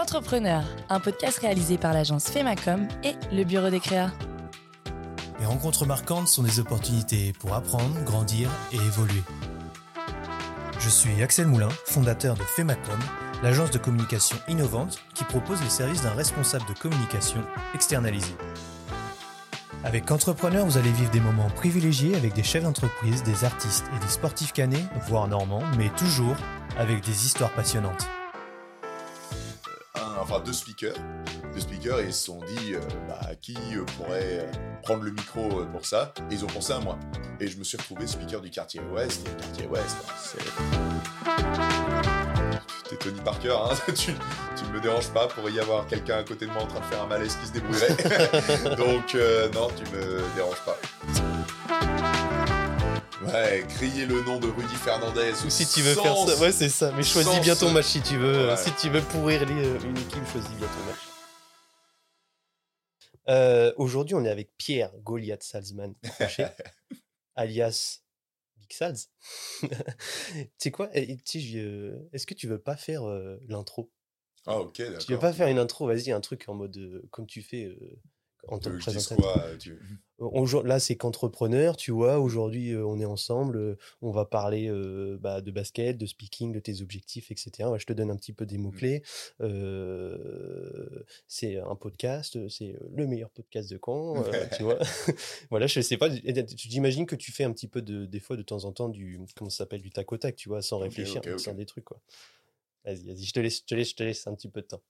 Qu'entrepreneur, un podcast réalisé par l'agence Femacom et le bureau des créas. Les rencontres marquantes sont des opportunités pour apprendre, grandir et évoluer. Je suis Axel Moulin, fondateur de Femacom, l'agence de communication innovante qui propose les services d'un responsable de communication externalisé. Avec Entrepreneur, vous allez vivre des moments privilégiés avec des chefs d'entreprise, des artistes et des sportifs canés, voire normands, mais toujours avec des histoires passionnantes. Enfin deux speakers, deux speakers et ils se sont dit euh, bah, qui euh, pourrait euh, prendre le micro pour ça? Et ils ont pensé à moi et je me suis retrouvé speaker du quartier ouest et le quartier ouest hein, c'est T'es Tony Parker, hein tu, ne me déranges pas pour y avoir quelqu'un à côté de moi en train de faire un malaise qui se débrouillerait. Donc non, tu me déranges pas. Ouais, crier le nom de Rudy Fernandez. Ou si tu veux sans- faire ça, ouais, c'est ça. Mais choisis sans bien ton match si tu veux. Ouais. Si tu veux pourrir les, euh, une équipe, choisis bien ton match. Euh, Aujourd'hui, on est avec Pierre Goliath Salzman Crochet, alias Big Sals. tu sais quoi eh, euh, Est-ce que tu veux pas faire euh, l'intro? Ah ok, d'accord. Tu veux pas faire une intro Vas-y, un truc en mode euh, comme tu fais euh, en tant Euh, que présentateur. quoi euh, tu... Là, c'est qu'entrepreneur, tu vois. Aujourd'hui, euh, on est ensemble. euh, on va parler euh, bah, de basket, de speaking, de tes objectifs, etc. Ouais, je te donne un petit peu des mots-clés. Euh, c'est un podcast. C'est le meilleur podcast de Caen, tu vois. voilà, je sais pas. J'imagine que tu fais un petit peu de, des fois, de temps en temps, du, comment ça s'appelle, du tac au tac, tu vois, sans réfléchir, ok, en ok. disant des trucs, quoi. Vas-y, vas-y, je te laisse, je te laisse, je te laisse un petit peu de temps.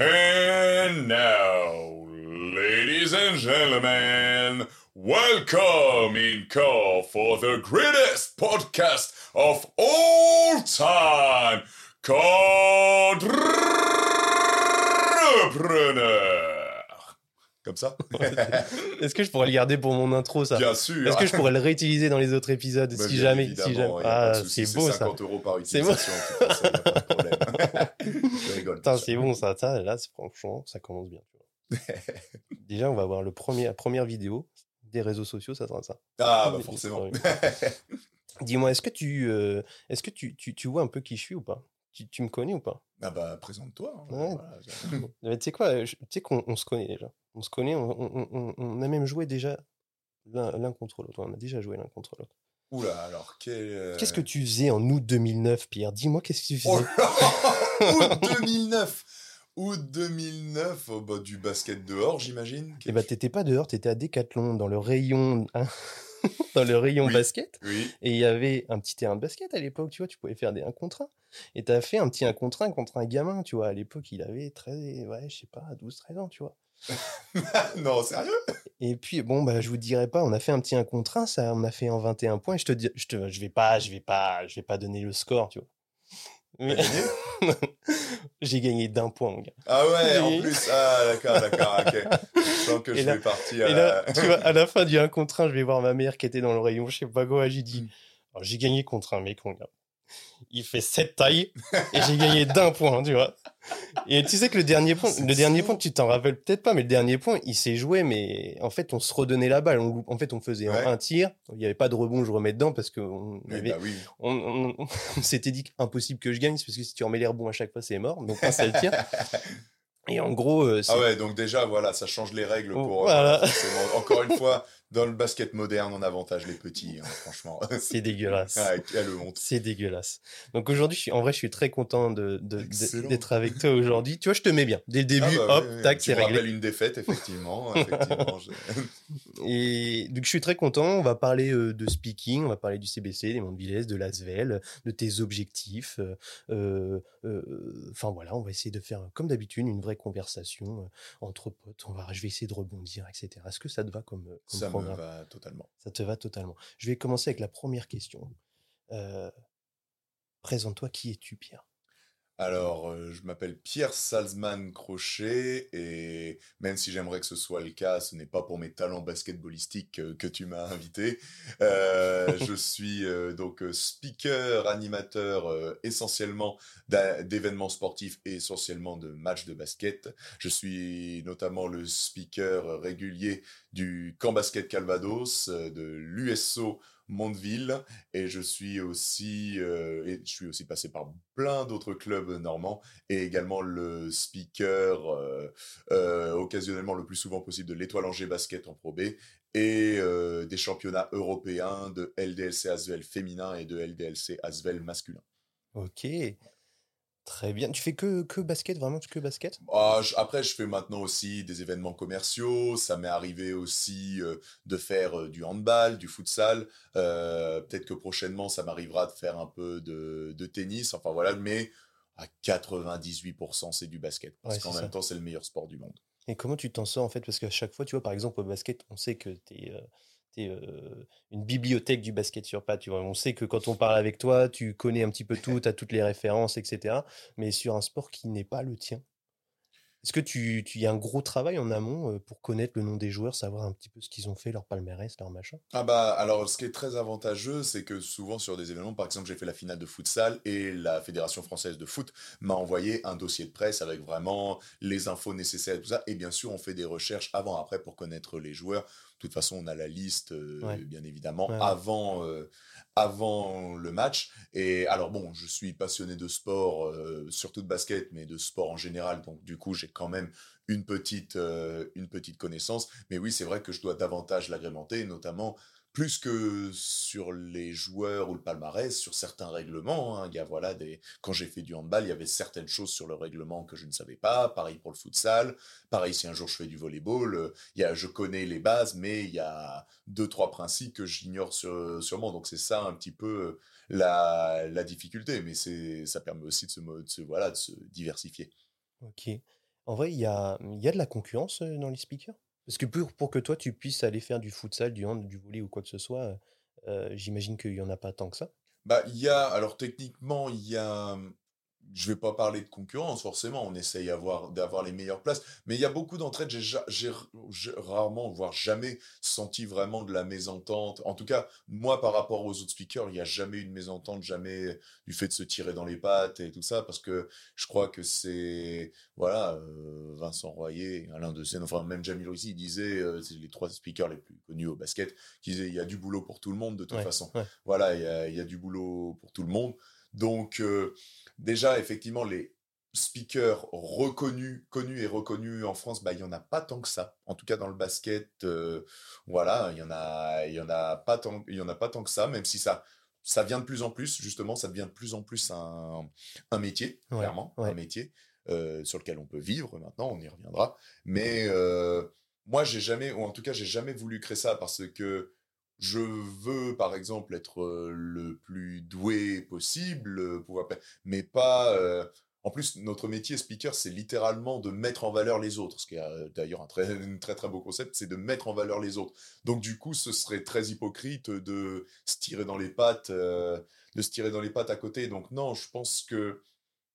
And now, ladies and gentlemen, welcome in call for the greatest podcast of all time, Entrepreneur. Comme ça Est-ce que je pourrais le garder pour mon intro, ça? Bien sûr. Est-ce que je pourrais le réutiliser dans les autres épisodes Bah, si jamais, si jamais? de Ah, c'est beau ça. 50 euros par C'est beau. je rigole. C'est bon ça, ça là, franchement, ça commence bien. Déjà, on va voir le premier, la première vidéo des réseaux sociaux, ça sera ça. Ah, bah forcément. Dis-moi, est-ce que tu, euh, est-ce que tu, tu, tu vois un peu qui je suis ou pas? Tu, tu me connais ou pas? Ah bah, présente-toi. hein. Ouais. Voilà, je- Mais Tu sais quoi, tu sais qu'on on se connaît déjà. On se connaît, on, on- on- on a même joué déjà l'un contre l'autre. On a déjà joué l'un contre l'autre. Oula, alors, quel... euh, Qu'est-ce que tu faisais en août 2009, Pierre? Dis-moi, qu'est-ce que tu faisais? Oh là Août 2009 Août 2009, oh bah, du basket dehors, j'imagine Eh bah, t'étais pas dehors, t'étais à Decathlon, dans le rayon, hein, dans le rayon Oui. basket. Oui. Et il y avait un petit terrain de basket à l'époque, tu vois, tu pouvais faire des 1 contre 1. Et t'as fait un petit 1 contre 1 contre un gamin, tu vois. À l'époque, il avait 13, ouais, je sais pas, 12, 13 ans, tu vois. non, sérieux? Et puis, bon, bah, je vous dirai pas, on a fait un petit 1 contre 1, ça, on a fait en 21 points. Et je te dis, je, te, je vais pas, je vais pas, je vais pas donner le score, tu vois. Mais- J'ai gagné d'un point, mon gars. Ah ouais, en plus, ah d'accord, d'accord, ok. Je sens que Et je là- vais partir à Et là, tu vois, à la fin du 1 contre 1, je vais voir ma mère qui était dans le rayon, pas quoi, j'ai dit, Alors, j'ai gagné contre un mec, mon gars. Il fait 7 tailles et j'ai gagné d'un point, tu vois. Et tu sais que le dernier point, le dernier point, tu t'en rappelles peut-être pas, mais le dernier point, il s'est joué, mais en fait, on se redonnait la balle. On en fait, on faisait un- Ouais. un tir, il n'y avait pas de rebond, je remets dedans parce qu'on avait- bah oui. on, on- on s'était dit impossible que je gagne, parce que si tu remets les rebonds à chaque fois, c'est mort. Donc, un seul tir. Et en gros, euh, Ah ouais, donc déjà, voilà, ça change les règles pour... euh, voilà. Encore une fois, dans le basket moderne, on avantage les petits, hein, franchement. c'est dégueulasse. Ah, quelle honte. C'est dégueulasse. Donc aujourd'hui, en vrai, je suis très content de, d'être avec toi aujourd'hui. Tu vois, je te mets bien. Dès le début, Ah bah hop, oui, tac, c'est réglé. rappelles une défaite, effectivement. effectivement je- Et donc, je suis très content. On va parler euh, de speaking, on va parler du CBC, des Mondes Villesse, de l'Asvel, de tes objectifs. euh, euh, euh, Enfin voilà, on va essayer de faire, comme d'habitude, une vraie conversation entre potes. On va, je vais essayer de rebondir, etc. Est-ce que ça te va comme, euh, comme Ça me programme va totalement. Ça te va totalement. Je vais commencer avec la première question. Euh, Présente-toi, qui es-tu, Pierre? Alors, euh, je m'appelle Pierre Salzman Crochet et même si j'aimerais que ce soit le cas, ce n'est pas pour mes talents basketballistiques euh, que tu m'as invité. Euh, je suis euh, donc speaker, animateur euh, essentiellement d'événements sportifs et essentiellement de matchs de basket. Je suis notamment le speaker régulier du Camp Basket Calvados, de l'USO Mondeville et je suis aussi et je suis aussi passé par plein d'autres clubs normands et également le speaker occasionnellement le plus souvent possible de l'Étoile Angers Basket en Pro B et des championnats européens de LDLC Asvel féminin et de LDLC Asvel masculin. Ok. Très bien. Tu fais que, que basket, vraiment que basket? Ah, Après, je fais maintenant aussi des événements commerciaux. Ça m'est arrivé aussi de faire du handball, du futsal. Peut-être que prochainement, ça m'arrivera de faire un peu de, de, tennis. Enfin voilà, mais à 98%, c'est du basket. Parce qu'en même temps, c'est le meilleur sport du monde. Et comment tu t'en sors en fait? Parce qu'à chaque fois, tu vois, par exemple, au basket, on sait que tu es une bibliothèque du basket sur pattes. Tu. On sait que quand on parle avec toi, tu connais un petit peu tout, tu as toutes les références, etc. Mais sur un sport qui n'est pas le tien, est-ce que tu, tu y a un gros travail en amont pour connaître le nom des joueurs, savoir un petit peu ce qu'ils ont fait, leur palmarès, leur machin? Ah bah alors ce qui est très avantageux, c'est que souvent sur des événements, par exemple j'ai fait la finale de futsal et la Fédération française de foot m'a envoyé un dossier de presse avec vraiment les infos nécessaires et tout ça. Et bien sûr on fait des recherches avant après pour connaître les joueurs. De toute façon, on a la liste, bien évidemment, avant, avant le match. Et alors, bon, je suis passionné de sport, surtout de basket, mais de sport en général. Donc, du coup, j'ai quand même une petite, une petite connaissance. Mais oui, c'est vrai que je dois davantage l'agrémenter, notamment plus que sur les joueurs ou le palmarès, sur certains règlements. Hein. Il y a, voilà, des... Quand j'ai fait du handball, il y avait certaines choses sur le règlement que je ne savais pas. Pareil pour le futsal. Pareil si un jour je fais du volleyball. Euh, il y a, je connais les bases, mais il y a deux, trois principes que j'ignore sûrement. Donc c'est ça un petit peu la, la difficulté. Mais ça permet aussi de se, de se, voilà, de se diversifier. Ok. En vrai, il y a, il y a de la concurrence euh, dans les speakers? Parce que pour, que toi, tu puisses aller faire du futsal, du hand, du volley ou quoi que ce soit, j'imagine qu'il n'y en a pas tant que ça. Bah, il y a, alors techniquement, il y a, je vais pas parler de concurrence forcément, on essaye d'avoir les meilleures places, mais il y a beaucoup d'entraide, j'ai rarement, voire jamais senti vraiment de la mésentente. En tout cas, moi par rapport aux autres speakers, il n'y a jamais eu de mésentente, jamais du fait de se tirer dans les pattes et tout ça, parce que je crois que c'est, voilà, euh, Vincent Royer, Alain de Seine, enfin même Jamil Rissi, il disait, euh, c'est les trois speakers les plus connus au basket, qui disaient, il y a du boulot pour tout le monde de toute façon. Voilà, il y, a, il y a du boulot pour tout le monde. Donc, euh, déjà, effectivement, les speakers reconnus, connus et reconnus en France, bah, il y en a pas tant que ça. En tout cas, dans le basket, euh, voilà, il y en a, il y en a pas tant, il y en a pas tant que ça, même si ça, ça vient de plus en plus, justement, ça devient de plus en plus un, un métier, clairement, un métier euh, sur lequel on peut vivre maintenant, on y reviendra. Mais moi, j'ai jamais, ou en tout cas, j'ai jamais voulu créer ça parce que je veux, par exemple, être le plus doué possible, pouvoir, mais pas. en plus, notre métier speaker, c'est littéralement de mettre en valeur les autres, ce qui est d'ailleurs un très, très très beau concept, c'est de mettre en valeur les autres. Donc du coup, ce serait très hypocrite de se tirer dans les pattes, de se tirer dans les pattes à côté. Donc non, je pense que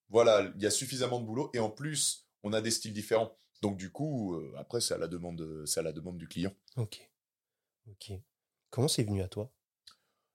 voilà, il y a suffisamment de boulot et en plus, on a des styles différents. Donc du coup, après, c'est à la demande, c'est à la demande du client. Ok, ok. Comment c'est venu à toi?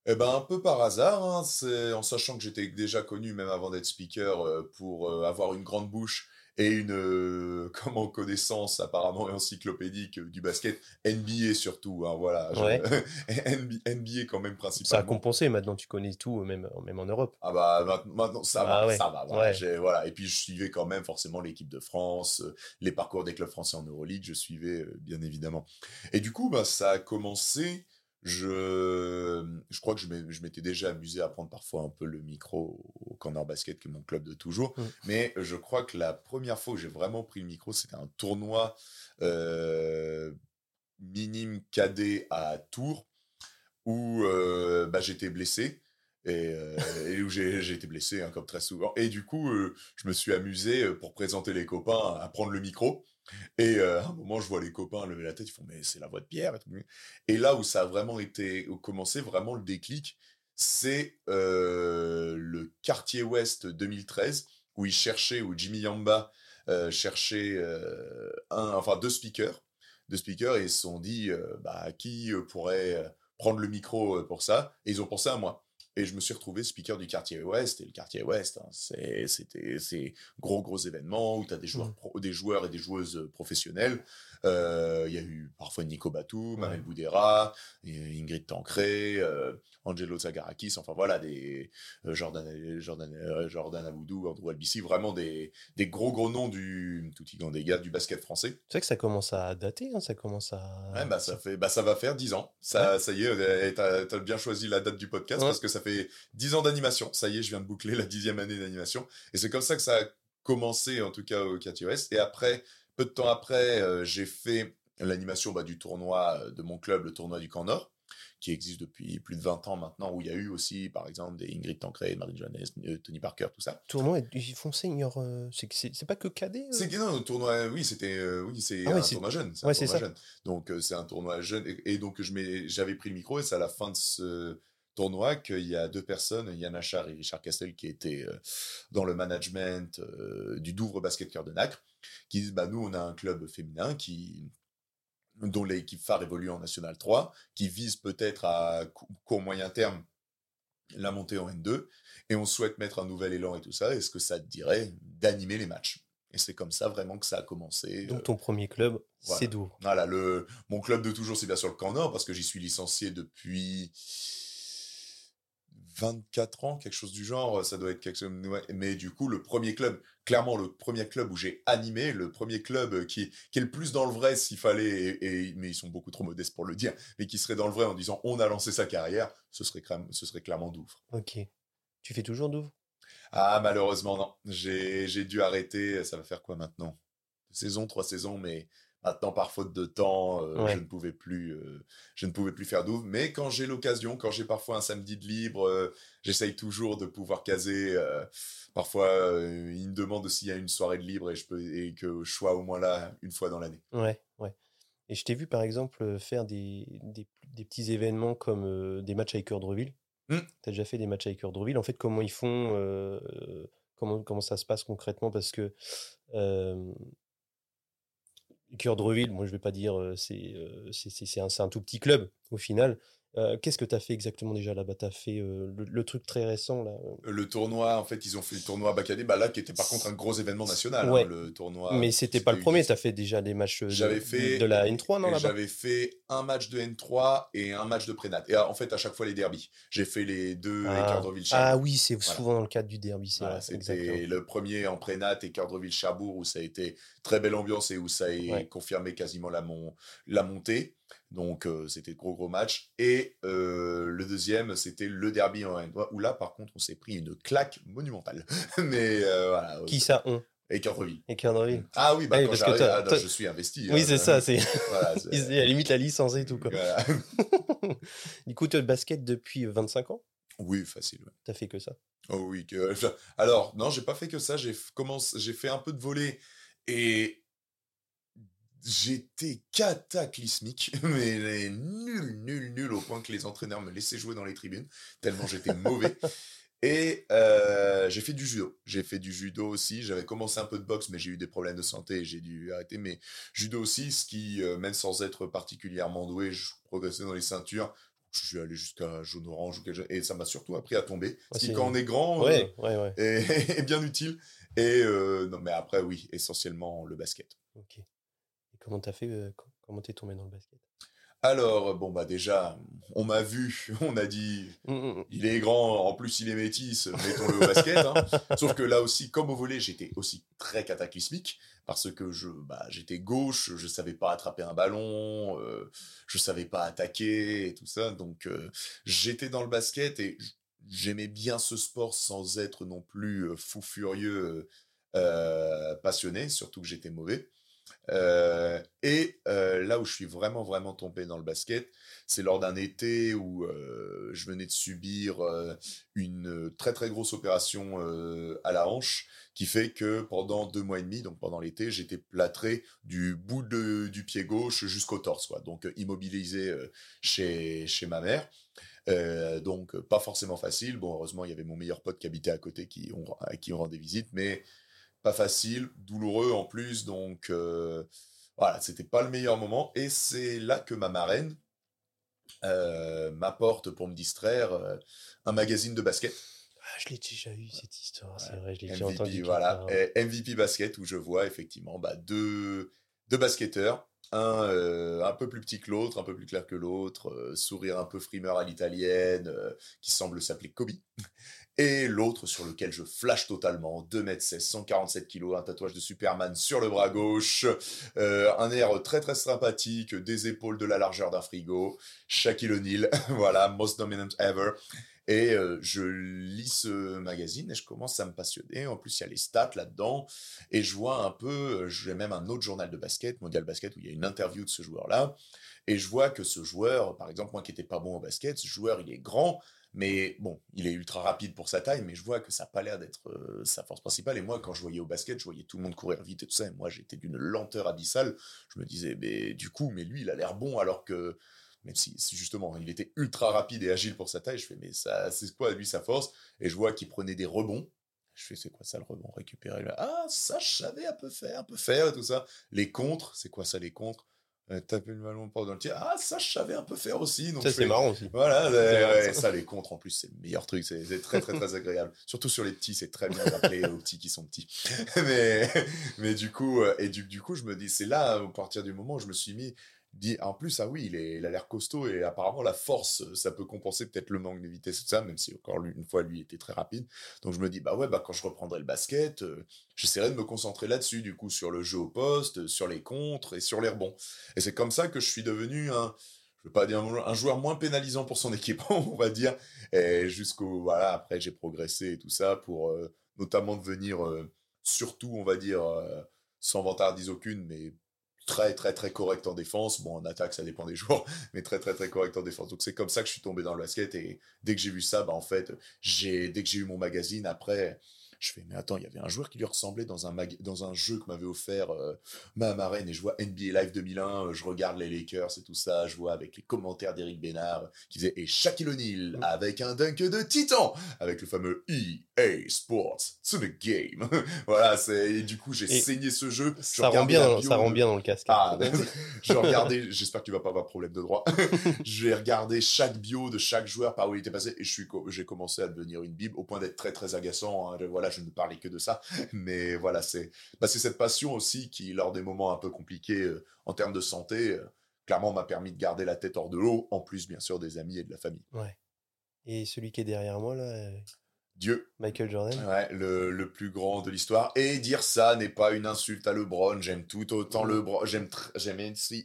Eh ben, un peu par hasard, hein, c'est en sachant que j'étais déjà connu, même avant d'être speaker, euh, pour euh, avoir une grande bouche et une euh, comment connaissance apparemment encyclopédique du basket. NBA surtout hein, voilà. NBA quand même principalement ça a compensé maintenant tu connais tout même même en Europe. Ah bah maintenant ça va ah ça va voilà, et puis je suivais quand même forcément l'équipe de France les parcours des clubs français en Euroleague je suivais bien évidemment. Et du coup bah ça a commencé je, je crois que je m'étais déjà amusé à prendre parfois un peu le micro au Corner Basket, qui est mon club de toujours. Mmh. Mais je crois que la première fois où j'ai vraiment pris le micro, c'était un tournoi euh, minime cadet à Tours, où euh, bah, j'étais blessé. Et, euh, où j'ai été blessé, hein, comme très souvent. Et du coup, je me suis amusé pour présenter les copains à prendre le micro. Et euh, à un moment, je vois les copains lever la tête, ils font mais c'est la voix de Pierre. Et, là où ça a vraiment été commencé, vraiment le déclic, c'est euh, le quartier Ouest 2013 où ils cherchaient, où Jimmy Yamba euh, cherchait un, enfin deux speakers, deux speakers, et ils se sont dit bah qui pourrait prendre le micro pour ça, et ils ont pensé à moi. Et je me suis retrouvé speaker du quartier ouest. Et le quartier ouest, hein, c'est, c'était, c'est gros, gros événements où tu as des joueurs, Mm. pro- des joueurs et des joueuses Euh, Il y a eu parfois Nico Batum, Ouais. Mamel Boudera, et Ingrid Tancré, euh, Angelo Zagarakis, enfin voilà, des euh, Jordan, Jordan, euh, Jordan Aboudou, Andrew Albici, vraiment des, des gros, gros noms du Tutti Gandega, du basket français. C'est vrai que ça commence à dater, hein, ça commence à. Ouais, bah, ça, fait, bah, ça va faire 10 ans. Ça, ça y est, euh, t'as as bien choisi la date du podcast Ouais. parce que ça fait 10 ans d'animation. Ça y est, je viens de boucler la dixième année d'animation. Et c'est comme ça que ça a commencé, en tout cas au West. Et après, peu de temps après, euh, j'ai fait l'animation bah, du tournoi euh, de mon club, le tournoi du Camp Nord, qui existe depuis plus de 20 ans maintenant, où il y a eu aussi, par exemple, des Ingrid Tancré, Marine Johannes, euh, Tony Parker, tout ça. Tournoi, ils font senior. euh, c'est pas que cadet. euh C'est non, le tournoi, oui, c'était, oui, c'est Ah un tournoi jeune. ouais, un tournoi ça. jeune. Donc c'est un tournoi jeune et, et donc j'avais pris le micro et c'est à la fin de ce tournoi qu'il y a deux personnes, Yann Achard et Richard Castel, qui étaient dans le management du Douvre Basket Cœur de Nacre, qui disent bah nous on a un club féminin qui dont l'équipe phare évolue en National 3, qui vise peut-être à cou- court moyen terme la montée en N2, et on souhaite mettre un nouvel élan et tout ça. Est-ce que ça te dirait d'animer les matchs? Et c'est comme ça vraiment que ça a commencé. Donc euh, ton premier club, voilà. c'est Douvres. voilà, le, mon club de toujours, c'est bien sûr le Camp Nord, parce que j'y suis licencié depuis 24 ans, quelque chose du genre. Ça doit être quelque chose. Mais du coup, le premier club, clairement, le premier club où j'ai animé, le premier club qui, qui est le plus dans le vrai s'il fallait, et, et- mais ils sont beaucoup trop modestes pour le dire, mais qui serait dans le vrai en disant on a lancé sa carrière, ce serait, ce serait clairement Douvres. Ok. Tu fais toujours Douvres Ah, malheureusement, non. J'ai j'ai dû arrêter. Ça va faire quoi maintenant? Deux saisons, trois saisons, mais maintenant, par faute de temps, euh, Ouais. je ne pouvais plus, euh, je ne pouvais plus faire d'ouvre. Mais quand j'ai l'occasion, quand j'ai parfois un samedi de libre, euh, j'essaye toujours de pouvoir caser. parfois, ils me demandent s'il y a une soirée de libre et, je peux, et que je sois au moins là une fois dans l'année. Ouais, ouais. Et je t'ai vu par exemple faire des, des, des petits événements comme des matchs avec Cœur de Reville. Hmm. Tu as déjà fait des matchs avec Cœur de Reville. En fait, comment ils font comment, comment ça se passe concrètement? Parce que Cœur de Reville, moi je vais pas dire euh, euh, c'est un tout petit club au final. Euh, Qu'est-ce que tu as fait exactement déjà là-bas? Tu as fait euh, le, le truc très récent là. euh, Le tournoi, en fait, ils ont fait le tournoi Bacadé, bah là, qui était par contre un gros événement national. hein, Ouais. le tournoi. Mais c'était pas le premier, tu as fait déjà des matchs de, J'avais fait de la N3 non J'avais fait un match de N3 et un match de prénat. Et en fait, à chaque fois, les derbies. J'ai fait les deux Ah. et Ah oui, c'est Voilà. souvent dans le cadre du derby, c'est Voilà. C'était le premier en prénat et Cœurdreville Cherbourg où ça a été très belle ambiance et où ça a Ouais. confirmé quasiment la, mon- la montée. Donc, euh, c'était gros, gros match. Et euh, le deuxième, c'était le derby en N3 où là, par contre, on s'est pris une claque monumentale. Mais euh, voilà. Qui ça on Et Cœurdreville. Et Cœurdreville Ah oui, bah, Oui, quand parce que ah, non, je suis investi. Oui, hein, c'est ça, c'est Voilà, c'est- à la limite la licence et tout quoi. Voilà. du coup, tu as le basket depuis euh, 25 ans? Oui, facile. ouais. T'as fait que ça? Oh oui, que... alors non, j'ai pas fait que ça. J'ai commencé, j'ai fait un peu de volley et j'étais cataclysmique, mais nul, nul, nul au point que les entraîneurs me laissaient jouer dans les tribunes tellement j'étais mauvais. Et euh, j'ai fait du judo. J'ai fait du judo aussi. J'avais commencé un peu de boxe, mais j'ai eu des problèmes de santé et j'ai dû arrêter. Mais judo aussi, ce qui, euh, même sans être particulièrement doué, je progressais dans les ceintures. Je suis allé jusqu'à jaune orange ou quelque chose. Et ça m'a surtout appris à tomber. Ouais, Ce qui, quand on est grand, euh, Ouais, ouais, ouais. est, est bien utile. Et non, mais après, oui, essentiellement le basket. Ok. Comment t'as fait euh, Comment t'es tombé dans le basket? Alors, bon, bah déjà, on m'a vu, on a dit, Hum, hum, hum. il est grand, en plus il est métis, mettons-le au basket. hein. Sauf que là aussi, comme au volet, j'étais aussi très cataclysmique parce que je, bah, j'étais gauche, je savais pas attraper un ballon, euh, je savais pas attaquer et tout ça. Donc, euh, j'étais dans le basket et j'aimais bien ce sport sans être non plus fou furieux, euh, passionné, surtout que j'étais mauvais. Euh, et euh, là où je suis vraiment, vraiment tombé dans le basket, c'est lors d'un été où euh, je venais de subir une très, très grosse opération à la hanche qui fait que pendant deux mois et demi, donc pendant l'été, j'étais plâtré du bout de- du pied gauche jusqu'au torse, donc immobilisé chez, chez ma mère. Donc pas forcément facile. Bon, heureusement, il y avait mon meilleur pote qui habitait à côté qui on, à qui on rendait visite, mais pas facile, douloureux en plus. Donc euh, voilà, c'était pas le meilleur moment. Et c'est là que ma marraine euh, m'apporte pour me distraire euh, un magazine de basket. Ah, je l'ai déjà eu cette histoire, c'est vrai, je l'ai déjà MVP, entendu. voilà, et MVP basket où je vois effectivement bah, deux, deux basketteurs, un euh, un peu plus petit que l'autre, un peu plus clair que l'autre, sourire un peu frimeur à l'italienne, qui semble s'appeler Kobe, et l'autre sur lequel je flash totalement, 2m16, 147 kg, un tatouage de Superman sur le bras gauche, euh, un air très très sympathique, des épaules de la largeur d'un frigo, Shaquille O'Neal, voilà, most dominant ever. Et euh, je lis ce magazine et je commence à me passionner. En plus, il y a les stats là-dedans. Et je vois un peu, euh, j'ai même un autre journal de basket, Mondial Basket, où il y a une interview de ce joueur-là. Et je vois que ce joueur, par exemple, moi qui n'étais pas bon au basket, ce joueur, il est grand, mais bon, il est ultra rapide pour sa taille, mais je vois que ça n'a pas l'air d'être euh, sa force principale. Et moi, quand je voyais au basket, je voyais tout le monde courir vite et tout ça. Et moi, j'étais d'une lenteur abyssale. Je me disais, mais du coup, mais lui, il a l'air bon alors que même si, justement il était ultra rapide et agile pour sa taille, je fais mais ça c'est quoi lui sa force? Et je vois qu'il prenait des rebonds. Je fais c'est quoi ça le rebond Récupérer le... Ah ça je savais un peu faire, un peu faire et tout ça. Les contres, c'est quoi ça les contres? Taper le ballon pas dans le tir. Ah ça je savais un peu faire aussi. Donc Ça, c'est marrant aussi. Voilà, ouais, ça. les contres en plus c'est le meilleur truc, c'est très très très agréable. Surtout sur les petits, c'est très bien de rappeler aux petits qui sont petits. mais mais du coup euh, et du, du coup je me dis c'est là à partir du moment où je me suis mis dit en plus ah oui il, est, il a l'air costaud et apparemment la force ça peut compenser peut-être le manque de vitesse tout ça même si encore une fois lui était très rapide. Donc je me dis bah ouais bah quand je reprendrai le basket euh, j'essaierai de me concentrer là-dessus du coup sur le jeu au poste sur les contres et sur les rebonds. Et c'est comme ça que je suis devenu un je veux pas dire un joueur moins pénalisant pour son équipement on va dire. Et jusqu'au voilà après j'ai progressé et tout ça pour euh, notamment devenir euh, surtout on va dire sans vantardise aucune mais très très très correct en défense. Bon en attaque ça dépend des jours mais très très très correct en défense. Donc c'est comme ça que je suis tombé dans le basket. Et dès que j'ai vu ça bah en fait j'ai dès que j'ai eu mon magazine après je fais mais attends il y avait un joueur qui lui ressemblait dans un mag- dans un jeu que m'avait offert euh, ma marraine et je vois NBA Live 2001 euh, je regarde les Lakers et tout ça je vois avec les commentaires d'Eric Bénard qui disait et Shaquille O'Neal Mm. avec un dunk de titan avec le fameux EA Sports c'est the game voilà c'est et du coup j'ai saigné ce jeu Je Ça rend, bien, dans- ça rend bien dans le casque. ah, je regardais, j'espère que tu vas pas avoir problème de droit. je vais regarder chaque bio de chaque joueur par où il était passé et je j'ai commencé à devenir une bible au point d'être très très agaçant. hein. Je- Voilà, je ne parlais que de ça, mais voilà, c'est, bah, cette passion aussi qui, lors des moments un peu compliqués euh, en termes de santé, euh, clairement m'a permis de garder la tête hors de l'eau, en plus bien sûr des amis et de la famille. Ouais. Et celui qui est derrière moi, là, euh, Dieu, Michael Jordan. Ouais, le, le plus grand de l'histoire. Et dire ça n'est pas une insulte à LeBron. J'aime tout autant LeBron. J'aime, j'aime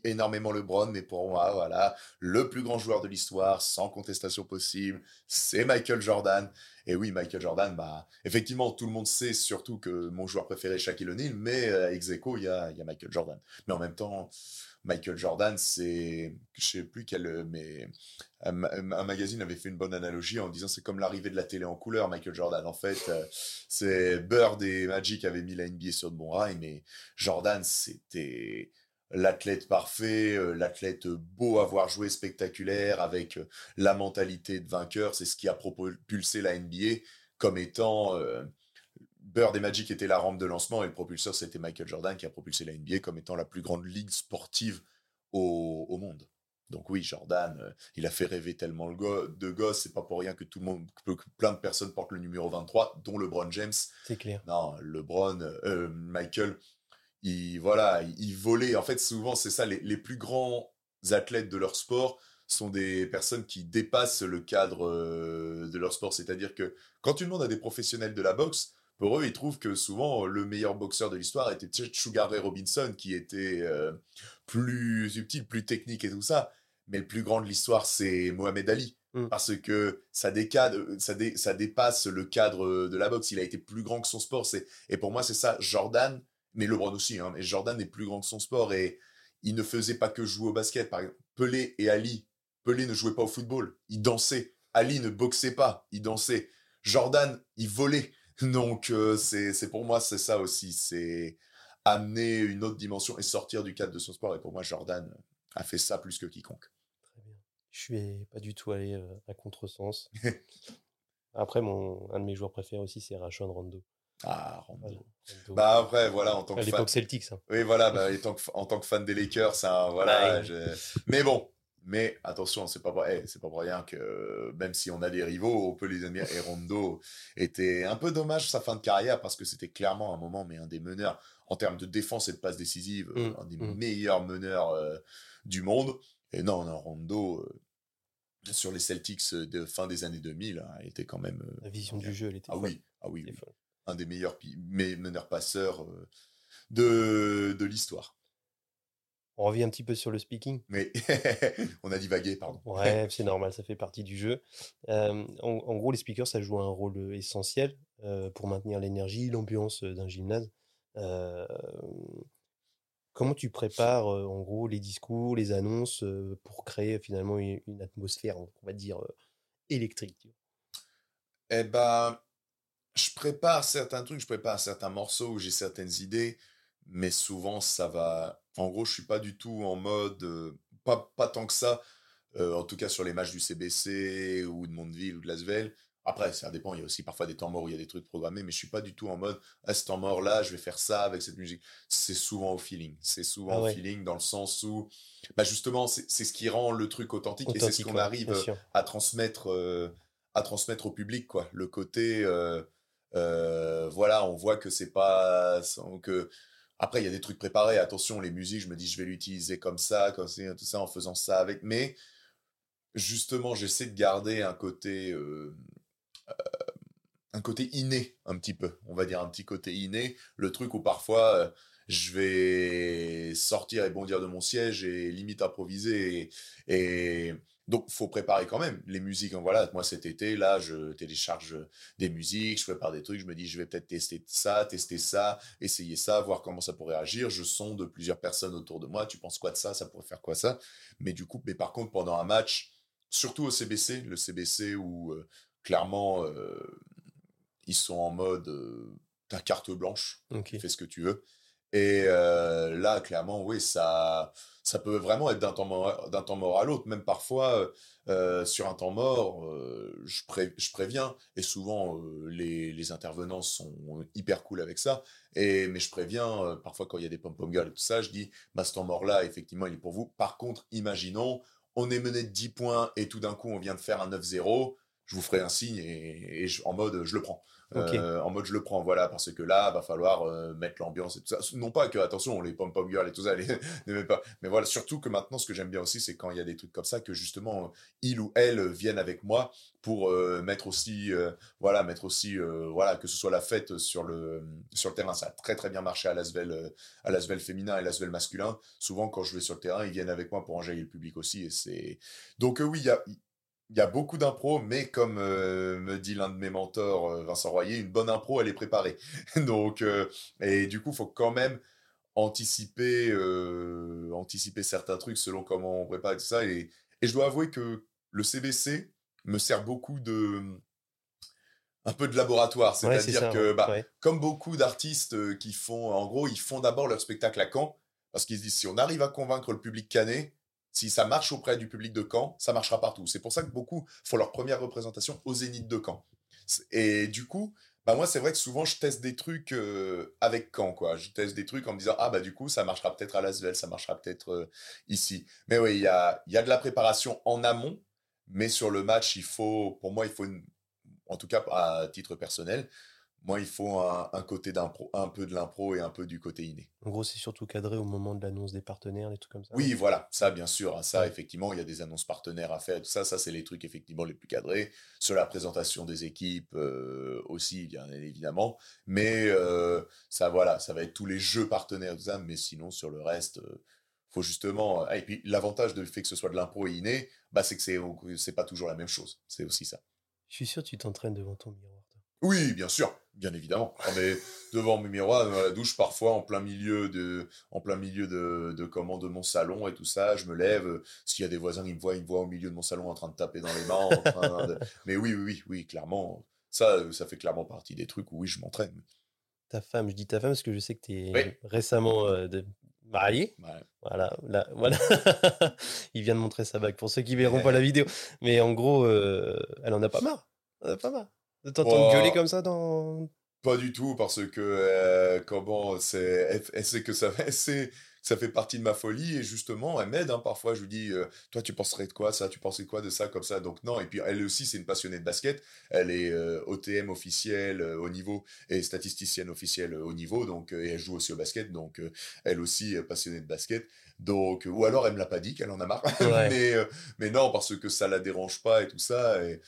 énormément LeBron, mais pour moi, voilà, le plus grand joueur de l'histoire, sans contestation possible, c'est Michael Jordan. Et oui, Michael Jordan, bah, effectivement, tout le monde sait surtout que mon joueur préféré est Shaquille O'Neal, mais euh, ex il y a, il y a Michael Jordan. Mais en même temps, Michael Jordan, c'est, je sais plus quel, mais un, ma- un magazine avait fait une bonne analogie en disant c'est comme l'arrivée de la télé en couleur, Michael Jordan. En fait, euh, c'est Bird et Magic avaient mis la NBA sur de bons rails, mais Jordan, c'était l'athlète parfait, euh, l'athlète beau à voir jouer, spectaculaire, avec euh, la mentalité de vainqueur. C'est ce qui a propulsé la NBA comme étant... Bird et Magic étaient la rampe de lancement et le propulseur, c'était Michael Jordan qui a propulsé la NBA comme étant la plus grande ligue sportive au, au monde. Donc oui, Jordan, euh, il a fait rêver tellement le go- de gosses, c'est pas pour rien que tout le monde, que plein de personnes portent le numéro 23, dont LeBron James. C'est clair. Non, LeBron, euh, Michael, il, voilà, il, il volait. En fait, souvent, c'est ça, les, les plus grands athlètes de leur sport sont des personnes qui dépassent le cadre euh, de leur sport. C'est-à-dire que quand tu demandes à des professionnels de la boxe, pour eux, ils trouvent que souvent le meilleur boxeur de l'histoire était peut-être Sugar Ray Robinson, qui était euh, plus subtil, plus technique et tout ça. Mais le plus grand de l'histoire, c'est Mohamed Ali. Mm. Parce que ça, décade, ça, dé- ça dépasse le cadre de la boxe. Il a été plus grand que son sport. Et pour moi, c'est ça. Jordan, mais LeBron aussi, hein, mais Jordan est plus grand que son sport. Et il ne faisait pas que jouer au basket. Par exemple, Pelé et Ali. Pelé ne jouait pas au football. Il dansait. Ali ne boxait pas. Il dansait. Jordan, il volait. Donc, euh, c'est pour moi, c'est ça aussi. C'est amener une autre dimension et sortir du cadre de son sport. Et pour moi, Jordan a fait ça plus que quiconque. Très bien. Je suis pas du tout allé à contresens. Après, mon, un de mes joueurs préférés aussi, c'est Rashon Rondo. Ah, Rondo. Bah après, voilà, en tant à que fan. l'époque Celtics. hein. Oui, voilà, bah, en, tant que, en tant que fan des Lakers, ça, voilà. Je- Mais bon, Mais attention, c'est pas, pour- eh, c'est pas pour rien que euh, même si on a des rivaux, on peut les admirer. Et Rondo était un peu dommage sa fin de carrière parce que c'était clairement un moment, mais un des meneurs en termes de défense et de passe décisive, euh, Mm, un des mm. meilleurs meneurs euh, du monde. Et non, non, Rondo euh, sur les Celtics de fin des années 2000 hein, était quand même. euh, La vision du jeu, elle était ah folle. oui, ah oui, un des meilleurs pi- meneurs passeurs de, de l'histoire. On revient un petit peu sur le speaking. Mais on a divagué, pardon. Ouais, c'est normal, ça fait partie du jeu. Euh, en, en gros, les speakers, ça joue un rôle euh, essentiel euh, pour maintenir l'énergie, l'ambiance d'un gymnase. Euh, comment tu prépares, en gros, les discours, les annonces pour créer finalement une, une atmosphère, on va dire, électrique Eh ben, je prépare certains trucs, je prépare certains morceaux où j'ai certaines idées, mais souvent ça va. En gros, je suis pas du tout en mode, euh, pas, pas tant que ça, euh, en tout cas sur les matchs du CBC ou de Mondeville ou de Lasvel. Après, ça dépend, il y a aussi parfois des temps morts où il y a des trucs programmés, mais je suis pas du tout en mode, à ce temps mort-là, je vais faire ça avec cette musique. C'est souvent au feeling. C'est souvent Ah au feeling dans le sens où, bah justement, c'est ce qui rend le truc authentique, et c'est ce qu'on ouais, arrive à transmettre euh, à transmettre au public quoi le côté euh, voilà on voit que c'est pas que après il y a des trucs préparés. Attention les musiques je me dis je vais l'utiliser comme ça comme ça tout ça en faisant ça avec. Mais justement j'essaie de garder un côté euh, euh, un côté inné un petit peu. On va dire un petit côté inné. Le truc où parfois euh, je vais sortir et bondir de mon siège et limite improviser et, et donc faut préparer quand même les musiques. Voilà, moi cet été là, je télécharge des musiques, je prépare des trucs, je me dis je vais peut-être tester ça, tester ça, essayer ça, voir comment ça pourrait agir. Je sonde plusieurs personnes autour de moi. Tu penses quoi de ça? Ça pourrait faire quoi ça? Mais du coup, mais par contre pendant un match, surtout au CBC, le CBC où euh, clairement euh, ils sont en mode euh, t'as carte blanche fais ce que tu veux. Et euh, là, clairement, oui, ça, ça peut vraiment être d'un temps mort, mort à l'autre. Même parfois, euh, sur un temps mort, euh, je, pré- je préviens. Et souvent, euh, les, intervenants sont hyper cool avec ça. Et, mais je préviens, euh, parfois quand il y a des pom-pom girls et tout ça, je dis, bah, ce temps mort-là, effectivement, il est pour vous. Par contre, imaginons, on est mené de 10 points et tout d'un coup, on vient de faire un 9-0. Je vous ferai un signe et, en mode, je le prends. Euh, en mode je le prends, voilà, parce que là, va falloir euh, mettre l'ambiance et tout ça. Non pas que, attention, les pom-pom girls et tout ça, les, n'aimez pas. Mais voilà, surtout que maintenant, ce que j'aime bien aussi, c'est quand il y a des trucs comme ça, que justement, il ou elle viennent avec moi pour euh, mettre aussi, voilà, mettre aussi, voilà, que ce soit la fête sur le, sur le terrain. Ça a très très bien marché à l'Asvel, à féminin et l'Asvel masculin. Souvent, quand je vais sur le terrain, ils viennent avec moi pour enjailler le public aussi. Et c'est, donc oui, il y a, il y a beaucoup d'impro, mais comme euh, me dit l'un de mes mentors, euh, Vincent Royer, une bonne impro, elle est préparée. Donc, euh, et du coup, faut quand même anticiper, euh, anticiper certains trucs selon comment on prépare et tout ça. Et, et je dois avouer que le CBC me sert beaucoup de un peu de laboratoire, c'est-à-dire que bah, ouais. comme beaucoup d'artistes qui font, en gros, ils font d'abord leur spectacle à Caen, parce qu'ils se disent, si on arrive à convaincre le public canet, si ça marche auprès du public de Caen, ça marchera partout. C'est pour ça que beaucoup font leur première représentation au Zénith de Caen. Et du coup, bah moi, c'est vrai que souvent, je teste des trucs euh, avec Caen, quoi. Je teste des trucs en me disant, ah bah du coup, ça marchera peut-être à Lasvel, ça marchera peut-être euh, ici. Mais oui, il y a, y a de la préparation en amont, mais sur le match, il faut, pour moi, il faut, en tout cas à titre personnel, moi, il faut un, un côté d'impro, un peu de l'impro et un peu du côté inné. En gros, c'est surtout cadré au moment de l'annonce des partenaires, des trucs comme ça. Oui, voilà, ça, bien sûr. hein, Ça, effectivement, il y a des annonces partenaires à faire. Tout ça, ça, c'est les trucs, effectivement, les plus cadrés. Sur la présentation des équipes euh, aussi, bien évidemment. Mais ça, ça, voilà, ça va être tous les jeux partenaires, tout ça. Mais sinon, sur le reste, euh, faut justement. ah, et puis, l'avantage du fait que ce soit de l'impro et inné, bah, c'est que c'est, c'est pas toujours la même chose. C'est aussi ça. Je suis sûr que tu t'entraînes devant ton miroir. toi. Oui, bien sûr, bien évidemment. On est devant mes miroirs dans la douche, parfois en plein milieu de, en plein milieu de, de comment, de mon salon et tout ça. Je me lève. euh, S'il y a des voisins, ils me voient, ils me voient au milieu de mon salon en train de taper dans les mains. en train de- Mais oui, oui, oui, oui, clairement. Ça, euh, ça fait clairement partie des trucs où oui, je m'entraîne. Ta femme, je dis ta femme parce que je sais que tu es Oui. récemment euh, de- marié. Ouais. Voilà, là, voilà. Il vient de montrer sa bague pour ceux qui verront pas la vidéo. Mais en gros, euh, elle en a pas marre. Elle en a pas marre. De t'entendre gueuler comme ça dans. Pas du tout, parce que euh, comment c'est, elle, elle sait que ça, sait ça fait partie de ma folie et justement, elle m'aide. hein. Parfois, je lui dis, euh, toi, tu penserais de quoi ça? Tu pensais quoi de ça comme ça Donc non. Et puis elle aussi, c'est une passionnée de basket. Elle est euh, OTM officielle euh, au niveau et statisticienne officielle euh, au niveau. Donc euh, et elle joue aussi au basket. Donc euh, elle aussi euh, passionnée de basket. Donc ou alors elle me l'a pas dit qu'elle en a marre. Ouais. mais euh, mais non parce que ça la dérange pas et tout ça. Et,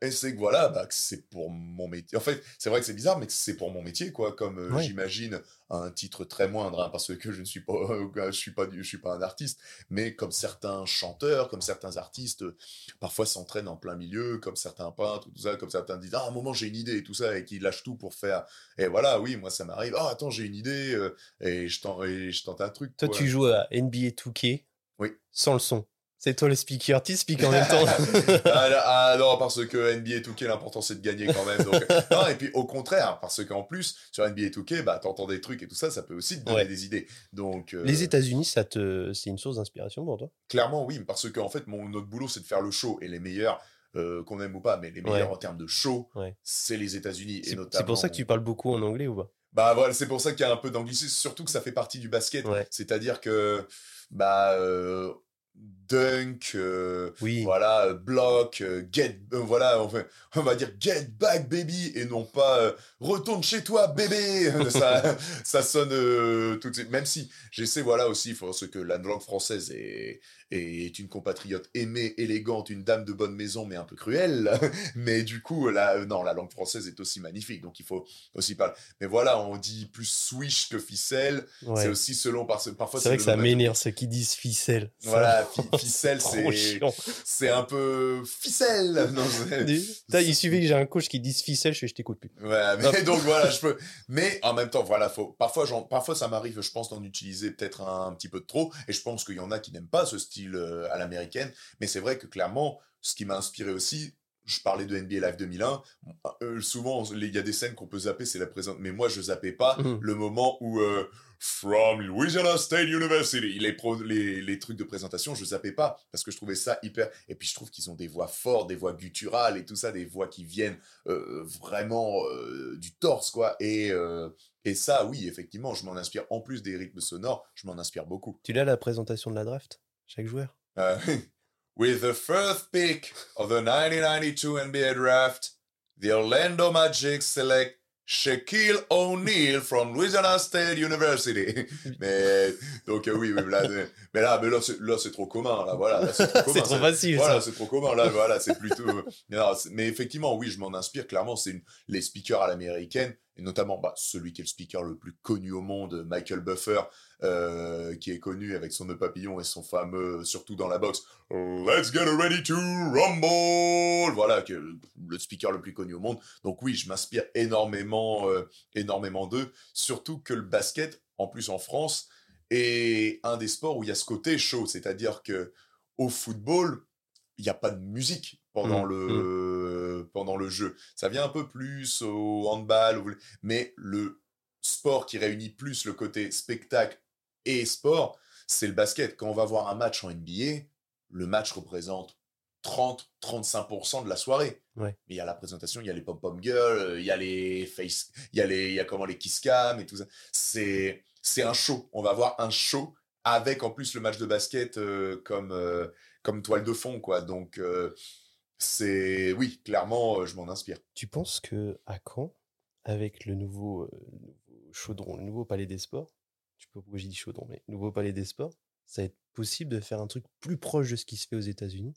et c'est que voilà, bah, c'est pour mon métier. En fait, c'est vrai que c'est bizarre, mais c'est pour mon métier, quoi. Comme euh, j'imagine un titre très moindre, hein, parce que je ne suis pas, je suis pas, du- je suis pas un artiste, mais comme certains chanteurs, comme certains artistes, euh, parfois s'entraînent en plein milieu, comme certains peintres, tout ça, comme certains disent, ah, à un moment j'ai une idée et tout ça, et qui lâchent tout pour faire. Et voilà, oui, moi ça m'arrive. Ah, attends, j'ai une idée, euh, et je tente, je tente un truc. Toi, quoi. tu joues à NBA 2K Oui. sans le son. C'est toi le speaker. Tu speaks en même temps. ah, là- ah, non, parce que NBA 2K, l'important c'est de gagner quand même. Donc, non, et puis au contraire, parce qu'en plus, sur NBA 2K, bah, t'entends des trucs et tout ça, ça peut aussi te donner Ouais. des idées. Donc, euh, Les États-Unis, ça te, c'est une source d'inspiration pour toi? Clairement, oui, parce qu'en fait, mon, notre boulot, c'est de faire le show et les meilleurs, euh, qu'on aime ou pas, mais les meilleurs Ouais. en termes de show, Ouais. c'est les États-Unis. et C'est notamment- c'est pour ça que tu parles beaucoup en anglais ou pas? Bah voilà, c'est pour ça qu'il y a un peu d'anglicisme, surtout que ça fait partie du basket. C'est-à-dire que, bah, euh, dunk, euh, Oui. voilà, euh, block, euh, get, euh, voilà, on, fait- on va dire get back baby et non pas euh, retourne chez toi bébé. ça, ça sonne euh, tout de suite. Même si j'essaie, voilà aussi, faut ce que la langue française est, est une compatriote aimée, élégante, une dame de bonne maison, mais un peu cruelle. mais du coup, euh, non, la langue française est aussi magnifique, donc il faut aussi parler. Mais voilà, on dit plus swish que ficelle. Ouais. C'est aussi selon parce parfois C'est vrai que ça m'énerve ceux qui disent ficelle. Voilà, fi- ficelle, c'est c'est un peu ficelle. Non, il suffit que j'ai un coach qui dise ficelle, je, je t'écoute plus. Ouais, mais donc voilà, je peux. Mais en même temps, voilà, faut. Parfois, ça m'arrive, je pense, d'en utiliser peut-être un, petit peu de trop. Et je pense qu'il y en a qui n'aiment pas ce style euh, à l'américaine. Mais c'est vrai que clairement, ce qui m'a inspiré aussi. Je parlais de NBA Live 2001. euh, souvent, il y a des scènes qu'on peut zapper, c'est la présente. Mais moi, je zappais pas Mhm. le moment où euh, From Louisiana State University, les, pro- les, les trucs de présentation, je zappais pas parce que je trouvais ça hyper. Et puis je trouve qu'ils ont des voix fortes, des voix gutturales et tout ça, des voix qui viennent euh, vraiment euh, du torse, quoi. Et, euh, et ça, oui, effectivement, je m'en inspire. En plus des rythmes sonores, je m'en inspire beaucoup. Tu l'as la présentation de la draft Chaque joueur? With the first pick of the 1992 NBA draft, the Orlando Magic select Shaquille O'Neal from Louisiana State University. mais donc euh, oui, oui, là, euh, mais là, mais là, c'est, là, c'est trop commun, là, voilà, là, c'est trop commun. C'est trop facile, Voilà, ça. c'est trop commun, là, voilà, c'est plutôt. Non, c'est- mais effectivement, oui, je m'en inspire. Clairement, c'est une... les speakers à l'américaine, et notamment bah, celui qui est le speaker le plus connu au monde, Michael Buffer, euh, qui est connu avec son nœud papillon et son fameux, surtout dans la boxe, Let's get ready to rumble. Voilà, que le speaker le plus connu au monde. Donc oui, je m'inspire énormément, euh, énormément d'eux. Surtout que le basket, en plus en France, est un des sports où il y a ce côté chaud, c'est-à-dire que au football, il n'y a pas de musique pendant Mm, le pendant le jeu. Ça vient un peu plus au handball, mais le sport qui réunit plus le côté spectacle et sport, c'est le basket. Quand on va voir un match en NBA, le match représente 30-35% de la soirée. Ouais. Mais il y a la présentation, il y a les pom-pom girls, il y a les face, il y a les, il y a comment les kiss cam et tout ça. C'est, c'est un show. On va voir un show avec en plus le match de basket euh, comme, euh, comme toile de fond, quoi. Donc, euh, c'est, oui, clairement, euh, je m'en inspire. Tu penses que à Caen, avec le nouveau, euh, nouveau chaudron, le nouveau palais des sports, sais pas pourquoi j'ai dit chaudron, mais nouveau palais des sports, ça va être possible de faire un truc plus proche de ce qui se fait aux États-Unis?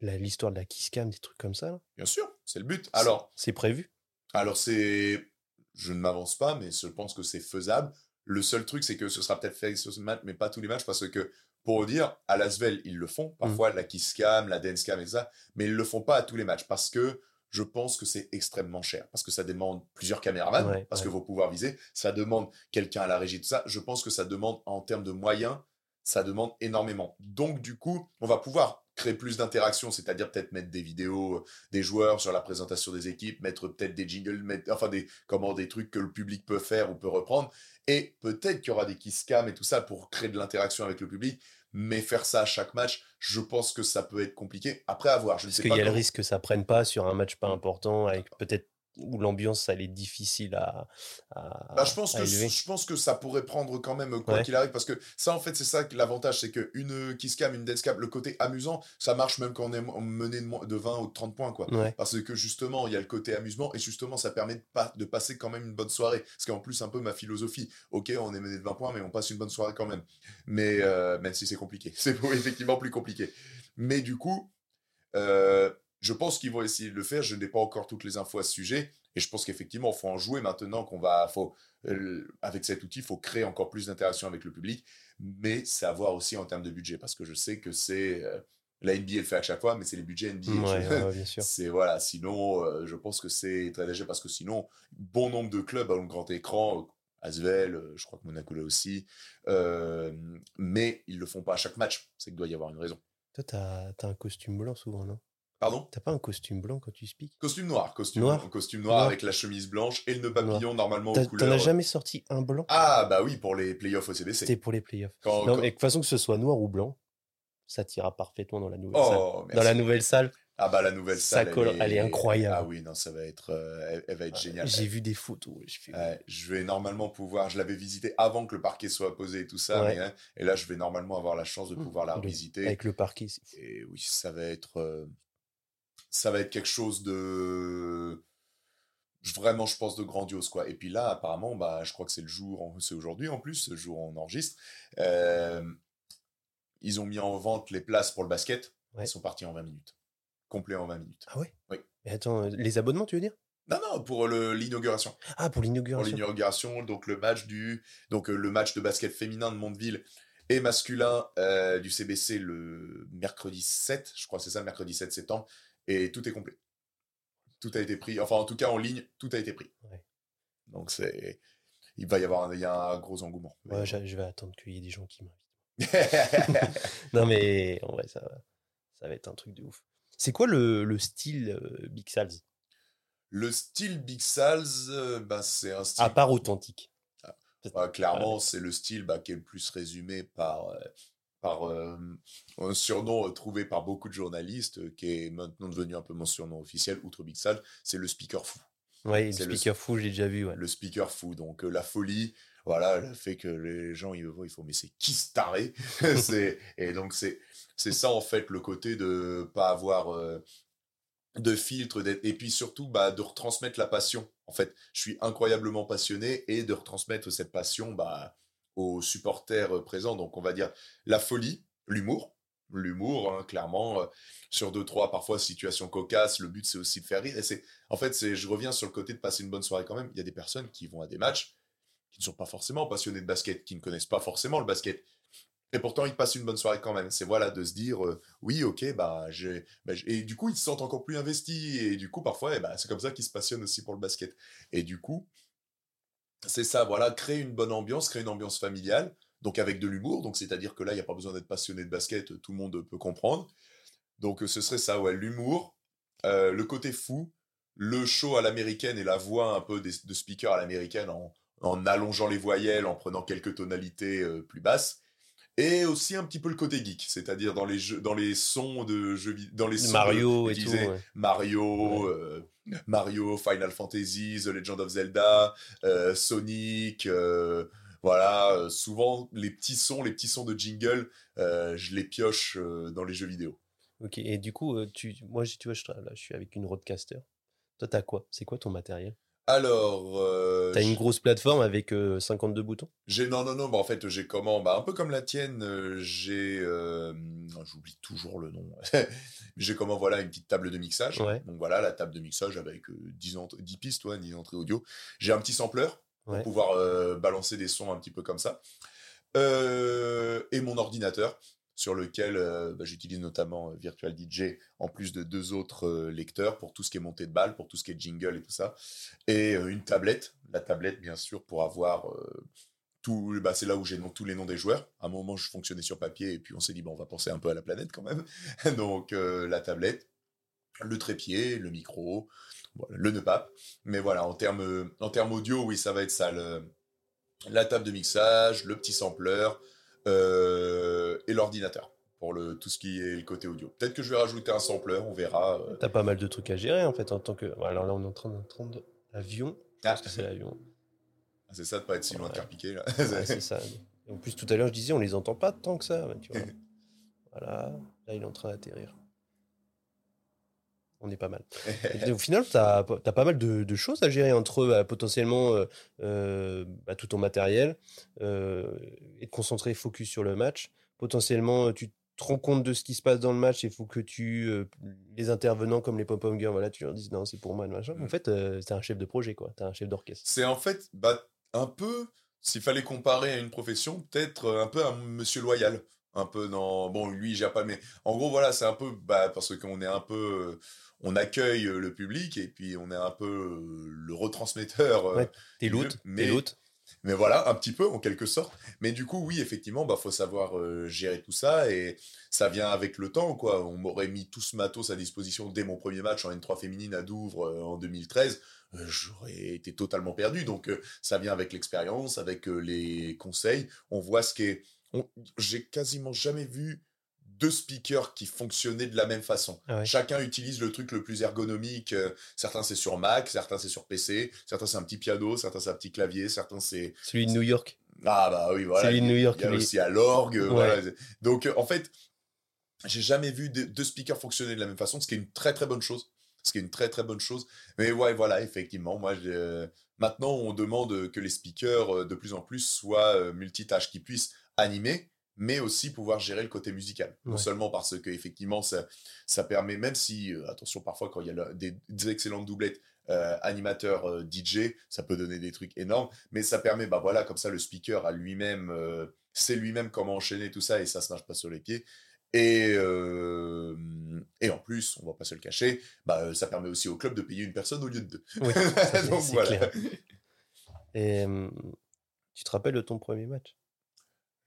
L'histoire de la kiss cam, des trucs comme ça, là? Bien sûr, c'est le but. Alors, c'est prévu? Alors c'est, je ne m'avance pas, mais je pense que c'est faisable. Le seul truc, c'est que ce sera peut-être fait sur ce match, mais pas tous les matchs, parce que pour dire, à Lasvel, ils le font. Parfois, la kiss cam, la dance cam et ça, mais ils le font pas à tous les matchs, parce que je pense que c'est extrêmement cher, parce que ça demande plusieurs caméramans, Ouais, parce ouais. que faut pouvoir viser. Ça demande quelqu'un à la régie, tout ça. Je pense que ça demande, en termes de moyens, ça demande énormément. Donc, du coup, on va pouvoir créer plus d'interactions, c'est-à-dire peut-être mettre des vidéos euh, des joueurs sur la présentation des équipes, mettre peut-être des jingles, mettre, enfin des, comment, des trucs que le public peut faire ou peut reprendre. Et peut-être qu'il y aura des kiss cam et tout ça pour créer de l'interaction avec le public. Mais faire ça à chaque match, je pense que ça peut être compliqué. Après avoir, je ne Parce sais qu'il pas. y a le risque que ça prenne pas sur un match pas important, avec peut-être où l'ambiance elle est difficile à, à, Bah, je pense à que élever. je pense que ça pourrait prendre quand même quoi Ouais. qu'il arrive parce que ça en fait c'est ça que l'avantage c'est que une kiss cam une dance cam le côté amusant ça marche même quand on est mené de, de 20 ou de 30 points quoi Ouais. parce que justement il y a le côté amusement et justement ça permet de, pas, de passer quand même une bonne soirée parce qu'en plus un peu ma philosophie ok on est mené de 20 points mais on passe une bonne soirée quand même mais euh, même si c'est compliqué c'est effectivement plus compliqué mais du coup euh, je pense qu'ils vont essayer de le faire je n'ai pas encore toutes les infos à ce sujet et je pense qu'effectivement il faut en jouer maintenant qu'on va faut euh, avec cet outil, il faut créer encore plus d'interaction avec le public, mais c'est à voir aussi en termes de budget, parce que je sais que c'est... euh, la NBA le fait à chaque fois, mais c'est les budgets NBA. Ouais, ouais, bien sûr. C'est voilà, sinon, euh, je pense que c'est très léger, parce que sinon, bon nombre de clubs ont le grand écran, Asvel, je crois que Monaco l'a aussi, mais ils le font pas à chaque match, c'est qu'il doit y avoir une raison. Toi, t'as as un costume blanc souvent, non? Pardon? T'as pas un costume blanc quand tu speaks Costume noir, costume Noir costume noir, Noir. avec la chemise blanche et le nœud papillon normalement aux T'as- T'en couleurs. as jamais sorti un blanc? Ah bah oui, pour les playoffs au CBC. C'était pour les playoffs. Quand- Non, quand- mais de toute façon, que ce soit noir ou blanc, ça t'ira parfaitement dans la nouvelle salle. Oh, Dans la nouvelle salle, Ah bah la nouvelle Ça salle, colle- elle est incroyable. Ah oui, non, ça va être, euh, elle, va être géniale. j'ai vu des photos. Je fais, Ouais, je vais normalement pouvoir, je l'avais visité avant que le parquet soit posé et tout ça, Ouais. mais, hein, et là je vais normalement avoir la chance de pouvoir la revisiter. Avec le parquet. Et oui, ça va être, euh, ça va être quelque chose de vraiment, je pense, de grandiose quoi. Et puis là, apparemment, bah, je crois que c'est le jour, c'est aujourd'hui en plus, le jour où on enregistre. Euh, ils ont mis en vente les places pour le basket. Ouais. Ils sont partis en 20 minutes, complet en 20 minutes. Ah ouais? Oui. Mais attends, euh, les abonnements, tu veux dire? Non, non, pour le- l'inauguration. Ah, pour Pour l'inauguration. l'inauguration, donc le match du, donc euh, le match de basket féminin de Mondeville et masculin euh, du CBC le mercredi 7, je crois que c'est ça, le mercredi 7 septembre, et tout est complet. Tout a été pris, enfin en tout cas en ligne, tout a été pris. Ouais. Donc c'est, il va y avoir, un, il y a un gros engouement. Ouais, je vais attendre qu'il y ait des gens qui m'invitent. Non, mais en vrai, ça, va- ça va être un truc de ouf. C'est quoi le, le style euh, Big Sals? Le style Big Sals, euh, bah, c'est un style À part authentique. Bah, clairement, c'est le style bah, qui est le plus résumé par, euh, par euh, un surnom euh, trouvé par beaucoup de journalistes, euh, qui est maintenant devenu un peu mon surnom officiel, outre Big Sal, c'est le speaker fou. Ouais, le speaker fou, je l'ai déjà vu. Ouais. Le speaker fou, donc euh, la folie, voilà, le fait que les gens ils le voient, ils font mais c'est qui ce taré? Et donc c'est c'est ça en fait le côté de pas avoir euh, de filtre et puis surtout bah, de retransmettre la passion. En fait, je suis incroyablement passionné et de retransmettre cette passion bah, aux supporters euh, présents. Donc on va dire la folie, l'humour, l'humour hein, clairement euh, sur deux trois parfois situations cocasses. Le but c'est aussi de faire rire. Et c'est en fait c'est je reviens sur le côté de passer une bonne soirée quand même. Il y a des personnes qui vont à des matchs qui ne sont pas forcément passionnés de basket, qui ne connaissent pas forcément le basket. Et pourtant, ils passent une bonne soirée quand même. C'est voilà de se dire, euh, oui, ok, bah, bah, j'ai- et du coup, ils se sentent encore plus investis. Et du coup, parfois, eh bah, c'est comme ça qu'ils se passionnent aussi pour le basket. Et du coup, c'est ça, voilà, créer une bonne ambiance, créer une ambiance familiale, donc avec de l'humour. Donc, c'est-à-dire que là, il n'y a pas besoin d'être passionné de basket, tout le monde peut comprendre. Donc, euh, ce serait ça, ouais, l'humour, euh, le côté fou, le show à l'américaine et la voix un peu de speaker à l'américaine en, en allongeant les voyelles, en prenant quelques tonalités euh, plus basses. Et aussi un petit peu le côté geek, c'est-à-dire dans les jeux, dans les sons de jeux, dans les sons de- Mario et tout. ouais. Mario, euh, Mario, Final Fantasy, The Legend of Zelda, euh, Sonic, euh, voilà, souvent les petits sons, les petits sons de jingle, je les pioche dans les jeux vidéo. Ok, et du coup, tu, moi, tu vois, je, là, je suis avec une roadcaster. Toi, t'as quoi? C'est quoi ton matériel? Alors, euh, T'as une grosse plateforme avec euh, 52 boutons? J'ai non non non, bah en fait j'ai comment, bah un peu comme la tienne, euh, j'ai, euh, j'oublie toujours le nom, j'ai comment voilà une petite table de mixage. Ouais. Donc voilà la table de mixage avec euh, 10 ent- 10 pistes, ouais, 10 entrées audio. J'ai un petit sampler. pour Ouais. pouvoir euh, balancer des sons un petit peu comme ça. Euh, et mon ordinateur, sur lequel euh, bah, j'utilise notamment euh, Virtual DJ, en plus de deux autres euh, lecteurs pour tout ce qui est montée de balle, pour tout ce qui est jingle et tout ça. Et une tablette, la tablette bien sûr pour avoir... tout, bah, c'est là où j'ai tous les noms des joueurs. À un moment, je fonctionnais sur papier et puis on s'est dit, on va penser un peu à la planète quand même. Donc, la tablette, le trépied, le micro, le nœud. Mais voilà, en termes en audio, oui, ça va être ça. le- la table de mixage, le petit sampler euh, et l'ordinateur pour le, tout ce qui est le côté audio. Peut-être que je vais rajouter un sampler, on verra. euh. T'as pas mal de trucs à gérer en fait en tant que. Alors là, on est en train, en train de, Avion. Je Ah. pense que c'est l'avion. Ah, C'est ça de pas être si loin de Ouais. Carpiquet, là. Ouais, c'est ça. Et en plus, tout à l'heure, je disais, on les entend pas tant que ça. Tu vois. voilà. Là, il est en train d'atterrir. On est pas mal. Et au final, tu as, pas mal de, de choses à gérer entre bah, potentiellement euh, euh, bah, tout ton matériel euh, et te concentrer focus sur le match. Potentiellement, tu te rends compte de ce qui se passe dans le match et il faut que tu, euh, les intervenants comme les pom-pom girls, voilà, tu leur dises non, c'est pour moi le machin. En Mm. fait, euh, c'est un chef de projet, quoi. Tu un chef d'orchestre. C'est en fait bah, un peu, s'il fallait comparer à une profession, peut-être euh, un peu un monsieur loyal. Un peu dans. Bon, lui, il gère pas, mais en gros, voilà, c'est un peu. Bah, parce qu'on est un peu. On accueille euh, le public et puis on est un peu euh, le retransmetteur. euh, Ouais, T'es l'hôte, mais- l'hôte. Mais voilà, un petit peu en quelque sorte. Mais du coup, oui, effectivement, bah faut savoir euh, gérer tout ça et ça vient avec le temps, quoi. On m'aurait mis tout ce matos à disposition dès mon premier match en N3 féminine à Douvres euh, en 2013. euh, J'aurais été totalement perdu. Donc, ça vient avec l'expérience, avec les conseils. On voit ce qui est. on- J'ai quasiment jamais vu deux speakers qui fonctionnaient de la même façon. Ah ouais. Chacun utilise le truc le plus ergonomique. euh, Certains c'est sur Mac, certains c'est sur PC, certains c'est un petit piano, certains c'est un petit clavier, certains c'est Celui de New York. ah bah oui, voilà. Celui de New York, Il y a aussi à l'orgue. Ouais. voilà. Donc euh, en fait, j'ai jamais vu deux, speakers fonctionner de la même façon, ce qui est une très très bonne chose. Ce qui est une très très bonne chose. Mais ouais, voilà, effectivement, moi, j'ai, euh, maintenant, on demande que les speakers de plus en plus soient multitâches, qu'ils puissent animer, mais aussi pouvoir gérer le côté musical. Non seulement parce que effectivement, ça, ça permet, même si, euh, attention, parfois quand il y a le- des, des excellentes doublettes, euh, animateur euh, DJ, ça peut donner des trucs énormes, mais ça permet, bah voilà, comme ça, le speaker a lui-même, euh, sait lui-même comment enchaîner tout ça et ça se nage pas sur les pieds. Et, euh, et en plus, on va pas se le cacher, bah, ça permet aussi au club de payer une personne au lieu de deux. Oui, Donc voilà. clair. Et tu te rappelles de ton premier match?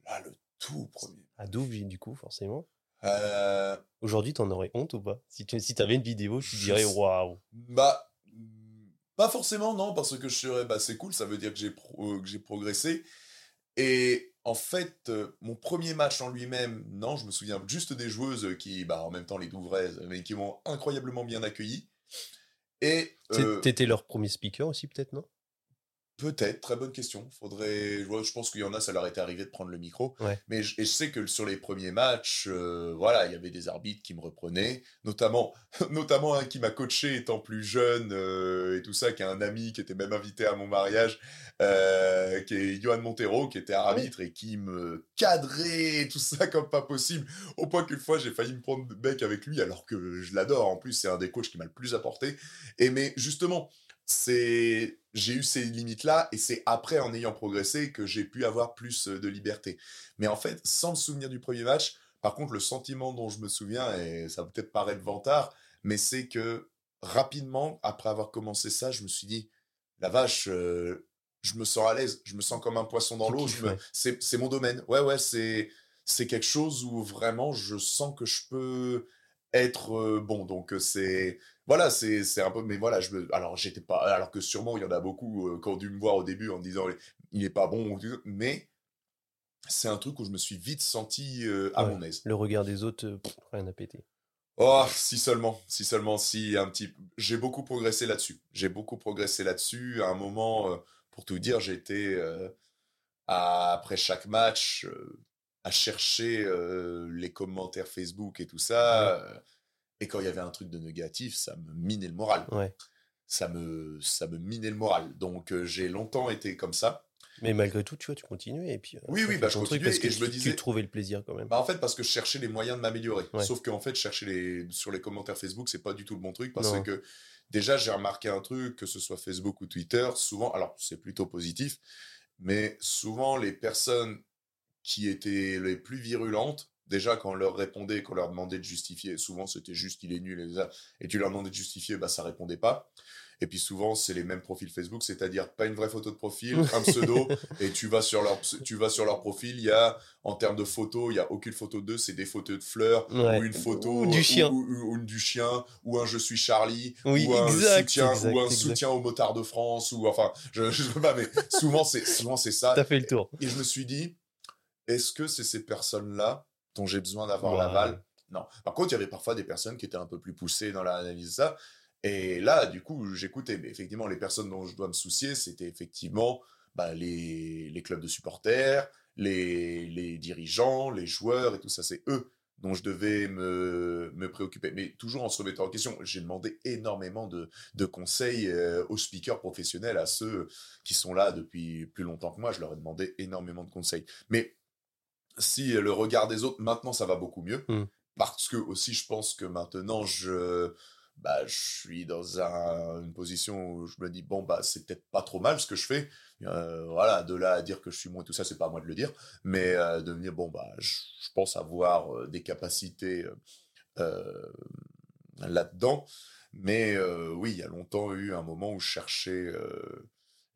Là, le tout premier. À Douvres, du coup, forcément. Euh, Aujourd'hui, t'en aurais honte ou pas? Si tu si avais une vidéo, tu dirais waouh. Bah, pas forcément, non, parce que je serais, bah, c'est cool, ça veut dire que j'ai pro- euh, progressé. Et en fait, euh, mon premier match en lui-même, non, je me souviens juste des joueuses qui, bah, en même temps les Douvraises, mais qui m'ont incroyablement bien accueilli. Et euh, T'étais leur premier speaker aussi, peut-être, non? Peut-être, très bonne question. Faudrait, je pense qu'il y en a, ça leur était arrivé de prendre le micro. Ouais. Mais je, et je sais que sur les premiers matchs, euh, voilà, il y avait des arbitres qui me reprenaient, notamment, notamment un qui m'a coaché étant plus jeune euh, et tout ça, qui est un ami qui était même invité à mon mariage, euh, qui est Johan Montero, qui était arbitre et qui me cadrait tout ça comme pas possible, au point qu'une fois j'ai failli me prendre bec avec lui, alors que je l'adore. En plus, c'est un des coachs qui m'a le plus apporté. Et mais justement, c'est j'ai eu ces limites là et c'est après en ayant progressé que j'ai pu avoir plus euh, de liberté. Mais en fait sans me souvenir du premier match par contre le sentiment dont je me souviens et ça va peut-être paraître vantard mais c'est que rapidement après avoir commencé ça je me suis dit la vache euh, je me sens à l'aise je me sens comme un poisson dans l'eau me- c'est mon domaine. Ouais ouais c'est c'est quelque chose où vraiment je sens que je peux être euh, bon. Donc c'est voilà, c'est c'est un peu mais voilà, je me alors j'étais pas alors que sûrement il y en a beaucoup euh, qui ont dû me voir au début en me disant il est pas bon mais c'est un truc où je me suis vite senti euh, à Ouais. mon aise. Le regard des autres, euh, rien à péter. Oh, si seulement, si seulement, si un petit. J'ai beaucoup progressé là-dessus. J'ai beaucoup progressé là-dessus. À un moment, pour tout dire, j'étais à- après chaque match à chercher les commentaires Facebook et tout ça. Et quand il y avait un truc de négatif, ça me minait le moral. Ouais. Ça me, ça me minait le moral. Donc euh, j'ai longtemps été comme ça. Mais malgré tout, tu vois, tu continuais et puis. euh, Oui, oui, bah, je continuais parce que et je me disais- Tu trouvais le plaisir quand même. Bah, en fait, parce que je cherchais les moyens de m'améliorer. Ouais. Sauf qu'en fait, chercher les... sur les commentaires Facebook, c'est pas du tout le bon truc parce Non. que déjà, j'ai remarqué un truc, que ce soit Facebook ou Twitter, souvent, alors c'est plutôt positif, mais souvent les personnes qui étaient les plus virulentes, déjà quand on leur répondait, quand on leur demandait de justifier, souvent c'était juste il est nul et ça, et tu leur demandais de justifier, bah ça répondait pas. Et puis souvent, c'est les mêmes profils Facebook, c'est-à-dire pas une vraie photo de profil, un pseudo, et tu vas sur leur, tu vas sur leur profil, il y a, en termes de photos, il y a aucune photo d'eux, c'est des photos de fleurs, Ouais. ou une photo Ou du chien. ou, ou- ou du chien, ou un je suis Charlie, Oui, ou un exact, soutien, exact, ou un exact. soutien aux motards de France, ou enfin, je, je sais pas, mais souvent c'est, souvent c'est ça. T'as fait le tour. Et je me suis dit, est-ce que c'est ces personnes-là dont j'ai besoin d'avoir Ouais. l'aval Non. Par contre, il y avait parfois des personnes qui étaient un peu plus poussées dans l'analyse de ça. Et là, du coup, j'écoutais. Mais effectivement, les personnes dont je dois me soucier, c'était effectivement bah, les, les clubs de supporters, les, les dirigeants, les joueurs et tout ça. C'est eux dont je devais me, me préoccuper. Mais toujours en se remettant en question, j'ai demandé énormément de, de conseils euh, aux speakers professionnels, à ceux qui sont là depuis plus longtemps que moi. Je leur ai demandé énormément de conseils. Mais si le regard des autres, maintenant, ça va beaucoup mieux. Mm. Parce que aussi, je pense que maintenant, je, bah, je suis dans un- une position où je me dis, bon, bah, c'est peut-être pas trop mal ce que je fais. Euh, voilà, de là à dire que je suis moins tout ça, c'est pas à moi de le dire. Mais euh, de me dire, bon, bah, je, je pense avoir euh, des capacités euh, euh, là-dedans. Mais euh, oui, il y a longtemps eu un moment où je cherchais euh,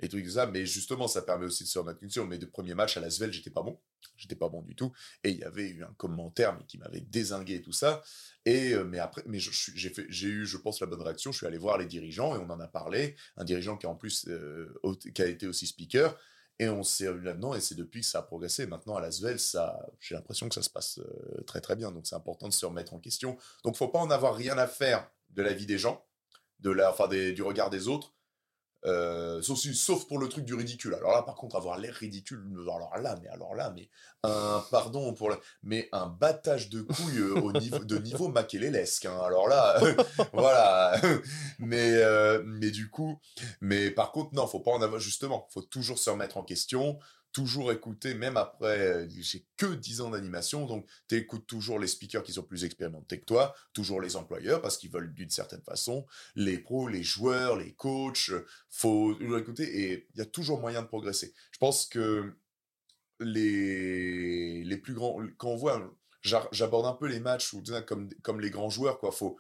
et trucs ça. Mais justement, ça permet aussi de se remettre en question. Mes deux premiers matchs à la Svel, j'étais pas bon. J'étais pas bon du tout. Et il y avait eu un commentaire qui m'avait désingué et tout ça. Et euh, mais après, mais j'ai eu, je pense, la bonne réaction. Je suis allé voir les dirigeants et on en a parlé. Un dirigeant qui en plus euh, qui a été aussi speaker. Et on s'est revu là-dedans et c'est depuis que ça a progressé. Maintenant à la Svel, ça, j'ai l'impression que ça se passe euh, très très bien. Donc c'est important de se remettre en question. Donc faut pas en avoir rien à faire de la vie des gens, de la, enfin du regard des autres. Euh, sauf, pour le truc du ridicule. Alors là, par contre, avoir l'air ridicule, alors là, mais alors là, mais un pardon pour le, mais un battage de couilles euh, au niveau de niveau maquélélesque. Hein. Alors là, voilà. mais euh, mais du coup, mais par contre, non, faut pas en avoir justement. Faut toujours se remettre en question. Toujours écouter, même après, euh, j'ai que 10 ans d'animation, donc tu écoutes toujours les speakers qui sont plus expérimentés que toi, toujours les employeurs, parce qu'ils veulent d'une certaine façon, les pros, les joueurs, les coachs, euh, faut écouter, et il y a toujours moyen de progresser. Je pense que les, les plus grands, quand on voit, j'aborde un peu les matchs où, comme, comme les grands joueurs, quoi, faut,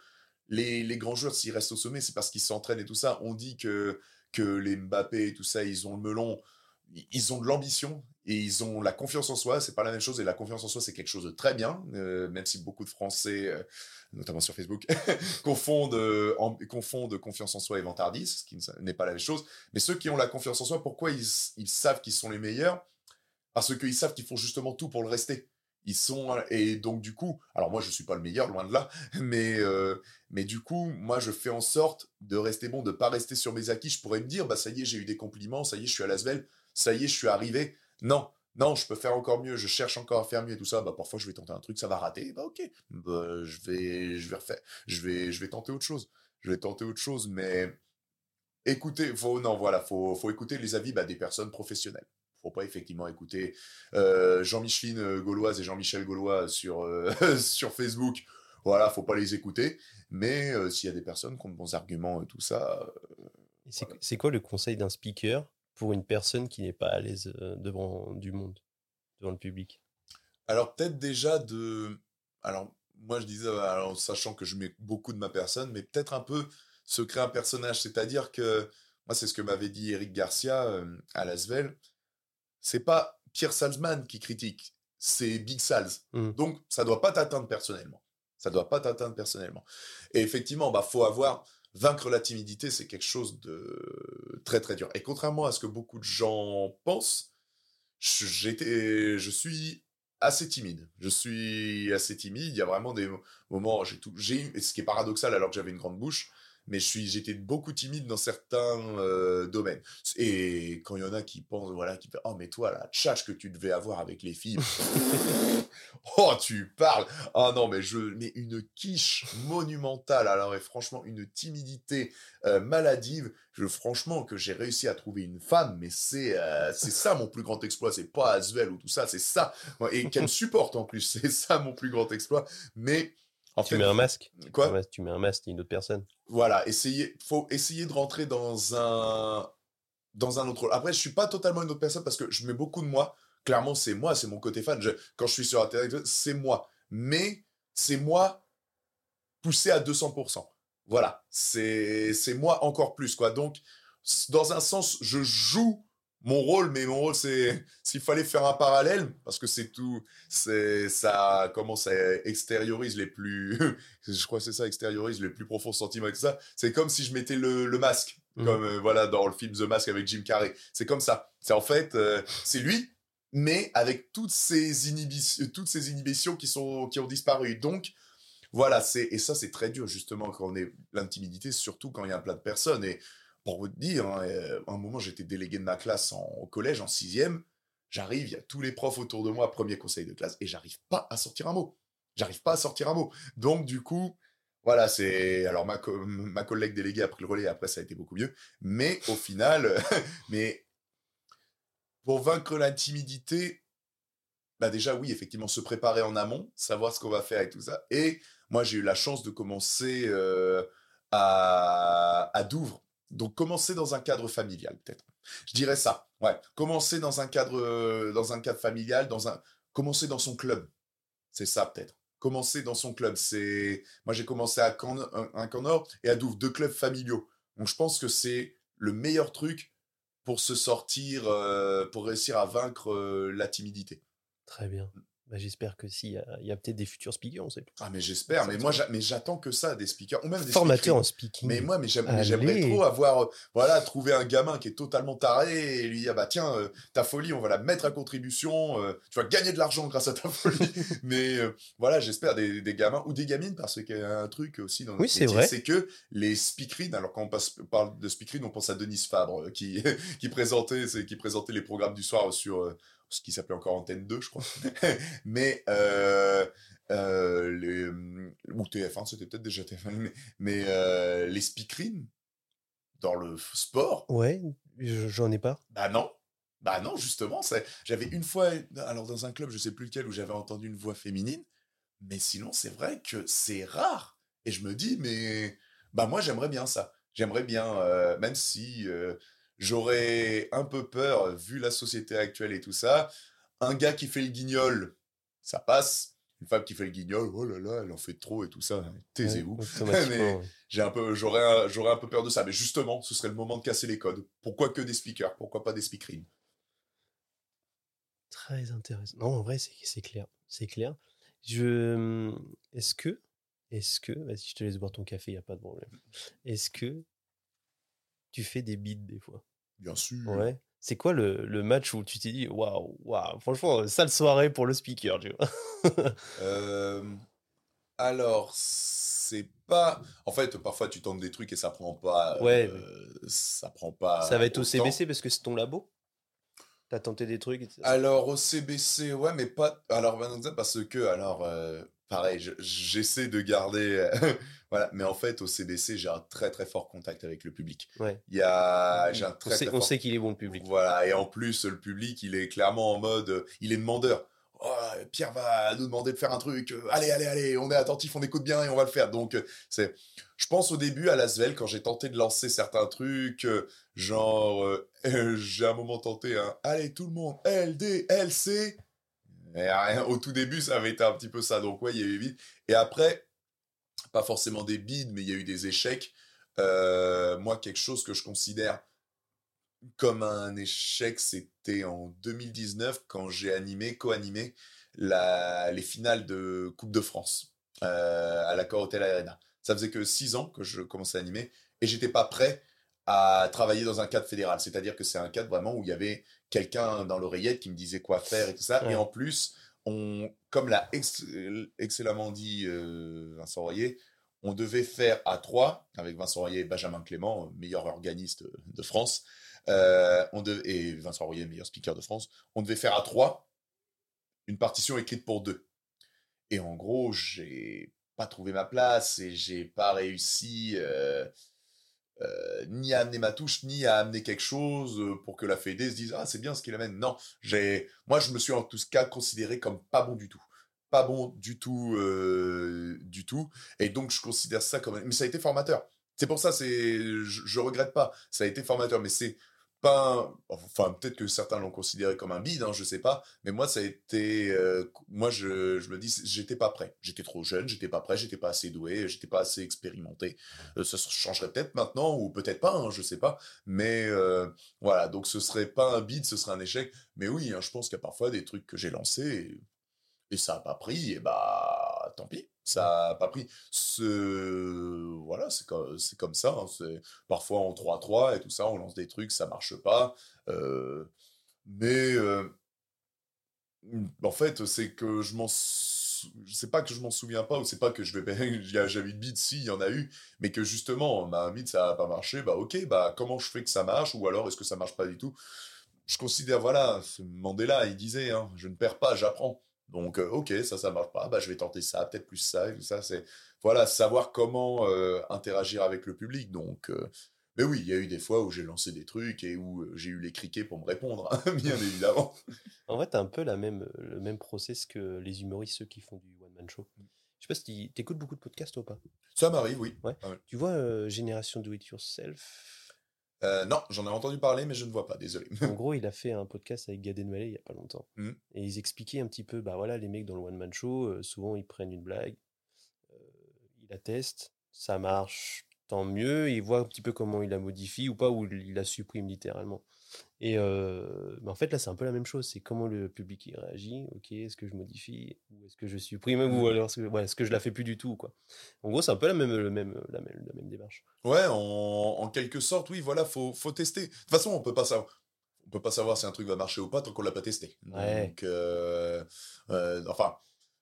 les, les grands joueurs, s'ils restent au sommet, c'est parce qu'ils s'entraînent et tout ça. On dit que, que les Mbappé et tout ça, ils ont le melon, ils ont de l'ambition et ils ont la confiance en soi. C'est pas la même chose et la confiance en soi, c'est quelque chose de très bien, euh, même si beaucoup de Français, euh, notamment sur Facebook, confondent, euh, en- confondent confiance en soi et vantardise, ce qui ne- n'est pas la même chose. Mais ceux qui ont la confiance en soi, pourquoi ils, savent qu'ils sont les meilleurs? Parce qu'ils savent qu'ils font justement tout pour le rester. Ils sont et donc du coup, alors moi je suis pas le meilleur loin de là, mais mais du coup moi je fais en sorte de rester bon, de pas rester sur mes acquis. Je pourrais me dire bah ça y est j'ai eu des compliments, ça y est je suis à Lasvel, ça y est je suis arrivé. Non, non je peux faire encore mieux, je cherche encore à faire mieux et tout ça. Bah parfois je vais tenter un truc, ça va rater, bah ok, bah, je vais je vais refaire, je vais je vais tenter autre chose, je vais tenter autre chose, mais écoutez, faut non voilà, faut faut écouter les avis bah, des personnes professionnelles faut pas effectivement écouter euh, Jean-Micheline euh, Gauloise et Jean-Michel Gaulois sur, euh, sur Facebook. Voilà, faut pas les écouter. Mais euh, s'il y a des personnes qui ont de bons arguments et tout ça, c'est quoi le conseil d'un speaker pour une personne qui n'est pas à l'aise euh, devant du monde, devant le public? Alors peut-être déjà de... Alors moi je disais, euh, alors, sachant que je mets beaucoup de ma personne, mais peut-être un peu se créer un personnage. C'est-à-dire que, moi c'est ce que m'avait dit Eric Garcia euh, à Lasvel, c'est pas Pierre Salzman qui critique, c'est Big Sals. Mm. Donc, ça doit pas t'atteindre personnellement. Ça doit pas t'atteindre personnellement. Et effectivement, bah, faut avoir, vaincre la timidité, c'est quelque chose de très, très dur. Et contrairement à ce que beaucoup de gens pensent, j'étais, je suis assez timide. Je suis assez timide. Il y a vraiment des mo- moments, j'ai tout, j'ai ce qui est paradoxal alors que j'avais une grande bouche, mais je suis, j'étais beaucoup timide dans certains euh, domaines. Et quand il y en a qui pensent, voilà, qui oh, mais toi, la tchatch que tu devais avoir avec les filles. oh, tu parles. Ah non, mais je, mais une quiche monumentale. Alors, et franchement, une timidité euh, maladive. Je, franchement, que j'ai réussi à trouver une femme, mais c'est, euh, c'est ça mon plus grand exploit. C'est pas Asvel ou tout ça, c'est ça. Et qu'elle supporte en plus. C'est ça mon plus grand exploit. Mais, en Tu fait, mets un masque quoi? Tu mets un masque, t'es une autre personne. Voilà, essayer, faut essayer de rentrer dans un, dans un autre rôle. Après, je suis pas totalement une autre personne parce que je mets beaucoup de moi. Clairement, c'est moi, c'est mon côté fan. Je- quand je suis sur Internet, c'est moi. Mais c'est moi poussé à 200%. Voilà, c'est moi encore plus, quoi. Donc, dans un sens, je joue mon rôle, mais mon rôle, c'est s'il fallait faire un parallèle, parce que c'est tout, c'est ça, comment ça extériorise les plus, je crois que c'est ça, extériorise les plus profonds sentiments et tout ça. C'est comme si je mettais le, le masque, Mhm. comme euh, voilà dans le film The Mask avec Jim Carrey. C'est comme ça. C'est en fait, euh, c'est lui, mais avec toutes ces inhibitions, toutes ces inhibitions qui sont qui ont disparu. Donc, voilà, c'est et ça c'est très dur justement quand on est l'intimidité, surtout quand il y a un plein de personnes. Et pour vous dire, hein, euh, un moment j'étais délégué de ma classe en, au collège en sixième. J'arrive, il y a tous les profs autour de moi, premier conseil de classe, et j'arrive pas à sortir un mot. J'arrive pas à sortir un mot. Donc du coup, voilà, c'est alors ma, ma collègue déléguée a pris le relais. Après, ça a été beaucoup mieux. Mais au final, mais pour vaincre la timidité, bah déjà oui, effectivement, se préparer en amont, savoir ce qu'on va faire et tout ça. Et moi, j'ai eu la chance de commencer euh, à, à Douvres. Donc commencer dans un cadre familial, peut-être. Je dirais ça. Ouais, commencer dans un cadre, euh, dans un cadre familial, dans un, commencer dans son club. C'est ça peut-être. Commencer dans son club. C'est, moi j'ai commencé à Camp, un, et à Douvres, deux clubs familiaux. Donc je pense que c'est le meilleur truc pour se sortir, euh, pour réussir à vaincre euh, la timidité. Très bien. Bah, J'espère que s'il y y a peut-être des futurs speakers, on sait pas. Ah mais j'espère. Mais moi, j'a- mais j'attends que ça des speakers ou même des Formateur en speaking. Mais moi, mais j'aime- mais j'aimerais trop avoir, euh, voilà, trouver un gamin qui est totalement taré et lui dire, bah tiens, euh, ta folie, on va la mettre à contribution, euh, tu vas gagner de l'argent grâce à ta folie. mais voilà, j'espère des, des gamins ou des gamines parce qu'il y a un truc aussi dans notre Oui, c'est métier, vrai. c'est que les speakerines, alors quand on passe- parle de speakerines, on pense à Denise Fabre qui, qui présentait, c'est qui présentait les programmes du soir sur ce qui s'appelait encore Antenne 2, je crois. mais euh, euh, les, ou TF1, c'était peut-être déjà TF1, mais, mais euh, les speakerines dans le sport, Ouais, je- j'en ai pas. bah non. Bah non, justement, c'est- j'avais une fois, alors dans un club, je sais plus lequel, où j'avais entendu une voix féminine, mais sinon, c'est vrai que c'est rare. Et je me dis, mais bah moi, j'aimerais bien ça. J'aimerais bien, même si j'aurais un peu peur, vu la société actuelle et tout ça, un gars qui fait le guignol, ça passe. Une femme qui fait le guignol, oh là là, elle en fait trop et tout ça, taisez-vous. Ouais, automatiquement, Mais- ouais. J'ai un peu, j'aurais, un, j'aurais un peu peur de ça, mais justement, ce serait le moment de casser les codes. Pourquoi que des speakers? Pourquoi pas des speakerines Très intéressant. Non, en vrai, c'est clair. C'est clair. Je... Est-ce que... Est-ce que... Vas-y, je te laisse boire ton café, il a pas de problème. Est-ce que tu fais des beats des fois? Bien sûr. Ouais. C'est quoi le, le match où tu t'es dit, waouh, waouh, franchement, sale soirée pour le speaker, tu vois? Euh, alors, c'est pas. En fait, parfois tu tentes des trucs et ça prend pas. Ouais, euh, Ça prend pas. Ça va être au. CBC parce que c'est ton labo? T'as tenté des trucs et- Alors au CBC, ouais, mais pas. Alors parce que, alors, euh, pareil, je- j'essaie de garder. voilà, mais en fait, au CBC, j'ai un très très fort contact avec le public. Ouais. Il y a, j'ai un On très sait, on fort sait qu'il est bon, le public. Voilà, et en plus, le public, il est clairement en mode, euh, il est demandeur. Oh, Pierre va nous demander de faire un truc. euh, Allez, allez, allez, on est attentif, on écoute bien et on va le faire. Donc, euh, c'est. Je pense au début à Lasvel, quand j'ai tenté de lancer certains trucs, euh, genre, euh, euh, j'ai un moment tenté un Allez, tout le monde, LD, LC. Rien, au tout début, ça avait été un petit peu ça. Donc, ouais, il y a eu vite. Et après, pas forcément des bides, mais il y a eu des échecs. Euh, moi, quelque chose que je considère comme un échec, c'était en 2019 quand j'ai animé, co-animé les finales de Coupe de France euh, à l'accord Hotel Arena. Ça faisait que six ans que je commençais à animer et j'étais pas prêt à travailler dans un cadre fédéral. C'est-à-dire que c'est un cadre vraiment où il y avait quelqu'un dans l'oreillette qui me disait quoi faire et tout ça. Ouais. Et en plus, on, comme l'a ex- excellemment dit euh, Vincent Royer, on devait faire à trois avec Vincent Royer et Benjamin Clément, meilleur organiste de France. Euh, on dev- et Vincent Royer, meilleur speaker de France, on devait faire à trois une partition écrite pour deux. Et en gros, j'ai pas trouvé ma place et j'ai pas réussi euh, euh, ni à amener ma touche, ni à amener quelque chose euh, pour que la Fédé se dise Ah, c'est bien ce qu'il amène. Non, j'ai, moi, je me suis en tout cas considéré comme pas bon du tout. Pas bon du tout, euh, du tout. Et donc, je considère ça comme. Mais ça a été formateur. C'est pour ça, c'est, je, je regrette pas. Ça a été formateur, mais c'est pas. Enfin, peut-être que certains l'ont considéré comme un bide, hein, je sais pas. Mais moi, ça a été. euh, moi, je, je me dis, j'étais pas prêt. J'étais trop jeune, j'étais pas prêt, j'étais pas assez doué, j'étais pas assez expérimenté. Euh, ça changerait peut-être maintenant, ou peut-être pas, hein, je sais pas. Mais euh, voilà, donc ce serait pas un bide, ce serait un échec. Mais oui, hein, je pense qu'il y a parfois des trucs que j'ai lancés et, ça a pas pris, et bah tant pis, ça a pas pris. Ce... Voilà, c'est comme, comme ça. hein, parfois en 3-3 et tout ça, on lance des trucs, ça marche pas. Euh, mais euh, en fait, c'est que je m'en c'est pas que je m'en souviens pas ou c'est pas que je vais il y a- j'avais une bide si il y en a eu mais que justement ma bide ça a pas marché bah ok bah comment je fais que ça marche ou alors est-ce que ça marche pas du tout? Je considère voilà ce Mandela il disait hein, je ne perds pas j'apprends donc euh, ok ça ça marche pas bah je vais tenter ça peut-être plus ça et tout ça c'est voilà savoir comment euh, interagir avec le public donc euh, mais oui, il y a eu des fois où j'ai lancé des trucs et où j'ai eu les criquets pour me répondre, hein, bien évidemment. En vrai, t'as un peu la même, le même process que les humoristes, ceux qui font du one-man show. Je sais pas si t'écoutes beaucoup de podcasts ou pas. Ça m'arrive, oui. Ouais. Tu vois Génération Do It Yourself Euh, non, j'en ai entendu parler, mais je ne vois pas, désolé. En gros, il a fait un podcast avec Gad Elmaleh il y a pas longtemps. Mhm. Et ils expliquaient un petit peu, bah voilà, les mecs dans le one-man show, euh, souvent ils prennent une blague, euh, ils la testent, ça marche, tant mieux, ils voient un petit peu comment il la modifie ou pas, ou il la supprime littéralement. Et euh, mais en fait, là, c'est un peu la même chose. C'est comment le public il réagit. Ok, est-ce que je modifie ou est-ce que je supprime ou alors est-ce que, ouais, que je la fais plus du tout quoi? En gros, c'est un peu la même, le même, la même, la même démarche. Ouais, en, en quelque sorte, oui, voilà, faut, faut tester. De toute façon, on peut pas savoir. On peut pas savoir si un truc va marcher ou pas tant qu'on l'a pas testé. Ouais. Donc, euh, euh, enfin,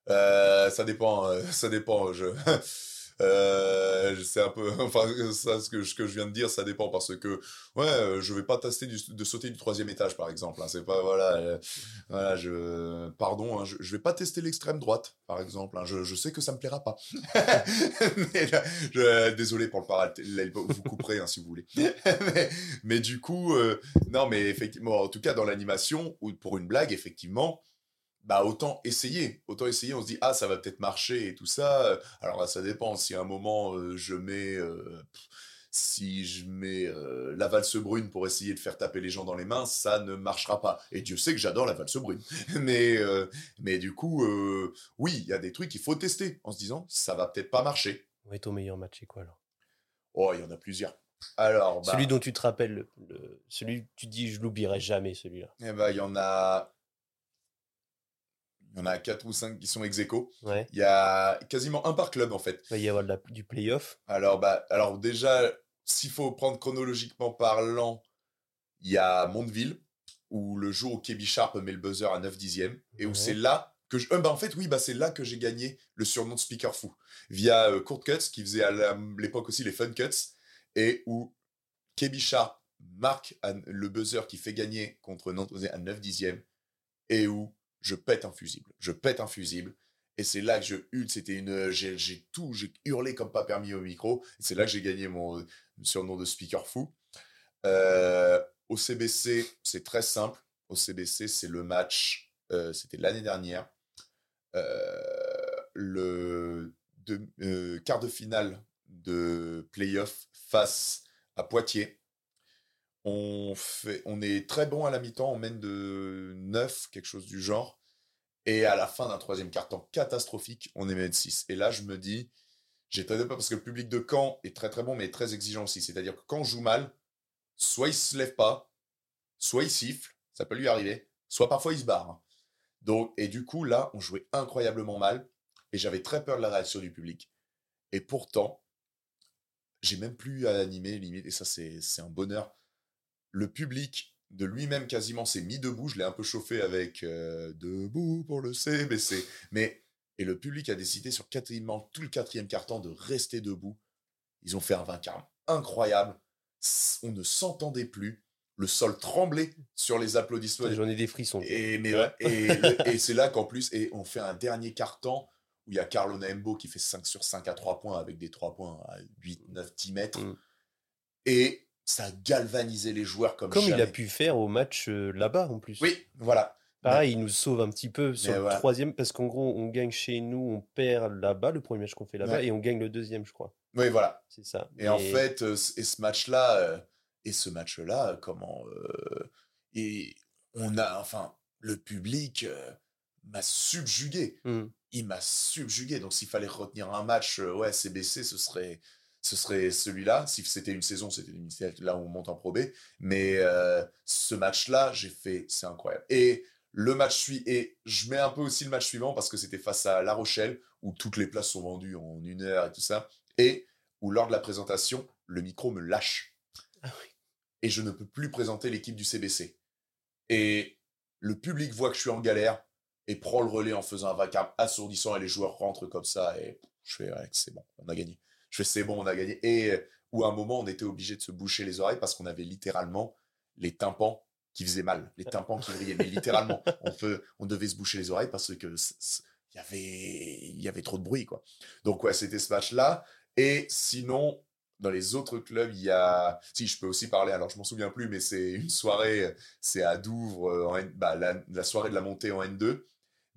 euh, ça dépend. ça dépend. Je, euh, c'est un peu, enfin, ça, ce que, je viens de dire, ça dépend parce que, ouais, euh, je vais pas tester de sauter du troisième étage, par exemple. hein, c'est pas, voilà, euh, voilà, je, pardon, hein, je, je vais pas tester l'extrême droite, par exemple. hein, je, sais que ça me plaira pas. Désolé pour le parallèle, vous couperez si vous voulez. mais, mais du coup, euh, non, mais effectivement, en tout cas dans l'animation ou pour une blague, effectivement, bah autant essayer, autant essayer. On se dit ah ça va peut-être marcher et tout ça. Alors là, ça dépend. Si à un moment euh, je mets, euh, si je mets euh, la valse brune pour essayer de faire taper les gens dans les mains, ça ne marchera pas. Et Dieu sait que j'adore la valse brune. mais euh, mais du coup, euh, oui, il y a des trucs qu'il faut tester en se disant ça va peut-être pas marcher. Ouais, ton meilleur match, c'est quoi alors? Oh, il y en a plusieurs. Alors, bah, Celui dont tu te rappelles, le, celui que tu dis, je l'oublierai jamais, celui-là. eh ben, il y en a. Il y en a quatre ou cinq qui sont ex aequo. Ouais. Il y a quasiment un par club en fait. Il va y avoir de la- du playoff. Alors, bah, alors déjà, s'il faut prendre chronologiquement parlant, il y a Mondeville, où le jour où Kebi Sharp met le buzzer à 9 dixièmes, et où Ouais. c'est là que je... euh, bah, en fait, oui, bah, c'est là que j'ai gagné le surnom de Speaker Fou, via euh, Kurt Cuts, qui faisait à l'époque aussi les Fun Cuts, et où Kebi Sharp marque le buzzer qui fait gagner contre Nantes à 9 dixièmes, et où je pète un fusible. Je pète un fusible. Et c'est là que je c'était une, j'ai, tout, j'ai hurlé comme pas permis au micro. C'est là que j'ai gagné mon surnom de speaker fou. Euh, au CBC, c'est très simple. Au CBC, c'est le match, euh, c'était l'année dernière, euh, le quart de finale de playoff face à Poitiers. On, fait, on est très bon à la mi-temps, on mène de 9, quelque chose du genre. Et à la fin d'un troisième quart-temps catastrophique, on est même 6. Et là, je me dis, j'ai très peur parce que le public de Caen est très très bon, mais très exigeant aussi. C'est-à-dire que quand on joue mal, soit il se lève pas, soit il siffle, ça peut lui arriver, soit parfois il se barre. Donc, et du coup, là, on jouait incroyablement mal, et j'avais très peur de la réaction du public. Et pourtant, j'ai même plus à animer, limite, et ça, c'est un bonheur. Le public de lui-même quasiment s'est mis debout. Je l'ai un peu chauffé avec euh, Debout pour le CBC. Mais, et le public a décidé sur quasiment tout le quatrième quart-temps de rester debout. Ils ont fait un vainqueur incroyable. On ne s'entendait plus. Le sol tremblait sur les applaudissements. J'en ai des frissons. Et, mais, Ouais. et, le- et c'est là qu'en plus, et on fait un dernier quart-temps où il y a Carlo Naembo qui fait 5 sur 5 à 3 points avec des 3 points à 8, 9, 10 mètres. Mm. Et ça a galvanisé les joueurs comme, Comme il a pu faire au match euh, là-bas en plus. Oui, voilà. Pareil, il nous sauve un petit peu sur Mais le troisième, parce qu'en gros, on gagne chez nous, on perd là-bas, le premier match qu'on fait là-bas, Ouais. et on gagne le deuxième, je crois. Oui, voilà. C'est ça. Et en fait, euh, et ce match-là, euh, et ce match-là, comment, et on a, enfin, le public m'a subjugué. Hmm. Il m'a subjugué. Donc, s'il fallait retenir un match, ouais, CBC, ce serait, ce serait celui-là. Si c'était une saison, c'était là où on monte en Pro B. Mais euh, ce match-là, j'ai fait, c'est incroyable. Et le match suit, et je mets un peu aussi le match suivant parce que c'était face à La Rochelle, où toutes les places sont vendues en une heure et tout ça. Et où lors de la présentation, le micro me lâche. Ah Et je ne peux plus présenter l'équipe du CBC. Et le public voit que je suis en galère. et prend le relais en faisant un vacarme assourdissant et les joueurs rentrent comme ça et je fais ouais, c'est bon, on a gagné. Je fais c'est bon, on a gagné. Et euh, où à un moment on était obligé de se boucher les oreilles parce qu'on avait littéralement les tympans qui faisaient mal, les tympans qui brillaient. Mais littéralement, on, peut, on devait se boucher les oreilles parce que il y avait, il y avait trop de bruit quoi. Donc ouais, c'était ce match là. Et sinon, dans les autres clubs, il y a. Si, je peux aussi parler, alors je m'en souviens plus, mais c'est une soirée, c'est à Douvres, euh, bah, la, soirée de la montée en N2.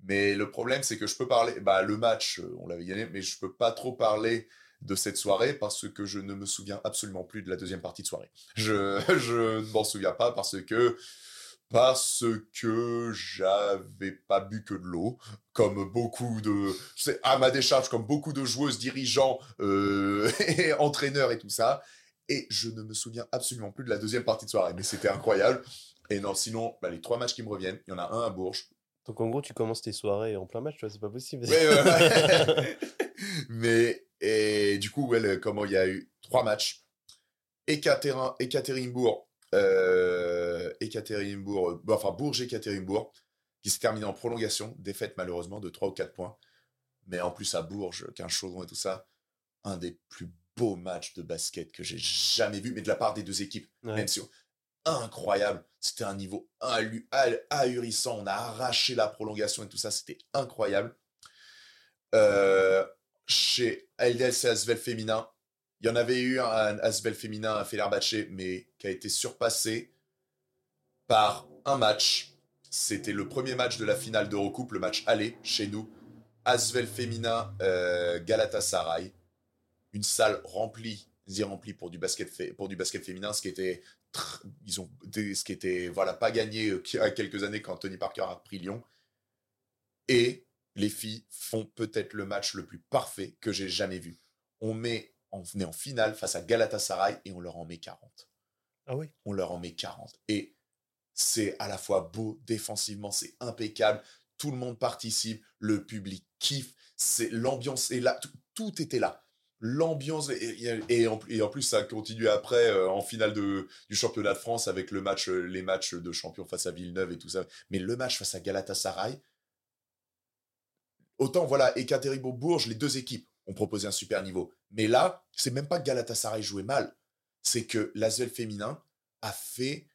Mais le problème, c'est que je peux parler. Bah, le match, euh, on l'avait gagné, mais je peux pas trop parler de cette soirée parce que je ne me souviens absolument plus de la deuxième partie de soirée. Je, je ne m'en souviens pas parce que parce que j'avais pas bu que de l'eau, comme beaucoup de, c'est à ma décharge, comme beaucoup de joueuses, dirigeants, euh, et entraîneurs et tout ça. Et je ne me souviens absolument plus de la deuxième partie de soirée, mais c'était incroyable. Et non, sinon, bah, les trois matchs qui me reviennent, il y en a un à Bourges. Donc en gros, tu commences tes soirées en plein match, tu vois, c'est pas possible. mais, et du coup, comment il y a eu trois matchs. Ekaterinbourg, euh, Ekaterinbourg, euh, enfin Bourges-Ekaterinbourg, qui s'est terminé en prolongation, défaite malheureusement de 3 ou 4 points. Mais en plus à Bourges, qu'un chaudron et tout ça, un des plus beaux matchs de basket que j'ai jamais vu, mais de la part des deux équipes. Même si incroyable, c'était un niveau ahurissant, on a arraché la prolongation et tout ça, c'était incroyable. Euh, chez LDLC Asvel féminin, il y en avait eu un Asvel féminin à Fenerbahce, mais qui a été surpassé par un match. C'était le premier match de la finale d'Eurocoupe, le match aller chez nous. Asvel féminin, euh, Galatasaray. Une salle remplie, dit remplie pour du basket, pour du basket féminin, ce qui était, ils ont, ce qui était, voilà, pas gagné euh, a quelques années quand Tony Parker a pris Lyon. Et les filles font peut-être le match le plus parfait que j'ai jamais vu. On met on venait en finale face à Galatasaray et on leur en met 40. Ah oui On leur en met 40. Et c'est à la fois beau, défensivement, c'est impeccable. Tout le monde participe, le public kiffe, c'est l'ambiance est là, tout, était là. L'ambiance et, en, plus ça continue après euh, en finale de, du championnat de France avec le match, euh, les matchs de champion face à Villeneuve et tout ça. Mais le match face à Galatasaray, autant voilà, Ekaterinbourg-Bourges, les deux équipes ont proposé un super niveau. Mais là, c'est même pas que Galatasaray jouait mal, c'est que l'Asvel féminin a fait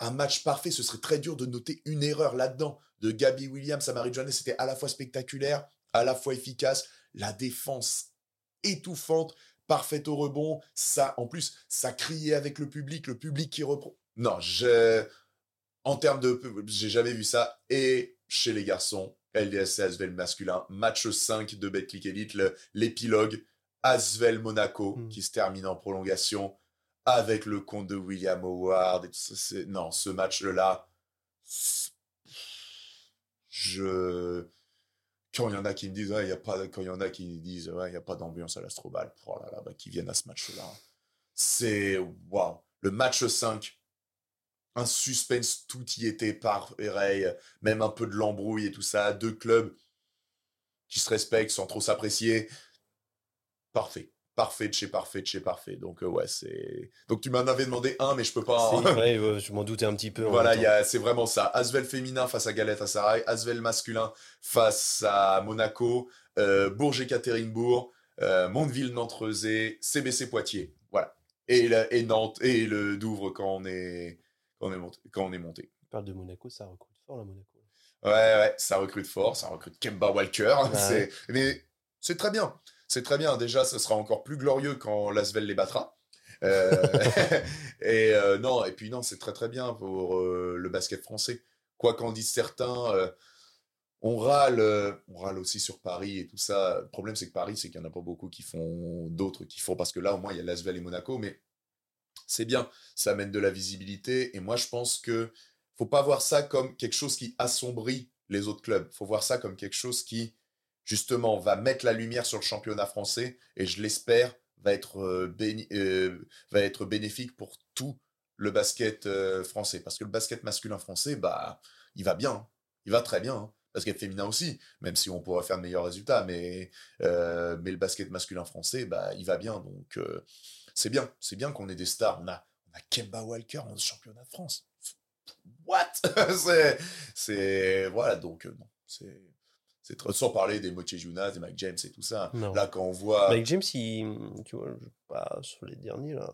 un match parfait. Ce serait très dur de noter une erreur là-dedans. De Gabi Williams à Marie Joanne, c'était à la fois spectaculaire, à la fois efficace. La défense étouffante, parfaite au rebond. Ça, en plus, ça criait avec le public, le public qui reprend. Non, en termes de, j'ai jamais vu ça. Et chez les garçons, LDS Asvel masculin, match 5 de Betclic Elite, l'épilogue, Asvel Monaco, hmm. qui se termine en prolongation avec le compte de William Howard. Et tout non, ce match-là, je. Quand il y en a qui me disent, il y a pas, quand il y en a qui disent, il n'y a pas d'ambiance à l'Astrobal, oh là là, bah, qui viennent à ce match-là. C'est, waouh. Le match 5, un suspense, tout y était pareil, même un peu de l'embrouille et tout ça, deux clubs qui se respectent sans trop s'apprécier. Parfait. Parfait de chez parfait de chez parfait. Donc euh, ouais, c'est. Donc tu m'en avais demandé un, mais je peux pas. je m'en doutais un petit peu. Voilà, c'est vraiment ça. Asvel féminin face à Galatasaray, Asvel masculin face à Monaco, euh, Bourges Ekaterinbourg, euh, Mondeville Nantes-Rezé, CBC Poitiers. Voilà. Et, et Nantes et le Douvres quand on est quand on est monté. Quand on est monté. parle de Monaco, ça recrute fort, la Monaco. Ouais, ouais, ça recrute fort, ça recrute Kemba Walker. Mais c'est très bien. C'est très bien. Déjà, ce sera encore plus glorieux quand Lasvel les battra. Euh, et euh, non, et puis non, c'est très très bien pour euh, le basket français. Quoi qu'en disent certains, on râle, on râle aussi sur Paris et tout ça. Le problème, c'est que Paris, c'est qu'il n'y en a pas beaucoup qui font d'autres qui font parce que là, au moins, il y a Lasvel et Monaco, mais c'est bien, ça amène de la visibilité. Et moi, je pense que faut pas voir ça comme quelque chose qui assombrit les autres clubs. Faut voir ça comme quelque chose qui, justement, va mettre la lumière sur le championnat français et je l'espère va être euh, euh, va être bénéfique pour tout le basket euh, français. Parce que le basket masculin français, bah, il va bien, il va très bien. Hein. Basket féminin aussi, même si on pourrait faire de meilleurs résultats, mais, mais le basket masculin français, bah, il va bien. Donc, c'est bien, c'est bien qu'on ait des stars. On a, on a Kemba Walker en championnat de France. what? C'est, c'est, voilà, donc, euh, non, c'est, sans parler des Moche Jonas, des Mike James et tout ça. Non. Là, quand on voit. Mike James, il, tu vois, je- pas sur les derniers là.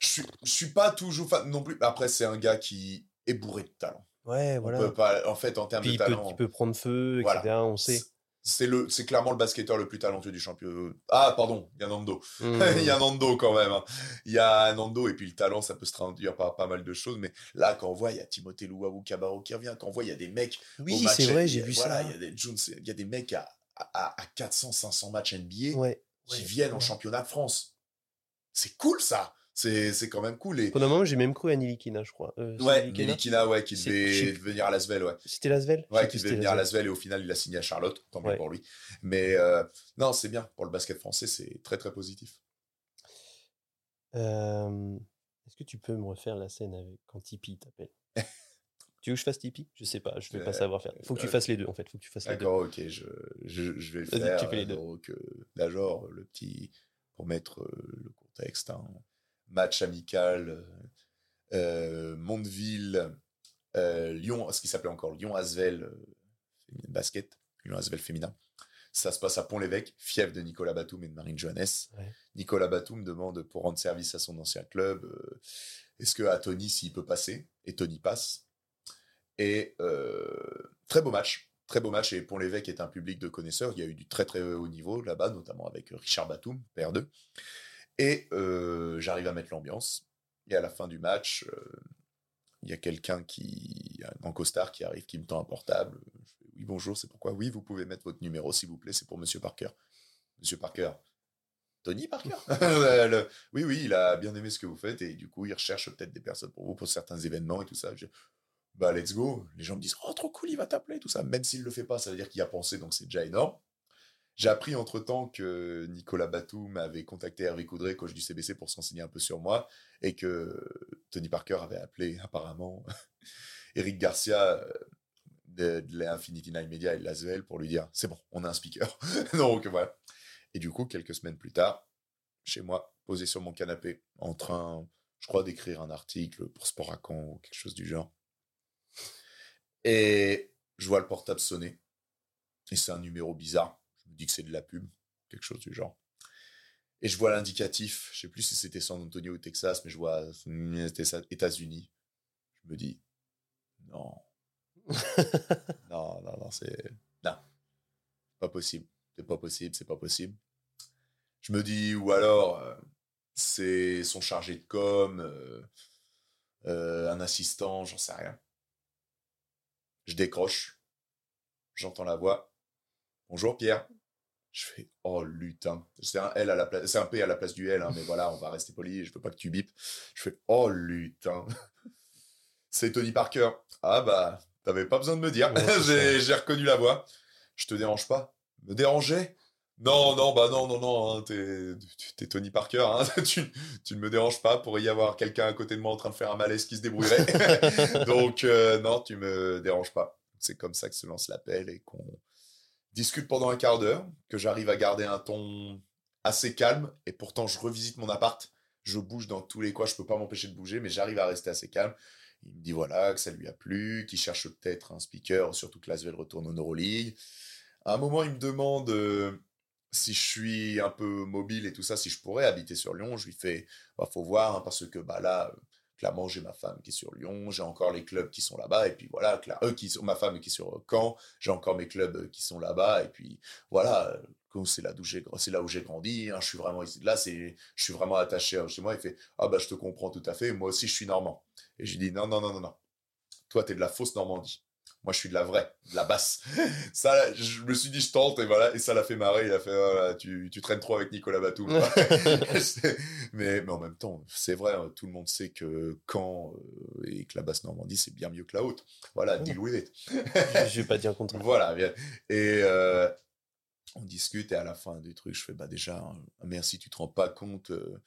Je suis, je suis pas toujours fan non plus. Après, c'est un gars qui est bourré de talent. Ouais, On voilà. peut pas, en fait, en termes Puis de il peut, talent. il peut prendre feu, etc. Voilà. On sait. C'est- le, c'est clairement le basketteur le plus talentueux du championnat. Ah, pardon, il y a Nando. Hmm. il y a Nando quand même. hein. Il y a Nando et puis le talent, ça peut se traduire par pas mal de choses. Mais là, quand on voit, il y a Timothée Luawu Cabarro qui revient. Quand on voit, il y a des mecs. Oui, c'est vrai, j'ai vu voilà, ça. Il y a des Jones, il y a des mecs à, à, à 400, 500 matchs NBA Ouais. qui ouais, viennent en championnat de France. C'est cool ça. C'est quand même cool. Et... Pendant un moment, j'ai même cru à Nilikina, je crois. Euh, Ouais, Nilikina ouais, qui devait venir à Lasvel, ouais. C'était Lasvel Ouais, qui devait venir à Lasvel. Et au final il a signé à Charlotte, tant mieux Ouais. pour lui. Mais euh, non, c'est bien pour le basket français, c'est très très positif. Euh, Est-ce que tu peux me refaire la scène avec quand Tipeee t'appelle? Tu veux que je fasse Tipeee? Je sais pas, je vais pas Euh, savoir faire. Faut que tu fasses les deux en fait, faut que tu fasses les deux. D'accord, ok, je, je, je vais faire. tu fais les deux. Donc, le petit, pour mettre le contexte, hein, match amical, euh, euh, Mondeville, euh, Lyon, ce qui s'appelait encore euh, féminin- basket, Lyon-Asvel féminin. Ça se passe à Pont-l'Évêque, fief de Nicolas Batum et de Marine Johannes. Ouais. Nicolas Batum demande pour rendre service à son ancien club, euh, est-ce que à Tony s'il peut passer Et Tony passe. Et euh, très beau match, très beau match. Et Pont-l'Évêque est un public de connaisseurs. Il y a eu du très très haut niveau là-bas, notamment avec Richard Batum, père 2. Et euh, j'arrive à mettre l'ambiance. Et à la fin du match, euh, il y a quelqu'un qui, un costard qui arrive, qui me tend un portable. Je fais, oui, bonjour, c'est pourquoi? Oui, vous pouvez mettre votre numéro, s'il vous plaît, c'est pour Monsieur Parker. Monsieur Parker. Tony Parker? Le- Oui, oui, il a bien aimé ce que vous faites et du coup, il recherche peut-être des personnes pour vous, pour certains événements et tout ça. Je- bah, let's go. Les gens me disent, oh, trop cool, il va t'appeler, tout ça. Même s'il le fait pas, ça veut dire qu'il y a pensé, donc c'est déjà énorme. J'ai appris entre temps que Nicolas Batum avait contacté Hervé Coudray, coach du CBC, pour s'enseigner un peu sur moi et que Tony Parker avait appelé apparemment Eric Garcia euh, de, l'Infinity Nine Media et de l'Asvel pour lui dire c'est bon, on a un speaker. Donc voilà. Et du coup, quelques semaines plus tard, chez moi, posé sur mon canapé, en train, je crois, d'écrire un article pour Sport à ou quelque chose du genre. Et je vois le portable sonner. Et c'est un numéro bizarre. Dis que c'est de la pub, quelque chose du genre. Et je vois l'indicatif, je sais plus si c'était San Antonio ou Texas, mais je vois États-Unis. Je me dis, non. non, non, non, c'est. Non. Pas possible. C'est pas possible, c'est pas possible. Je me dis, ou alors, euh, c'est son chargé de com, euh, euh, un assistant, j'en sais rien. Je décroche. J'entends la voix. Bonjour Pierre. Je fais oh lutin. C'est un L à la place, c'est un P à la place du L, hein, mais voilà, on va rester poli. Je veux pas que tu bipes. Je fais oh lutin. C'est Tony Parker. Ah bah, t'avais pas besoin de me dire. Ouais, j'ai, reconnu la voix. Je te dérange pas. Me déranger? Non, non, bah non, non, non. hein, t'es, t'es Tony Parker. hein, tu, tu ne me déranges pas. Pour y avoir quelqu'un à côté de moi en train de faire un malaise qui se débrouillerait. Donc euh, non, tu me déranges pas. C'est comme ça que se lance l'appel et qu'on discute pendant un quart d'heure, que j'arrive à garder un ton assez calme, et pourtant je revisite mon appart, je bouge dans tous les coins, je peux pas m'empêcher de bouger, mais j'arrive à rester assez calme. Il me dit voilà, que ça lui a plu, qu'il cherche peut-être un speaker, surtout que Lasvel retourne au Euroleague. À un moment, il me demande euh, si je suis un peu mobile et tout ça, si je pourrais habiter sur Lyon. Je lui fais, bah, faut voir, hein, parce que bah là, clairement, j'ai ma femme qui est sur Lyon, j'ai encore les clubs qui sont là-bas, et puis voilà, eux qui sont, ma femme qui est sur Caen, j'ai encore mes clubs euh, qui sont là-bas, et puis voilà, euh, c'est là, d'où j'ai- c'est là où j'ai grandi, hein, je suis vraiment ici, là, je suis vraiment attaché à- chez moi, il fait, ah bah je te comprends tout à fait, moi aussi je suis normand. Et je lui dis, non, non, non, non, non, toi t'es de la fausse Normandie. Moi, je suis de la vraie, de la basse. Ça, je me suis dit, je tente, et voilà, et ça l'a fait marrer. Il a fait, voilà, tu, tu traînes trop avec Nicolas Batum. mais, mais en même temps, c'est vrai, hein, tout le monde sait que Caen euh, et que la basse Normandie, c'est bien mieux que la haute. Voilà, deal with it. Je vais pas dire le contraire. Voilà, bien. Et euh, on discute, et à la fin du truc, je fais, bah déjà, hein, merci, tu te rends pas compte, euh,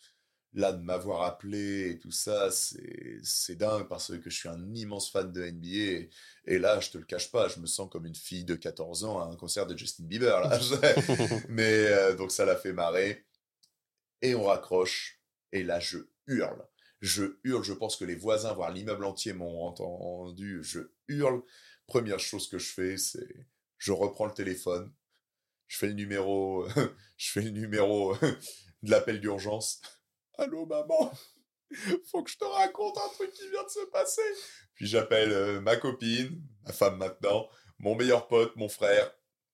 là, de m'avoir appelé et tout ça, c'est dingue, parce que je suis un immense fan de NBA, et, et là, je te le cache pas, je me sens comme une fille de 14 ans à un concert de Justin Bieber, là. Mais, euh, donc, ça l'a fait marrer, et on raccroche, et là, je hurle. Je hurle, je pense que les voisins, voire l'immeuble entier m'ont entendu. Je hurle. Première chose que je fais, c'est je reprends le téléphone, je fais le numéro, je fais le numéro de l'appel d'urgence. Allô maman, faut que je te raconte un truc qui vient de se passer. Puis j'appelle euh, ma copine, ma femme maintenant, mon meilleur pote, mon frère,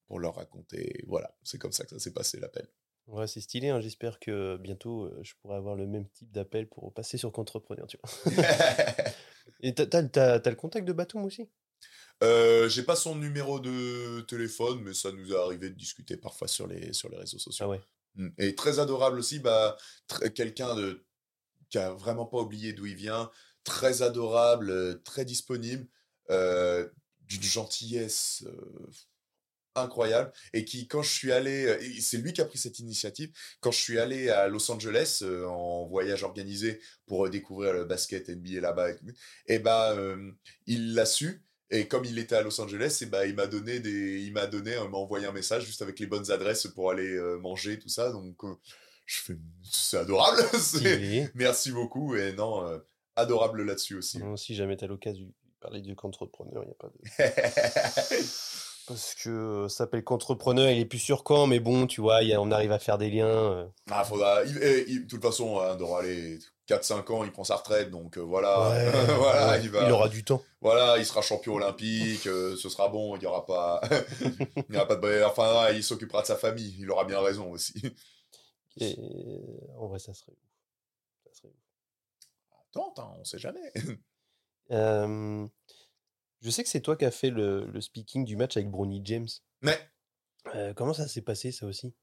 pour leur raconter. Voilà, c'est comme ça que ça s'est passé l'appel. Ouais, c'est stylé. hein. J'espère que bientôt, euh, je pourrai avoir le même type d'appel pour passer sur Contrepreneur, tu vois. Et t'as, t'as- t'as- t'as le contact de Batum aussi? Euh, j'ai pas son numéro de téléphone, mais ça nous est arrivé de discuter parfois sur les, sur les réseaux sociaux. Ah ouais. Mm. Et très adorable aussi, bah, tr- quelqu'un qui a vraiment pas oublié d'où il vient, très adorable, euh, très disponible, euh, d'une gentillesse euh, incroyable, et qui, quand je suis allé, euh, c'est lui qui a pris cette initiative, quand je suis allé à Los Angeles euh, en voyage organisé pour euh, découvrir le basket NBA là-bas, et bah, euh, il l'a su. Et comme il était à Los Angeles, et bah, il m'a donné des, il m'a donné, euh, m'a envoyé un message juste avec les bonnes adresses pour aller euh, manger tout ça. Donc, euh, je fais, c'est adorable. c'est-. Merci beaucoup. Et non, adorable là-dessus aussi. Non, si jamais t'as l'occasion de parler de Contrepreneur, il n'y a pas de. Parce que ça s'appelle Contrepreneur, il est plus sur quand, mais bon, tu vois, il y a- on arrive à faire des liens. ah, faudra, il- et il- de toute façon, hein, dans les 4-5 ans, il prend sa retraite. Donc, euh, voilà. Ouais, voilà, ouais, il va. aura du temps. Voilà, il sera champion olympique, euh, ce sera bon, il n'y aura pas, il y aura pas de, enfin, ouais, il s'occupera de sa famille, il aura bien raison aussi. Et en vrai, ça serait ouf. Ça serait. Attends, attends, on sait jamais. Euh, je sais que c'est toi qui as fait le, le speaking du match avec Bronny James. Mais, Euh, comment ça s'est passé, ça aussi?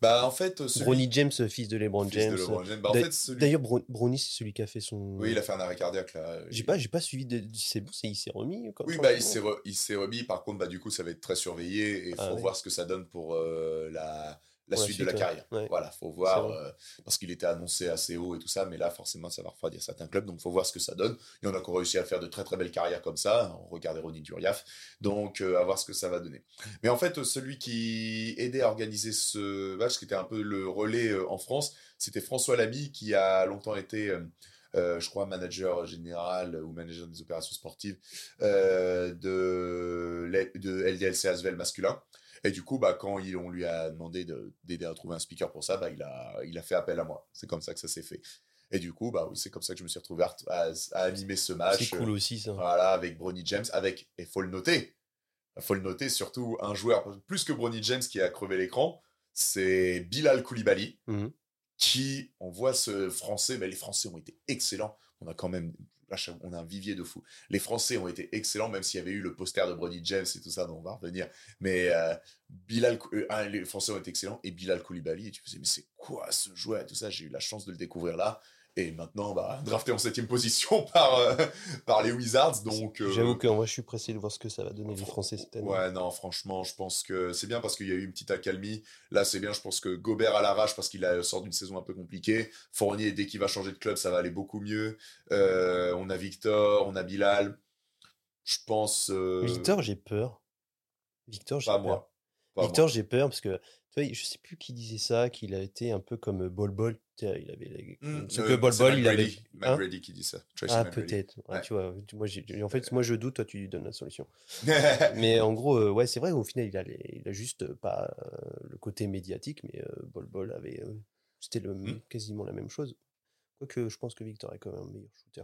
Bah, en fait, celui, Bronny James, fils de LeBron fils de James. LeBron James, bah, en D'a- fait, celui, D'ailleurs, Bron- Bronny, c'est celui qui a fait son. oui, il a fait un arrêt cardiaque, là. J'ai pas, j'ai pas suivi. De... C'est bon, c'est- il s'est remis. comme Oui, bah, il s'est re- il s'est remis. Par contre, bah, du coup, ça va être très surveillé et il faut Ah ouais. voir ce que ça donne pour euh, la, la suite de la carrière. Ouais. Voilà, faut voir euh, parce qu'il était annoncé assez haut et tout ça, mais là, forcément, ça va refroidir certains clubs. Donc, faut voir ce que ça donne. Il y en a qui ont réussi à faire de très très belles carrières comme ça. On regardait Ronnie Duriaf. Donc, euh, à voir ce que ça va donner. Mais en fait, celui qui aidait à organiser ce match, qui était un peu le relais euh, en France, c'était François Lamy, qui a longtemps été, euh, je crois, manager général ou manager des opérations sportives euh, de, de LDLC Asvel masculin. Et du coup, bah, quand il- on lui a demandé de- d'aider à trouver un speaker pour ça, bah, il, a, il a fait appel à moi. C'est comme ça que ça s'est fait. Et du coup, bah, c'est comme ça que je me suis retrouvé à, à- à animer ce match. C'est cool aussi, ça. Voilà, avec Bronny James, avec, et faut le noter, faut le noter, surtout un joueur, plus que Bronny James qui a crevé l'écran, c'est Bilal Koulibaly, Mhm. qui, on voit ce français, mais les Français ont été excellents. On a quand même, là, on a un vivier de fou. Les Français ont été excellents, même s'il y avait eu le poster de Bronny James et tout ça, dont on va revenir. Mais euh, Bilal, euh, les Français ont été excellents, et Bilal Koulibaly, et tu faisais, mais c'est quoi ce joueur tout ça, j'ai eu la chance de le découvrir là. Et maintenant, bah, drafté en septième position par, euh, par les Wizards. Donc, euh, J'avoue que moi, je suis pressé de voir ce que ça va donner les Français cette année. Ouais, non, franchement, je pense que c'est bien parce qu'il y a eu une petite accalmie. Là, c'est bien, je pense que Gobert à l'arrache parce qu'il a- sort d'une saison un peu compliquée. Fournier, dès qu'il va changer de club, ça va aller beaucoup mieux. Euh, on a Victor, on a Bilal. Je pense. euh, Victor, j'ai peur. Victor, j'ai Pas peur. moi. Pas Victor, j'ai peur parce que tu vois, je sais plus qui disait ça, qu'il a été un peu comme Bol Bol. Il avait ce euh, que Bol Bol, il avait. Hein? McGrady qui dit ça. Tracy ah, peut-être. Ouais, Ouais. tu vois, moi, en fait, moi, je doute, toi, tu lui donnes la solution. Mais en gros, euh, ouais, c'est vrai, au final, il a, les- il a juste euh, pas euh, le côté médiatique, mais Bol Bol avait. C'était Hmm. quasiment la même chose. Quoique, je pense que Victor est quand même un meilleur shooter.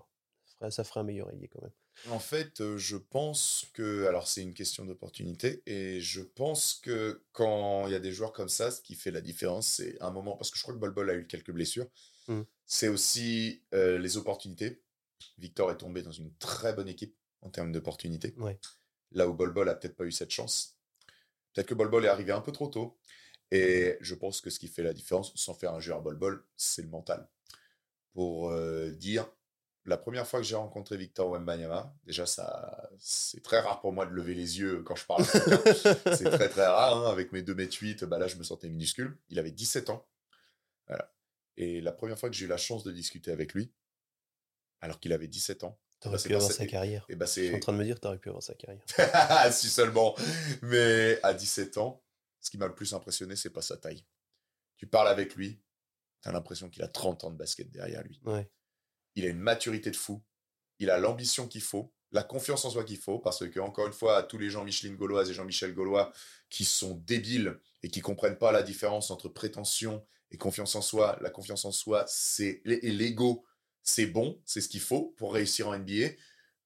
Ça ferait, ça ferait un meilleur ailier quand même. En fait, euh, je pense que, alors c'est une question d'opportunité, et je pense que quand il y a des joueurs comme ça, ce qui fait la différence, c'est un moment, parce que je crois que Bol Bol a eu quelques blessures, Mm. c'est aussi euh, les opportunités. Victor est tombé dans une très bonne équipe en termes d'opportunités, Ouais. là où Bol Bol a peut-être pas eu cette chance. Peut-être que Bol Bol est arrivé un peu trop tôt, et je pense que ce qui fait la différence, sans faire un jeu à Bol Bol, c'est le mental. Pour euh, dire, la première fois que j'ai rencontré Victor Wembanyama, déjà, ça, c'est très rare pour moi de lever les yeux quand je parle c'est très très rare. hein. Avec mes 2 mètres 8, bah là, je me sentais minuscule. Il avait 17 ans. Voilà. Et la première fois que j'ai eu la chance de discuter avec lui, alors qu'il avait 17 ans, T'aurais Bah, pu avoir sa carrière. et bah Je suis en train de me dire t'aurais pu avoir sa carrière. si seulement. Mais à 17 ans, ce qui m'a le plus impressionné, c'est pas sa taille. Tu parles avec lui, t'as l'impression qu'il a 30 ans de basket derrière lui. Ouais. Il a une maturité de fou, il a l'ambition qu'il faut, la confiance en soi qu'il faut, parce que, encore une fois, tous les gens Micheline Gauloise et Jean-Michel Gaulois qui sont débiles et qui comprennent pas la différence entre prétention et confiance en soi, la confiance en soi, c'est et l'ego, c'est bon, c'est ce qu'il faut pour réussir en NBA.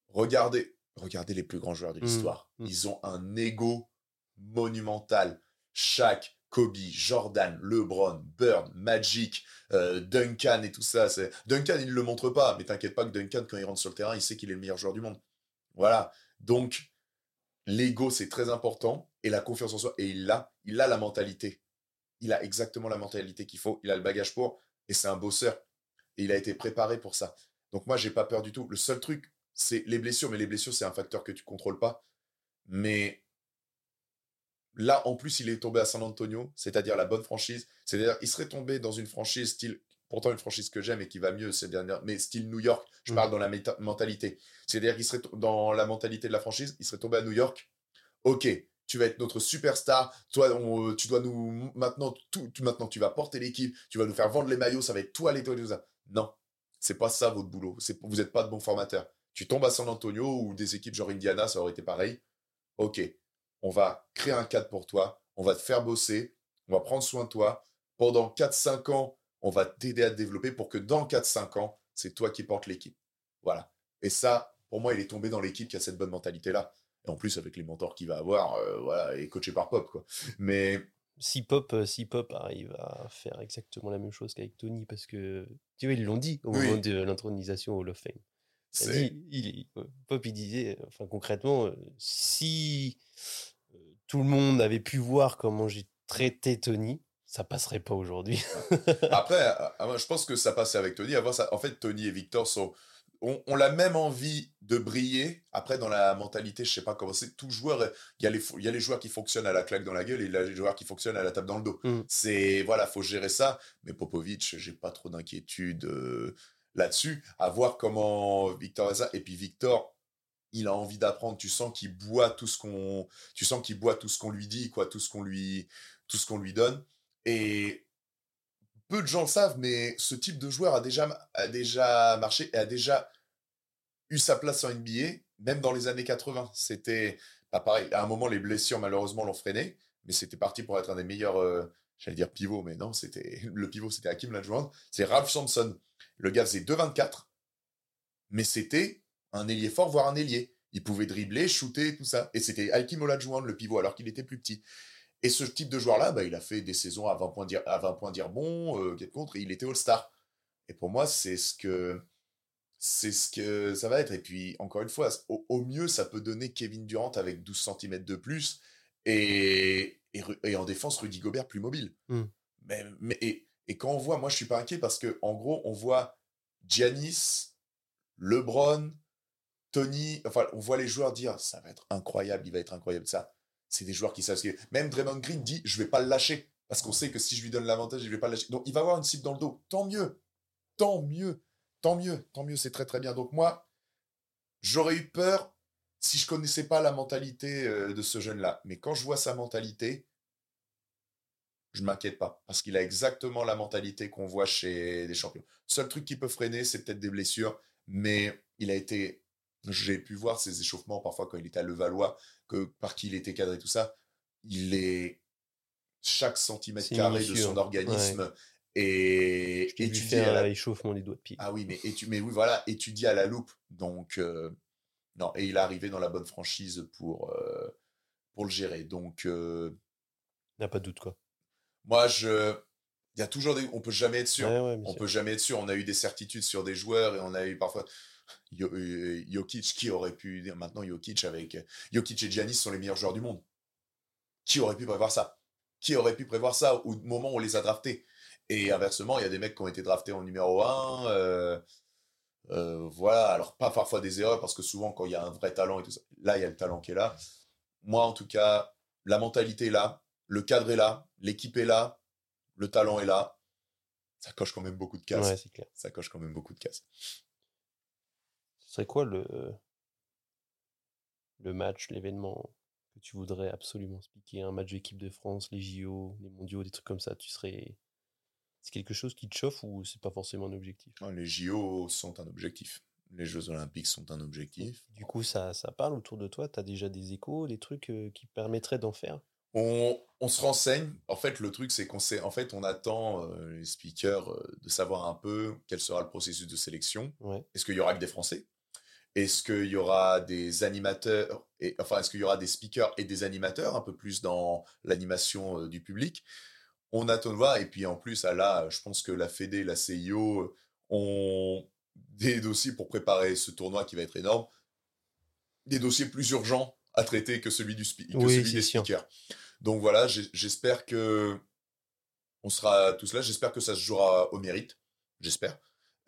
Regardez, regardez les plus grands joueurs de Mmh, l'histoire. mmh. Ils ont un ego monumental. Shaq, Kobe, Jordan, LeBron, Bird, Magic, euh, Duncan et tout ça. c'est- Duncan, il ne le montre pas, mais t'inquiète pas que Duncan, quand il rentre sur le terrain, il sait qu'il est le meilleur joueur du monde. Voilà. Donc, l'ego, c'est très important, et la confiance en soi, et il l'a, il a la mentalité. Il a exactement la mentalité qu'il faut, il a le bagage pour, et c'est un bosseur. Et il a été préparé pour ça. Donc moi, j'ai pas peur du tout. Le seul truc, c'est les blessures, mais les blessures, c'est un facteur que tu contrôles pas. Mais là, en plus, il est tombé à San Antonio, c'est-à-dire la bonne franchise. C'est-à-dire, il serait tombé dans une franchise style, pourtant une franchise que j'aime et qui va mieux ces dernières, mais style New York. Je Mm. parle dans la mentalité. C'est-à-dire qu'il serait dans la mentalité de la franchise, il serait tombé à New York. Ok, tu vas être notre superstar. Toi, on- tu dois nous maintenant tout, tu, maintenant tu vas porter l'équipe. Tu vas nous faire vendre les maillots. Ça va être toi, les toi, tout ça. Non, c'est pas ça votre boulot. Vous n'êtes pas de bons formateurs. Tu tombes à San Antonio ou des équipes genre Indiana, ça aurait été pareil. Ok, on va créer un cadre pour toi. On va te faire bosser. On va prendre soin de toi. Pendant 4-5 ans, on va t'aider à te développer pour que dans 4-5 ans, c'est toi qui portes l'équipe. Voilà. Et ça, pour moi, il est tombé dans l'équipe qui a cette bonne mentalité-là. Et en plus, avec les mentors qu'il va avoir, euh, voilà, et coaché par Pop, quoi. Mais Si Pop, euh, si Pop arrive à faire exactement la même chose qu'avec Tony, parce que tu vois, ils l'ont dit au Oui. moment de l'intronisation au Hall of Fame. Il dit, euh, Pop, il disait, euh, enfin concrètement, euh, si tout le monde avait pu voir comment j'ai traité Tony, ça passerait pas aujourd'hui. Après, à- à- je pense que ça passait avec Tony. Avant, ça, en fait, Tony et Victor sont, ont, ont la même envie de briller. Après, dans la mentalité, je sais pas comment c'est. Tout joueur, il y, a les fo- il y a les joueurs qui fonctionnent à la claque dans la gueule et il y a les joueurs qui fonctionnent à la table dans le dos. Mm. C'est voilà, faut gérer ça. Mais Popovic, j'ai pas trop d'inquiétude euh, là-dessus. À voir comment Victor ça. Et puis Victor, il a envie d'apprendre. Tu sens qu'il boit tout ce qu'on, tu sens qu'il boit tout ce qu'on lui dit, quoi, tout ce qu'on lui, tout ce qu'on lui donne. Et peu de gens le savent, mais ce type de joueur a déjà, a déjà marché et a déjà eu sa place en NBA, même dans les années 80. C'était pas pareil. À un moment, les blessures, malheureusement, l'ont freiné, mais c'était parti pour être un des meilleurs, euh, j'allais dire pivot, mais non, c'était le pivot, c'était Hakim Olajuwon. C'est Ralph Sampson. Le gars faisait 2,24, mais c'était un ailier fort, voire un ailier. Il pouvait dribbler, shooter, tout ça. Et c'était Hakim Olajuwon, le pivot, alors qu'il était plus petit. Et ce type de joueur-là, bah, il a fait des saisons à 20 points dire, à 20 points dire bon, euh, contre, et il était All-Star. Et pour moi, c'est ce que c'est ce que ça va être. Et puis, encore une fois, au, au mieux, ça peut donner Kevin Durant avec 12 cm de plus et, et, Ru- et en défense, Rudy Gobert plus mobile. Mm. Mais, mais, et, et quand on voit, moi, je suis pas inquiet parce que en gros, on voit Giannis, LeBron, Tony, enfin, on voit les joueurs dire ça va être incroyable, il va être incroyable. Ça, c'est des joueurs qui savent ce qu'il Même Draymond Green dit je vais pas le lâcher parce qu'on sait que si je lui donne l'avantage, je vais pas le lâcher. Donc, il va avoir une cible dans le dos. Tant mieux, tant mieux, tant mieux, tant mieux, c'est très très bien. Donc, moi, j'aurais eu peur si je connaissais pas la mentalité euh, de ce jeune-là. Mais quand je vois sa mentalité, je m'inquiète pas parce qu'il a exactement la mentalité qu'on voit chez des champions. Seul truc qui peut freiner, c'est peut-être des blessures, mais il a été. J'ai pu voir ses échauffements parfois quand il était à Levallois, que par qui il était cadré, tout ça. Il est chaque centimètre carré de son organisme et t'ai vu étudié à faire la l'échauffement des doigts de pied. ah oui, mais, étu- mais oui, voilà, étudié à la loupe. Donc, euh, non, et il est arrivé dans la bonne franchise pour, euh, pour le gérer. Donc, euh, Il n'y a pas de doute, quoi. Moi, je. Il y a toujours des. On peut jamais être sûr. Ouais, ouais, bien on peut jamais être sûr. On a eu des certitudes sur des joueurs et on a eu parfois. Euh, Jokic, qui aurait pu dire maintenant Jokic avec. Jokic et Giannis sont les meilleurs joueurs du monde. Qui aurait pu prévoir ça? Qui aurait pu prévoir ça au moment où on les a draftés? Et inversement, il y a des mecs qui ont été draftés en numéro 1. euh, euh, voilà, alors pas parfois des erreurs parce que souvent quand il y a un vrai talent et tout ça, là il y a le talent qui est là. Moi en tout cas, la mentalité est là, le cadre est là, l'équipe est là, le talent est là. Ça coche quand même beaucoup de cases. Ouais, c'est clair. Ça coche quand même beaucoup de cases. Ce serait quoi le, le match, l'événement que tu voudrais absolument expliquer? Un match d'équipe de France, les JO, les mondiaux, des trucs comme ça. Tu serais. C'est quelque chose qui te chauffe ou c'est pas forcément un objectif? Non, Les JO sont un objectif. Les Jeux Olympiques sont un objectif. Du coup, ça, ça parle autour de toi Tu as déjà des échos, des trucs euh, qui permettraient d'en faire? On, on se renseigne. En fait, le truc, c'est qu'on sait, en fait, on attend euh, les speakers euh, de savoir un peu quel sera le processus de sélection. Ouais. Est-ce qu'il y aura que des Français? Est-ce qu'il y aura des animateurs et, Enfin, est-ce qu'il y aura des speakers et des animateurs, un peu plus dans l'animation euh, du public? On attend de voir. Et puis, en plus, à là, je pense que la Fédé, la CIO ont des dossiers pour préparer ce tournoi qui va être énorme. Des dossiers plus urgents à traiter que celui, du que Oui, celui des sûr. speakers. Donc voilà, j'espère que on sera tous là. J'espère que ça se jouera au mérite. J'espère.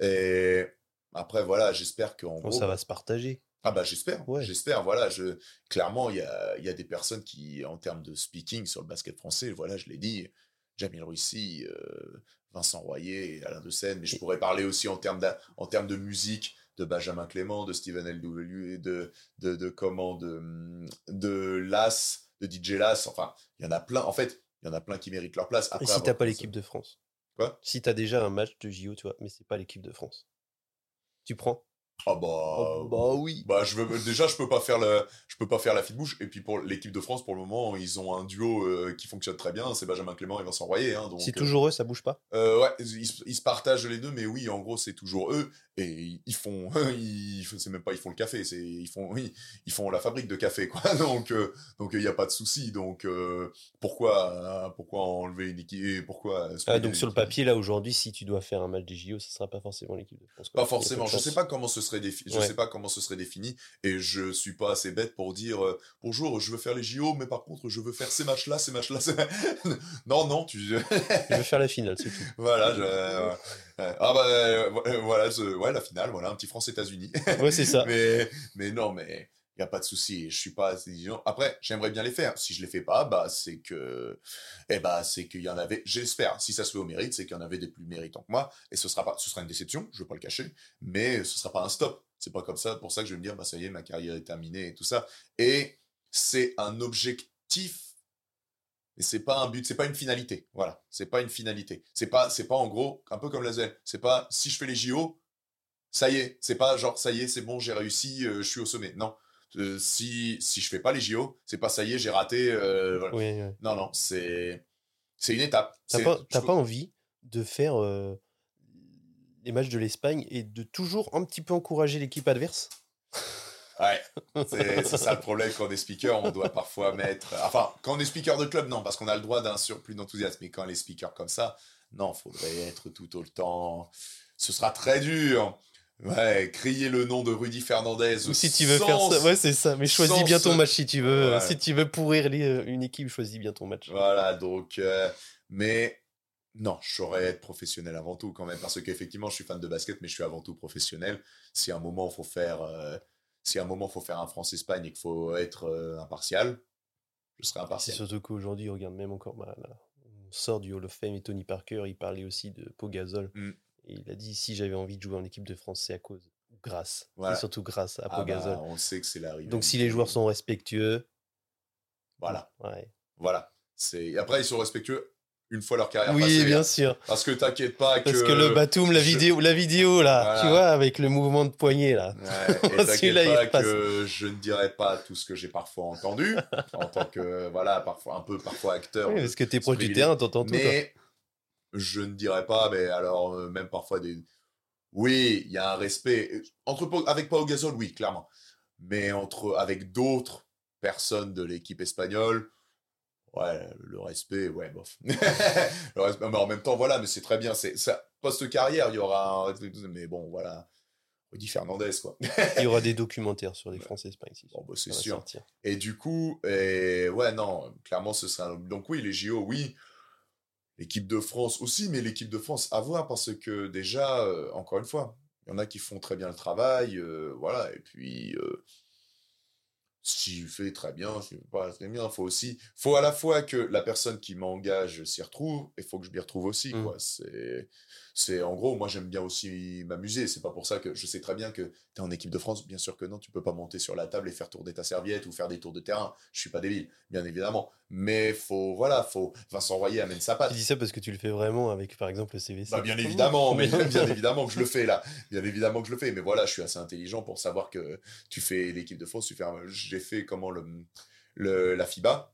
Et après, voilà, j'espère qu'en gros. Ça va se partager. Ah bah j'espère, Ouais. j'espère, voilà, je... clairement, il y a, y a des personnes qui, en termes de speaking sur le basket français, voilà, je l'ai dit, Jamil Russi, euh, Vincent Royer, Alain de Seine, mais je pourrais parler aussi en termes, en termes de musique de Benjamin Clément, de Steven LW, de, de, de comment, de, de Las, de DJ Las, enfin, il y en a plein, en fait, il y en a plein qui méritent leur place. Et Après si avoir t'as pas l'équipe de France Quoi? Si t'as déjà un match de JO, tu vois, mais c'est pas l'équipe de France. Tu prends? Ah bah, Bah oui. Bah, je veux, déjà, je peux pas faire le, je peux pas faire la fine bouche. Et puis pour l'équipe de France, pour le moment, ils ont un duo euh, qui fonctionne très bien. C'est Benjamin Clément et Vincent Royer. Hein, donc, C'est euh, toujours eux, ça bouge pas? euh, ouais, ils, se- ils se partagent les deux, mais oui, en gros, c'est toujours eux. Et ils font, ils, c'est même pas ils font le café, c'est ils font, ils font la fabrique de café, quoi. Donc, euh, donc il y a pas de souci. Donc, euh, pourquoi, euh, pourquoi enlever une équipe Pourquoi Ah, donc sur le papier, là, aujourd'hui, si tu dois faire un match des JO, ce sera pas forcément l'équipe de France. Pas forcément. Je chance. sais pas comment ce serait défini. Je Ouais. sais pas comment ce serait défini. Et je suis pas assez bête pour dire euh, bonjour, je veux faire les JO, mais par contre, je veux faire ces matchs-là, ces matchs-là. ces- non, non, tu. Je veux faire la finale, c'est tout. voilà. Je... euh, Ah bah euh, voilà, ouais, la finale. Voilà, un petit France-États-Unis. Ouais, c'est ça. mais mais non, mais a pas de souci. Je suis pas assez. Après, j'aimerais bien les faire. Si je les fais pas, bah c'est que, eh bah c'est qu'il y en avait. J'espère. Si ça se fait au mérite, c'est qu'il y en avait des plus méritants que moi. Et ce sera pas, ce sera une déception. Je veux pas le cacher, mais ce sera pas un stop. C'est pas comme ça. Pour ça que je vais me dire, bah ça y est, ma carrière est terminée et tout ça. Et c'est un objectif. Mais c'est pas un but, c'est pas une finalité. Voilà, c'est pas une finalité. C'est pas, c'est pas en gros un peu comme la ZEL. C'est pas si je fais les JO, ça y est. C'est pas genre ça y est, c'est bon, j'ai réussi, euh, je suis au sommet. Non, Euh, si si je fais pas les JO, c'est pas ça y est, j'ai raté. euh, voilà. Oui, ouais. Non non, c'est c'est une étape. T'as pas, peux- pas envie de faire euh, les matchs de l'Espagne et de toujours un petit peu encourager l'équipe adverse? Ouais, c'est c'est ça le problème quand on est speaker, on doit parfois mettre. Enfin, quand on est speaker de club, non, parce qu'on a le droit d'un surplus d'enthousiasme. Mais quand on est speaker comme ça, non, faudrait être tout au temps. Ce sera très dur. Ouais, crier le nom de Rudy Fernandez. Ou si tu veux sans- faire ça, ouais, c'est ça. Mais choisis sans bien ton match si tu veux. Ouais. Si tu veux pourrir euh, une équipe, choisis bien ton match. Voilà, donc. euh, mais non, je saurais être professionnel avant tout quand même, parce qu'effectivement, je suis fan de basket, mais je suis avant tout professionnel. Si à un moment, faut faire. euh, si à un moment, faut faire un France-Espagne et qu'il faut être euh, impartial, je serai C'est impartial. surtout qu'aujourd'hui, regarde même encore, bah, là, on sort du Hall of Fame et Tony Parker, il parlait aussi de Pau Gasol. Mm. Et il a dit si j'avais envie de jouer en équipe de France, c'est à cause, grâce. Voilà. C'est surtout grâce à Ah bah, Gasol. on sait que c'est la rivalité. Donc si les joueurs sont respectueux, Voilà, ouais. voilà. C'est... Après, ils sont respectueux une fois leur carrière Oui, passée. bien hein. sûr. Parce que t'inquiète pas que. Parce que le Batum, la je- vidéo, la vidéo là, Voilà. tu vois, avec le mouvement de poignet là. Ouais, et t'inquiète il pas repasse. que je ne dirai pas tout ce que j'ai parfois entendu, en tant que, voilà, parfois, un peu, parfois acteur. Oui, parce que t'es proche du terrain, t'entends tout. Mais je ne dirais pas, mais alors, euh, même parfois des. Oui, il y a un respect. Entre, Pau- avec Pau Gasol, oui, clairement. Mais entre, avec d'autres personnes de l'équipe espagnole, ouais, le respect, ouais, bof. Le respect- mais en même temps, voilà, mais c'est très bien. C'est, ça, post-carrière, il y aura un respect, mais bon, voilà. Rudy Fernandez, quoi. Il y aura des documentaires sur les c'est sûr. Bon, bah, c'est sûr. sortir. Et du coup, et ouais, non, clairement, ce sera. Donc, oui, les JO, oui. L'équipe de France aussi, mais l'équipe de France à voir parce que déjà, euh, encore une fois, il y en a qui font très bien le travail, euh, voilà, et puis. si je fais très bien, si je fais pas très bien, faut aussi, faut à la fois que la personne qui m'engage s'y retrouve, et faut que je m'y retrouve aussi, Mm. quoi. C'est, c'est, en gros, moi, j'aime bien aussi m'amuser. C'est pas pour ça que je sais très bien que tu es en équipe de France. Bien sûr que non, tu peux pas monter sur la table et faire tourner ta serviette ou faire des tours de terrain. Je suis pas débile, bien évidemment. Mais faut, voilà, faut, Vincent Royer amène sa patte. Tu dis ça parce que tu le fais vraiment avec, par exemple, le CVC. Bah, bien évidemment, mais bien évidemment que je le fais là. Bien évidemment que je le fais. Mais voilà, je suis assez intelligent pour savoir que tu fais l'équipe de France. Tu fais, j'ai fait comment le, le la FIBA.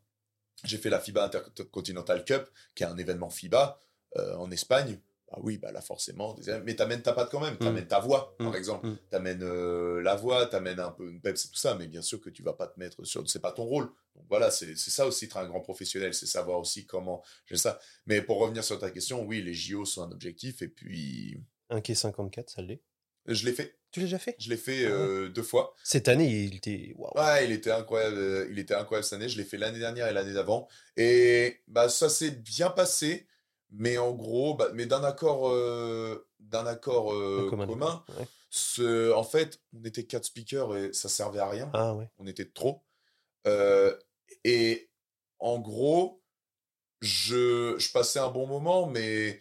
J'ai fait la FIBA Intercontinental Cup, qui est un événement FIBA euh, en Espagne. Bah oui, bah là forcément. Mais t'amènes ta patte quand même. T'amènes ta voix, par Mm. exemple. Mm. T'amènes euh, la voix, t'amènes un peu une peps et tout ça. Mais bien sûr que tu vas pas te mettre sur. C'est pas ton rôle. Donc voilà, c'est ça aussi être un grand professionnel. C'est savoir aussi comment. J'ai ça. Mais pour revenir sur ta question, oui, les JO sont un objectif. Et puis, Un quai 54, ça l'est. je l'ai fait. Tu l'as déjà fait? Je l'ai fait Ah euh, deux fois. Cette année, il était. Waouh. Ouais, il était incroyable. euh, Il était incroyable cette année. Je l'ai fait l'année dernière et l'année d'avant. Et bah ça s'est bien passé. Mais en gros, bah, mais d'un accord, euh, d'un accord euh, Un commun commun. accord, ouais. Ce, en fait, on était quatre speakers et ça servait à rien. Ah ouais. on était trop. Euh, et en gros, je, je passais un bon moment, mais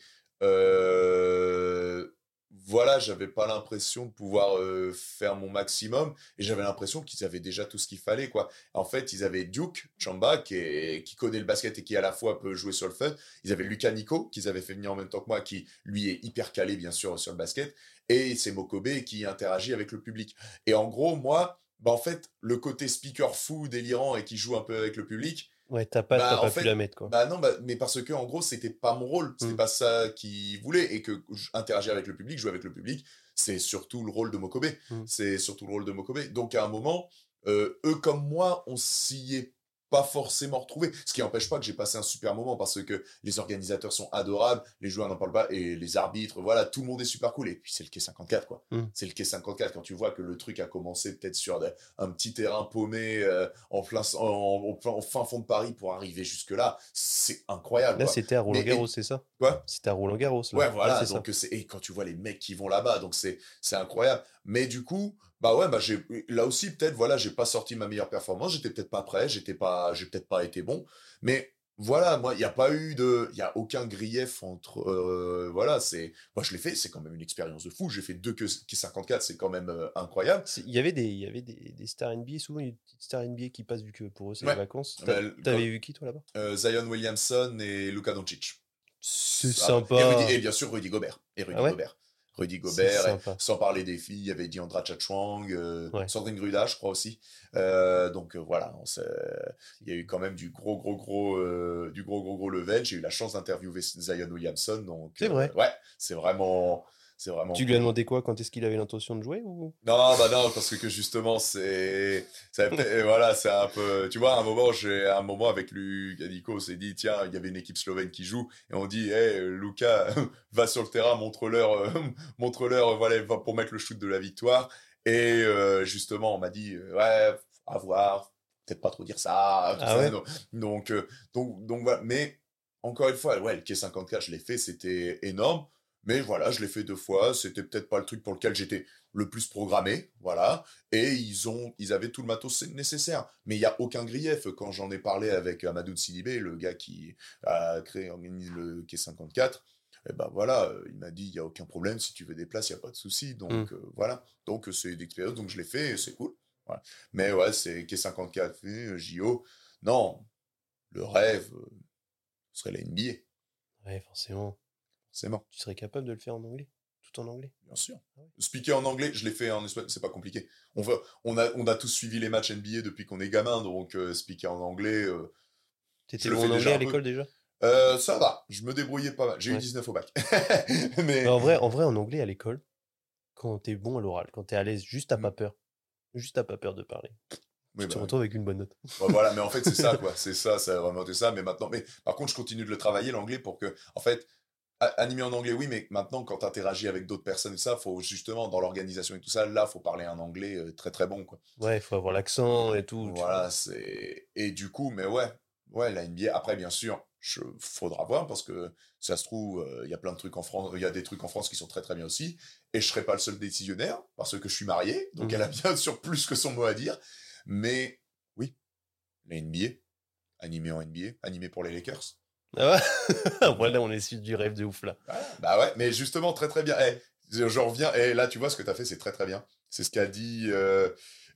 voilà, j'avais pas l'impression de pouvoir euh, faire mon maximum et j'avais l'impression qu'ils avaient déjà tout ce qu'il fallait, quoi. En fait, ils avaient Duke Chamba qui, connaît le basket et qui à la fois peut jouer sur le fun. Ils avaient Lucas Nico qu'ils avaient fait venir en même temps que moi, qui lui est hyper calé bien sûr sur le basket. Et c'est Mokobe qui interagit avec le public. Et en gros, moi, bah en fait, le côté speaker fou, délirant et qui joue un peu avec le public, Ouais, t'as pas, Bah, t'as en pas fait, pu la mettre, quoi. bah non, bah, mais parce que en gros, c'était pas mon rôle, c'était Mm. pas ça qu'il voulait et que interagir avec le public, jouer avec le public, c'est surtout le rôle de Mokobe. Mm. C'est surtout le rôle de Mokobe. Donc à un moment, euh, eux comme moi, on s'y est pas forcément retrouvés. Ce qui n'empêche pas que j'ai passé un super moment parce que les organisateurs sont adorables, les joueurs n'en parlent pas et les arbitres, voilà, tout le monde est super cool. Et puis c'est le quai 54, quoi. Mm. C'est le quai 54 quand tu vois que le truc a commencé peut-être sur un petit terrain paumé en, plein, en, en plein- en fin fond de Paris pour arriver jusque-là. C'est incroyable. Là, quoi. c'était à Roland Mais- Garros, c'est ça? Quoi? C'était à Roland Garros. là. Ouais, voilà. c'est ça. donc c'est et quand tu vois les mecs qui vont là-bas, donc c'est c'est incroyable. Mais du coup, bah ouais, bah j'ai là aussi peut-être voilà, j'ai pas sorti ma meilleure performance, j'étais peut-être pas prêt, j'étais pas, j'ai peut-être pas été bon. Mais voilà, moi, il y a pas eu de, il y a aucun grief entre, euh, voilà, c'est, moi je l'ai fait, c'est quand même une expérience de fou. J'ai fait deux que, que 54, c'est quand même euh, incroyable. Il y avait des, il y avait des, des stars NBA, souvent il y a des petites stars NBA qui passent vu que pour eux c'est Ouais. les vacances. T'avais vu qui toi là-bas? Euh, Zion Williamson et Luka Doncic. C'est Ah, sympa. Et, Rudy- et bien sûr Rudy Gobert. Et Rudy Ah ouais? Gobert. Rudy Gobert. et- sans parler des filles, il y avait Diandra Chachwang, euh, Ouais. Sandrine Gruda, je crois aussi. Euh, donc euh, voilà, on il y a eu quand même du gros, gros, gros, euh, du gros, gros, gros level. J'ai eu la chance d'interviewer Zion Williamson. donc C'est vrai Ouais, c'est vraiment, c'est vraiment. Tu lui as demandé quoi? Quand est-ce qu'il avait l'intention de jouer ou? Non, bah non, parce que, justement, c'est, voilà, c'est un peu, tu vois, à un moment, j'ai, un moment avec Nico, on s'est dit, tiens, il y avait une équipe slovène qui joue, et on dit, hé, Lucas, va sur le terrain, montre-leur, euh, montre-leur, voilà, va pour mettre le shoot de la victoire. Et euh, justement, on m'a dit, ouais, à voir, peut-être pas trop dire ça. tout Ah ça. ouais? donc, donc, euh, donc, donc voilà. Mais encore une fois, ouais, le quai 54, je l'ai fait, c'était énorme. Mais voilà, je l'ai fait deux fois. C'était peut-être pas le truc pour lequel j'étais le plus programmé, voilà. Et ils ont, ils avaient tout le matos nécessaire. Mais il y a aucun grief quand j'en ai parlé avec Amadou Sidibé, le gars qui a créé, organise le quai 54. Et ben voilà, il m'a dit il y a aucun problème si tu veux des places, il y a pas de souci. Donc Mm. euh, voilà, donc c'est une expérience, donc je l'ai fait, c'est cool. Voilà. Mais ouais, c'est quai 54, euh, JO. Non, le rêve euh, serait la NBA, Ouais, forcément. Forcément. Tu serais capable de le faire en anglais Tout en anglais? Bien sûr. Ah ouais. Speaker en anglais, je l'ai fait en espagnol, c'est pas compliqué. On, va, on, a, on a tous suivi les matchs NBA depuis qu'on est gamin, donc euh, speaker en anglais, euh, T'étais le bon en anglais à l'école déjà? Euh, ça va, je me débrouillais pas mal. J'ai eu Ouais. 19 au bac. Mais Mais en vrai, en vrai, en anglais à l'école, quand t'es bon à l'oral, quand t'es à l'aise, juste t'as Mm. pas peur. Juste t'as pas peur de parler. Oui, tu te bah, retrouves avec une bonne note. Ouais, voilà, mais en fait, c'est ça, quoi. C'est ça, ça a vraiment été ça. Mais maintenant, mais par contre, je continue de le travailler, l'anglais, pour que, en fait, animé en anglais, oui, mais maintenant, quand tu interagis avec d'autres personnes et ça, faut justement, dans l'organisation et tout ça, là, faut parler un anglais euh, très, très bon, quoi. Ouais, il faut avoir l'accent et tout. Voilà, c'est. Et du coup, mais ouais, ouais, la NBA, après, bien sûr, je... faudra voir parce que ça se trouve, euh, il y a plein de trucs en France, il y a des trucs en France qui sont très, très bien aussi. Et je serai pas le seul décisionnaire parce que je suis marié, donc Mhm. elle a bien sûr plus que son mot à dire. Mais la NBA, animé en NBA, animé pour les Lakers. Ah ouais Voilà, on est sur du rêve de ouf là. Bah ouais, mais justement, très très bien. Eh, je reviens, et là, tu vois, ce que tu as fait, c'est très très bien. C'est ce qu'a dit. Euh,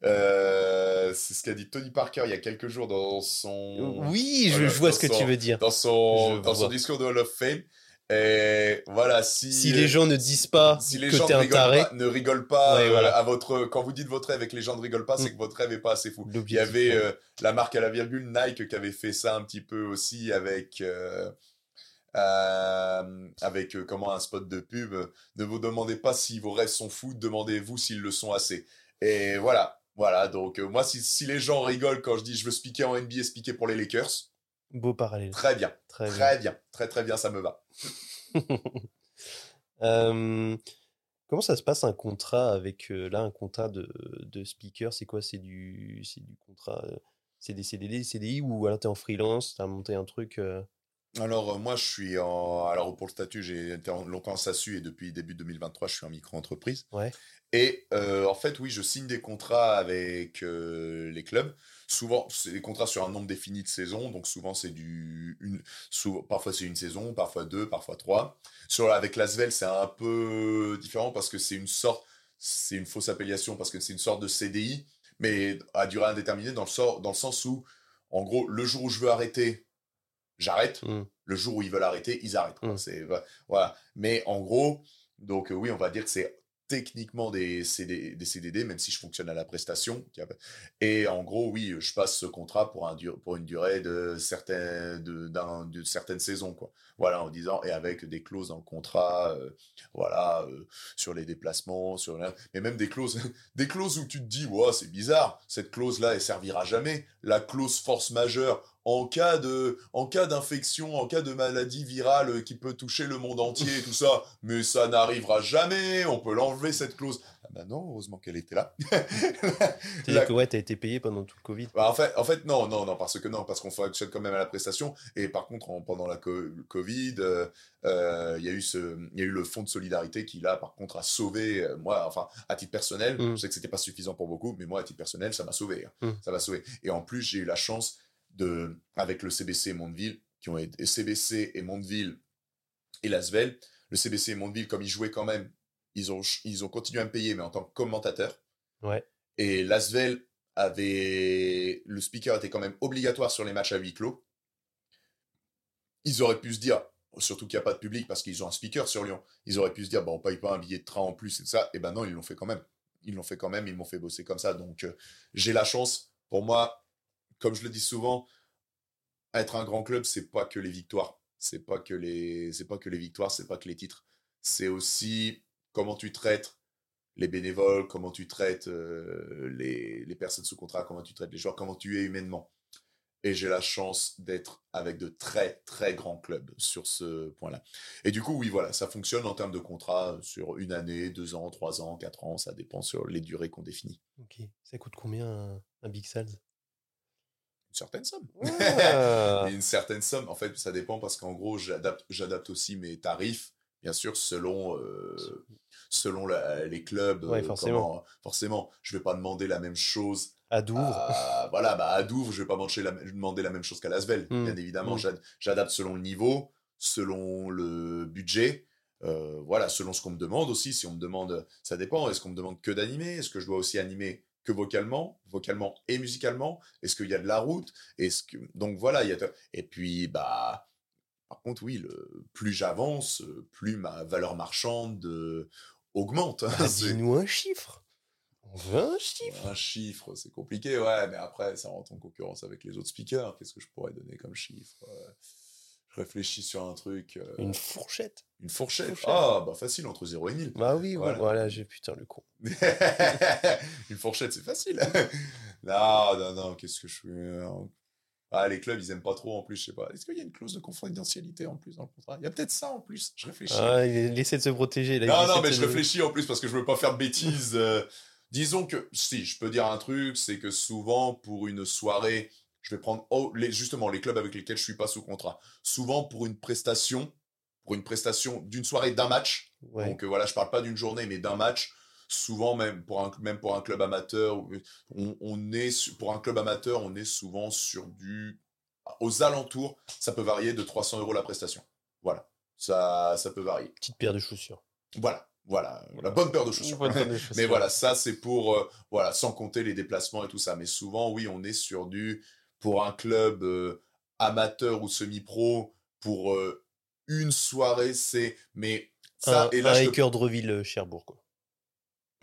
euh, c'est ce qu'a dit Tony Parker il y a quelques jours dans son. Oui, je, vois ce que tu veux dire. Dans son, Je dans son discours de Hall of Fame. Et voilà, si. Si les gens ne disent pas si les que gens t'es un rigolent, taré, pas, ne rigolent pas Ouais, euh, voilà. à votre quand vous dites votre rêve et que les gens ne rigolent pas, c'est Mm. que votre rêve est pas assez fou. Il y avait euh, la marque à la virgule Nike qui avait fait ça un petit peu aussi avec euh, avec comment un spot de pub. Ne vous demandez pas si vos rêves sont fous, demandez-vous s'ils le sont assez. Et voilà, voilà. Donc moi, si, si les gens rigolent quand je dis je veux speaker en NBA, speaker pour les Lakers, beau parallèle. très bien, Très bien. très bien, très très bien, ça me va. Euh, comment ça se passe un contrat avec euh, là un contrat de, de speaker? C'est quoi? C'est du c'est du contrat euh, C'est des CDD, CDI ou alors t'es en freelance, t'as monté un truc euh, Alors, euh, moi, je suis en. Alors, pour le statut, j'ai été en- longtemps en SASU et depuis début 2023, je suis en micro-entreprise. Ouais. Et euh, en fait, oui, je signe des contrats avec euh, les clubs. Souvent, c'est des contrats sur un nombre défini de saisons. Donc, souvent, c'est du. Une, sou- parfois, c'est une saison, parfois deux, parfois trois. Sur, avec l'Asvel, c'est un peu différent parce que c'est une sorte. C'est une fausse appellation parce que c'est une sorte de CDI, mais à durée indéterminée dans le, sort, dans le sens où, en gros, le jour où je veux arrêter, j'arrête. Mm. Le jour où ils veulent arrêter, ils arrêtent. quoi. Mm. C'est voilà. Mais en gros, donc euh, oui, on va dire que c'est techniquement des, CD, des CDD, même si je fonctionne à la prestation. Et en gros, oui, je passe ce contrat pour, un pour une durée de, certains, de, certaines saisons. Quoi. Voilà, en disant, et avec des clauses dans le contrat, euh, voilà, euh, sur les déplacements, sur mais même des clauses, des clauses où tu te dis, ouais, c'est bizarre, cette clause-là, elle servira jamais. La clause force majeure, en cas de, en cas d'infection, en cas de maladie virale qui peut toucher le monde entier et tout ça, mais ça n'arrivera jamais, on peut l'enlever cette clause. Ah bah non, heureusement qu'elle était là. C'est-à-dire que ouais, t'as été payé pendant tout le Covid. Bah, en fait, en fait, non, non, non, parce que non, parce qu'on fonctionne quand même à la prestation. Et par contre, en- pendant la co- Covid, euh, euh, il y a eu ce, il y a eu le fonds de solidarité qui là, par contre, a sauvé euh, moi, enfin, à titre personnel. Mm. Je sais que c'était pas suffisant pour beaucoup, mais moi, à titre personnel, ça m'a sauvé. hein. Mm. Ça m'a sauvé. Et en plus, j'ai eu la chance de, avec le CBC et Mondeville, qui ont été CBC et Mondeville et Lasvel. Le CBC et Mondeville, comme ils jouaient quand même, ils ont, ils ont continué à me payer, mais en tant que commentateur. Ouais. Et Lasvel avait. Le speaker était quand même obligatoire sur les matchs à huis clos. Ils auraient pu se dire, surtout qu'il n'y a pas de public parce qu'ils ont un speaker sur Lyon, ils auraient pu se dire, bon, on paye pas un billet de train en plus et tout ça. Et ben non, ils l'ont fait quand même. Ils l'ont fait quand même, ils m'ont fait bosser comme ça. Donc euh, j'ai la chance. Pour moi, comme je le dis souvent, être un grand club, c'est pas que les victoires. C'est pas que les, pas que les victoires, c'est pas que les titres. C'est aussi comment tu traites les bénévoles, comment tu traites euh, les, personnes sous contrat, comment tu traites les joueurs, comment tu es humainement. Et j'ai la chance d'être avec de très très grands clubs sur ce point-là. Et du coup, oui, voilà, ça fonctionne en termes de contrat sur une année, deux ans, trois ans, quatre ans, ça dépend sur les durées qu'on définit. Ok. Ça coûte combien un, un Big Sals? Une certaine somme. Ah. Une certaine somme. En fait, ça dépend parce qu'en gros, j'adapte, j'adapte aussi mes tarifs, bien sûr, selon, euh, selon la- les clubs. Ouais, euh, forcément. comment- forcément, je vais pas demander la même chose. À Douvres. à- voilà, bah, à Douvres, je vais pas demander la, même chose qu'à Lasvel. Mm. Bien évidemment, Mm. j'ad- j'adapte selon le niveau, selon le budget. euh, voilà, selon ce qu'on me demande aussi. Si on me demande, ça dépend. Est-ce qu'on me demande que d'animer? Est-ce que je dois aussi animer que vocalement, vocalement et musicalement? Est-ce qu'il y a de la route? Est-ce que donc voilà, il y a et puis bah par contre oui, le plus j'avance, plus ma valeur marchande euh, augmente. hein. Bah, Dis-nous un chiffre. On veut un chiffre. un chiffre, c'est compliqué, ouais, mais après, ça rentre en concurrence avec les autres speakers. Qu'est-ce que je pourrais donner comme chiffre Euh, Je réfléchis sur un truc. euh, Une fourchette. une fourchette. fourchette. Ah, bah facile, entre 0 et 1000. Bah oui, Voilà. voilà, j'ai putain le con. une fourchette, c'est facile. non, non, non, qu'est-ce que je fais euh, Ah, les clubs, ils aiment pas trop en plus, je sais pas. Est-ce qu'il y a une clause de confidentialité en plus dans le contrat? Il y a peut-être ça en plus, je réfléchis. Ah, il essaie de se protéger. Là, Non, non, mais je réfléchis en plus parce que je veux pas faire de bêtises. euh, disons que, si, je peux dire un truc, c'est que souvent, pour une soirée, je vais prendre oh, les, justement les clubs avec lesquels je suis pas sous contrat. Souvent, pour une prestation, pour une prestation d'une soirée d'un match, Ouais. donc euh, voilà, je parle pas d'une journée, mais d'un match, souvent même pour un même pour un club amateur, on, on est pour un club amateur, on est souvent sur du aux alentours, ça peut varier de 300 euros la prestation. Voilà, ça ça peut varier. Petite paire de chaussures. Voilà, voilà, la bonne paire de chaussures. Mais voilà, ça c'est pour euh, voilà, sans compter les déplacements et tout ça. Mais souvent, oui, on est sur du pour un club euh, amateur ou semi-pro pour euh, une soirée, c'est mais ça un, et là un te- Hacker Dreville Cherbourg, quoi.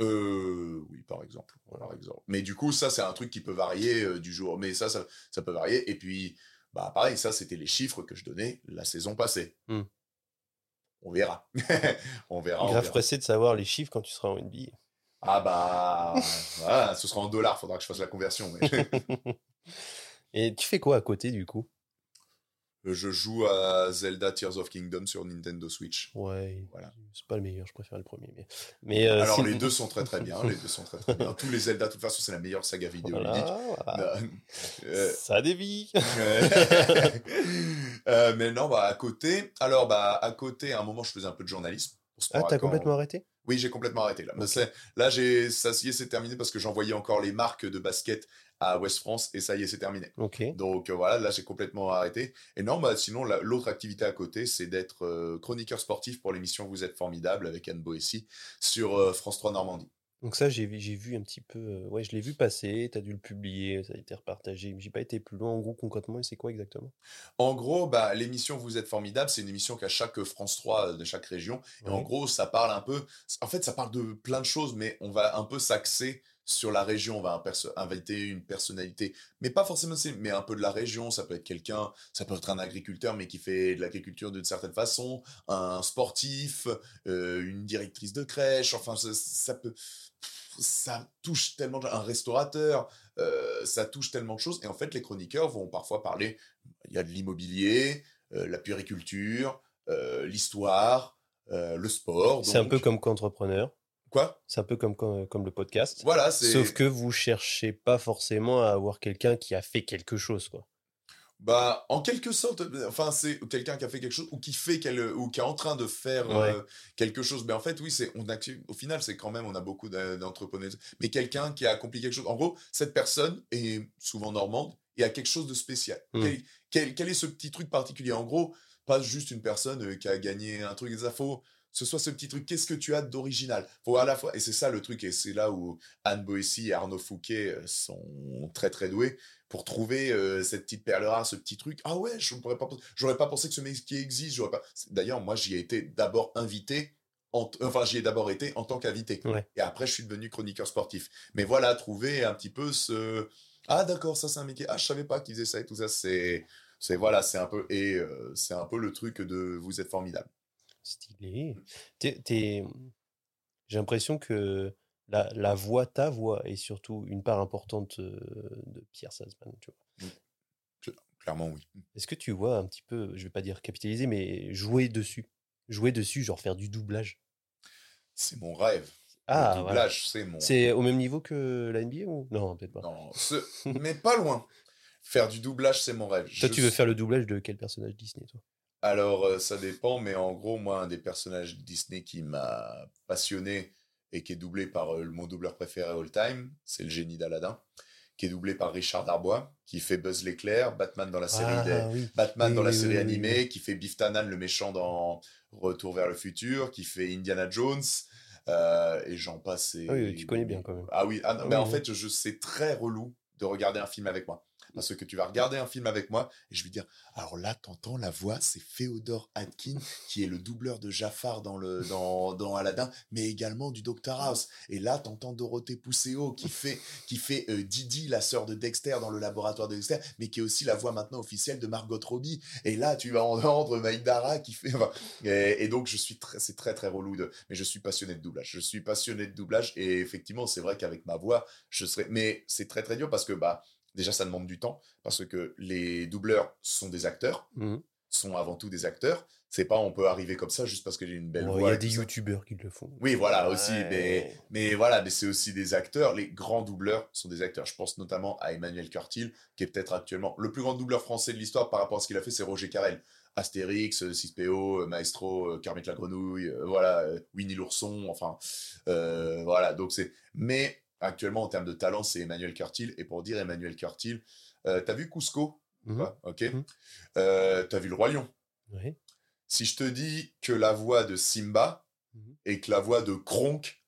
euh, oui, par exemple, par exemple. Mais du coup, ça c'est un truc qui peut varier euh, du jour. Mais ça, ça, ça peut varier. Et puis, bah pareil, ça c'était les chiffres que je donnais la saison passée. Hmm. On verra, on verra. on Grave verra. pressé de savoir les chiffres quand tu seras en NBA. Ah bah, voilà, ce sera en dollars. Faudra que je fasse la conversion. mais- Et tu fais quoi à côté du coup? Je joue à Zelda Tears of Kingdom sur Nintendo Switch. Ouais, Voilà. c'est pas le meilleur, je préfère le premier. Mais, mais euh, Alors les deux sont très très bien, les deux sont très très bien. Tous les Zelda, de toute façon, c'est la meilleure saga vidéo Voilà. Euh, Ça dévie. euh, euh, mais non, bah à côté, alors bah à côté, à un moment, je faisais un peu de journalisme. Ah, t'as complètement arrêté? Oui, j'ai complètement arrêté là. Là, j'ai ça y est, c'est terminé parce que j'envoyais encore les marques de basket à West France et ça y est, c'est terminé. Donc euh, voilà, là j'ai complètement arrêté. Et non, bah sinon la- l'autre activité à côté, c'est d'être euh, chroniqueur sportif pour l'émission Vous êtes formidable avec Anne Boessy sur euh, France 3 Normandie. Donc ça, j'ai vu, un petit peu... Ouais, je l'ai vu passer, t'as dû le publier, ça a été repartagé. mais J'ai pas été plus loin. En gros, concrètement, et c'est quoi exactement? En gros, bah, l'émission Vous êtes formidable, c'est une émission qu'à chaque France 3 de chaque région. Et en gros, ça parle un peu. En fait, ça parle de plein de choses, mais on va un peu s'axer sur la région. On va inviter une personnalité, mais pas forcément, mais un peu de la région. Ça peut être quelqu'un, ça peut être un agriculteur, mais qui fait de l'agriculture d'une certaine façon, un sportif, euh, une directrice de crèche. Enfin, ça, ça peut. Ça touche tellement un restaurateur, euh, ça touche tellement de choses. Et en fait, les chroniqueurs vont parfois parler. Il y a de l'immobilier, euh, la puériculture, l'histoire, le sport. C'est un peu comme qu'entrepreneur. Quoi? C'est un peu comme, comme, comme le podcast. Voilà, c'est. Sauf que vous cherchez pas forcément à avoir quelqu'un qui a fait quelque chose, quoi. Bah, en quelque sorte, enfin, c'est quelqu'un qui a fait quelque chose ou qui fait quel, ou qui est en train de faire Ouais. euh, quelque chose. Mais en fait, oui, c'est, on a, au final, c'est quand même, on a beaucoup d'entrepreneurs. Mais quelqu'un qui a accompli quelque chose. En gros, cette personne est souvent normande et a quelque chose de spécial. Mm. Quel, quel- quel est ce petit truc particulier? En gros, pas juste une personne euh, qui a gagné un truc. Ça faut ce soit ce petit truc. Qu'est-ce que tu as d'original? Faut à la fois, et c'est ça le truc, et c'est là où Anne Boessy et Arnaud Fouquet euh, sont très très doués pour trouver euh, cette petite perle rare, ce petit truc. Ah ouais, je pourrais pas, j'aurais pas pensé que ce métier existe. J'aurais pas. D'ailleurs, moi, j'y ai été d'abord invité. En enfin, j'y ai d'abord été en tant qu'invité. Ouais. Et après, je suis devenu chroniqueur sportif. Mais voilà, trouver un petit peu ce. Ah d'accord, ça c'est un métier. Ah, je savais pas qu'ils faisaient ça et tout ça. C'est, c'est voilà, c'est un peu et euh, c'est un peu le truc de vous êtes formidable. Stylé. T'es- t'es- J'ai l'impression que la, la voix, ta voix, est surtout une part importante de Pierre Salzman. Tu vois. Clairement, oui. Est-ce que tu vois un petit peu, je vais pas dire capitaliser, mais jouer dessus? Jouer dessus, genre faire du doublage? C'est mon rêve. Ah, le voilà. doublage, c'est mon. C'est au même niveau que la NBA ou? Non, peut-être pas. Non, ce- mais pas loin. Faire du doublage, c'est mon rêve. Toi, Je tu veux suis- faire le doublage de quel personnage Disney, toi? Alors, euh, ça dépend, mais en gros, moi, un des personnages Disney qui m'a passionné et qui est doublé par euh, mon doubleur préféré all time, c'est le génie d'Aladin, qui est doublé par Richard Darbois, qui fait Buzz l'éclair, Batman dans la série des- Ah, oui. Batman Oui, dans la série animée, qui fait Biff Tannen, le méchant dans Retour vers le futur, qui fait Indiana Jones, euh, et j'en passe. et- Ah oui, tu connais bien quand même. Ah oui, ah mais en fait, je c'est très relou de regarder un film avec moi. Parce que tu vas regarder un film avec moi et je vais dire alors là t'entends la voix c'est Féodor Atkin qui est le doubleur de Jafar dans le dans, dans Aladdin mais également du Dr House. Et là t'entends Dorothée Pousseau qui fait qui fait euh, Didi la sœur de Dexter dans le laboratoire de Dexter mais qui est aussi la voix maintenant officielle de Margot Robbie. Et là tu vas entendre Maïdara qui fait et, donc je suis très c'est très très relou mais je suis passionné de doublage. Je suis passionné de doublage et effectivement c'est vrai qu'avec ma voix je serais mais c'est très très dur parce que bah déjà ça demande du temps parce que les doubleurs sont des acteurs Mhm. sont avant tout des acteurs. C'est pas on peut arriver comme ça juste parce que j'ai une belle Bon, Il voix. y a des youtubeurs qui le font. Oui, voilà, aussi. Mais, Ouais. mais voilà, mais c'est aussi des acteurs. Les grands doubleurs sont des acteurs. Je pense notamment à Emmanuel Curtil, qui est peut-être actuellement le plus grand doubleur français de l'histoire par rapport à ce qu'il a fait, c'est Roger Carrel. Astérix, euh, 6PO, euh, Maestro, euh, Kermit la Grenouille, euh, voilà, euh, Winnie l'ourson, enfin, euh, voilà. Donc c'est. Mais actuellement, en termes de talent, c'est Emmanuel Curtil. Et pour dire Emmanuel Curtil, euh, t'as vu Cusco Mhm. Ok. Mhm. Euh, t'as vu le Roi Lion? Si je te dis que la voix de Simba Mhm. et que la voix de Kronk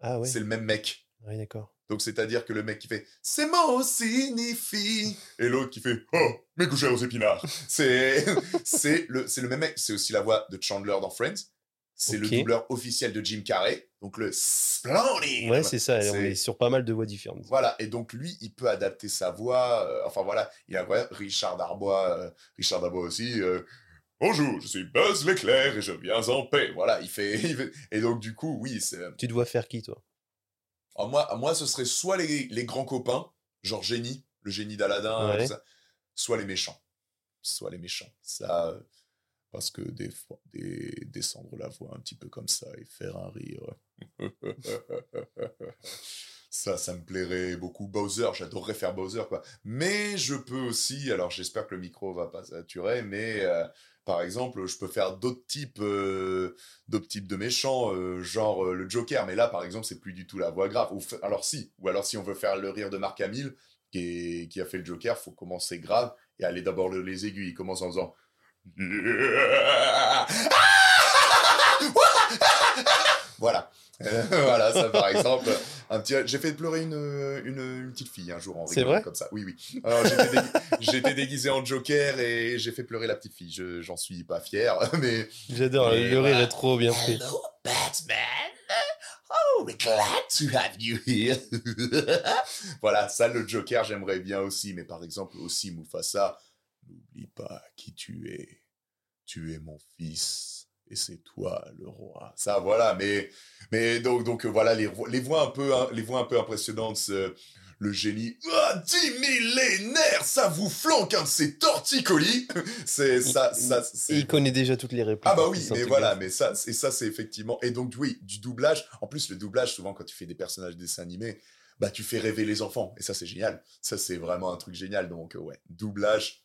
Ah ouais. c'est le même mec. D'accord. Donc c'est-à-dire que le mec qui fait c'est mot signifie et l'autre qui fait oh mes couchers aux épinards. C'est c'est le c'est le même mec. C'est aussi la voix de Chandler dans Friends. C'est le doubleur officiel de Jim Carrey. Donc le Splendid. Ouais, c'est ça. On est sur pas mal de voix différentes. Voilà, et donc lui, il peut adapter sa voix. euh, enfin voilà, il a ouais, Richard Darbois, euh, Richard Darbois aussi. euh, Bonjour, je suis Buzz l'éclair et je viens en paix. Voilà, il fait. il fait- Et donc du coup, oui, c'est. Tu dois faire qui, toi? Alors, moi, moi, ce serait soit les, les grands copains, genre génie, le génie d'Aladin, Ouais. soit les méchants. Soit les méchants. Ça, parce que des des, descendre la voix un petit peu comme ça et faire un rire. ça, ça me plairait beaucoup. Bowser, j'adorerais faire Bowser, quoi. Mais je peux aussi, alors j'espère que le micro va pas saturer, mais euh, par exemple, je peux faire d'autres types, euh, types de méchants, euh, genre le Joker. Mais là, par exemple, c'est plus du tout la voix grave. Alors si, ou alors si on veut faire le rire de Marc Hamill, qui, a fait le Joker, faut commencer grave et aller d'abord le- les aiguilles. Il commence en faisant. Voilà. Euh, voilà, ça par exemple. Un petit... J'ai fait pleurer une, une, une petite fille un jour en rigolant vrai comme ça. Oui, oui. J'étais, dégui- déguisé en Joker et j'ai fait pleurer la petite fille. Je, j'en suis pas fier, mais. J'adore. Le rire voilà. est trop bien fait. Hello, Batman. Oh, we're glad to have you here. voilà, ça, le Joker, j'aimerais bien aussi. Mais par exemple, aussi Mufasa, n'oublie pas qui tu es. Tu es mon fils et c'est toi le roi. Ça, voilà. Mais, mais donc, donc euh, voilà, les, les voix un peu, hein, les voix un peu impressionnantes. le génie, ah, 10 millénaires, ça vous flanque un de ces torticolis. c'est ça, ça, Et c'est il connaît déjà toutes les répliques. ah bah oui, mais voilà, mais ça, et ça c'est effectivement. Et donc oui, du doublage. En plus, le doublage, souvent quand tu fais des personnages de dessins animés, bah tu fais rêver les enfants. Et ça c'est génial. Ça c'est vraiment un truc génial. Donc euh, ouais, doublage,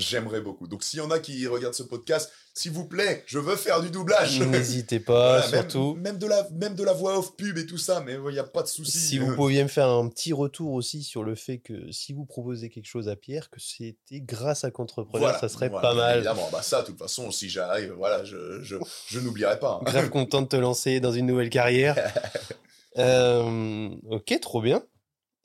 j'aimerais beaucoup. Donc s'il y en a qui regardent ce podcast, s'il vous plaît, je veux faire du doublage. N'hésitez pas, Voilà, surtout. Même, de la, même de la voix off pub et tout ça, mais il n'y a pas de souci. Si vous pouviez me faire un petit retour aussi sur le fait que si vous proposez quelque chose à Pierre, que c'était grâce à Contrepreneur, Voilà, ça serait voilà, pas mal. Évidemment, bah ça, de toute façon, si j'arrive, voilà, je, je, je n'oublierai pas. hein. Grave content de te lancer dans une nouvelle carrière. Euh, ok, trop bien.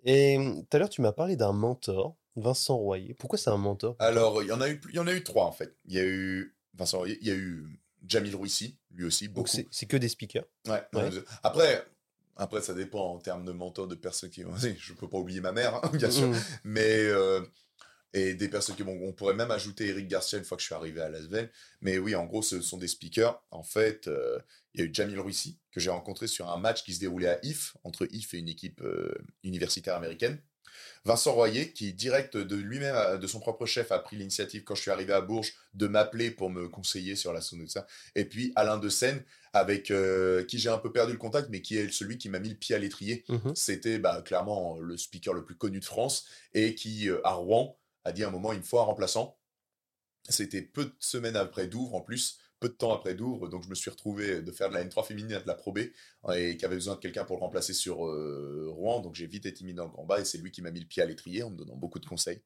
Et tout à l'heure, tu m'as parlé d'un mentor, Vincent Royer. Pourquoi c'est un mentor Alors, il y en a eu, il y en a eu trois en fait. Il y a eu Vincent Royer, il y a eu Jamil Rouissi, lui aussi, Donc beaucoup. c'est c'est que des speakers? Ouais, Ouais. Après, après, ça dépend en termes de mentor de personnes qui. Je peux pas oublier ma mère, hein, bien sûr. Mm. Mais euh, et des personnes qui bon, on pourrait même ajouter Eric Garcia une fois que je suis arrivé à Lasvel. Mais oui, en gros, ce sont des speakers. En fait, euh, il y a eu Jamil Rouissi que j'ai rencontré sur un match qui se déroulait à IF entre IF et une équipe euh, universitaire américaine. Vincent Royer, qui direct de lui-même, euh, de son propre chef, a pris l'initiative quand je suis arrivé à Bourges de m'appeler pour me conseiller sur la sonde de ça. Et puis Alain de Seine, avec euh, qui j'ai un peu perdu le contact, mais qui est celui qui m'a mis le pied à l'étrier Mhm. c'était bah, clairement le speaker le plus connu de France et qui, euh, à Rouen, a dit à un moment, il me faut un remplaçant. C'était peu de semaines après Douvres, en plus, peu de temps après Douvres, donc je me suis retrouvé de faire de la N3 féminine et de la Pro B, et qui avait besoin de quelqu'un pour le remplacer sur euh, Rouen, donc j'ai vite été mis dans le grand bas, et c'est lui qui m'a mis le pied à l'étrier en me donnant beaucoup de conseils.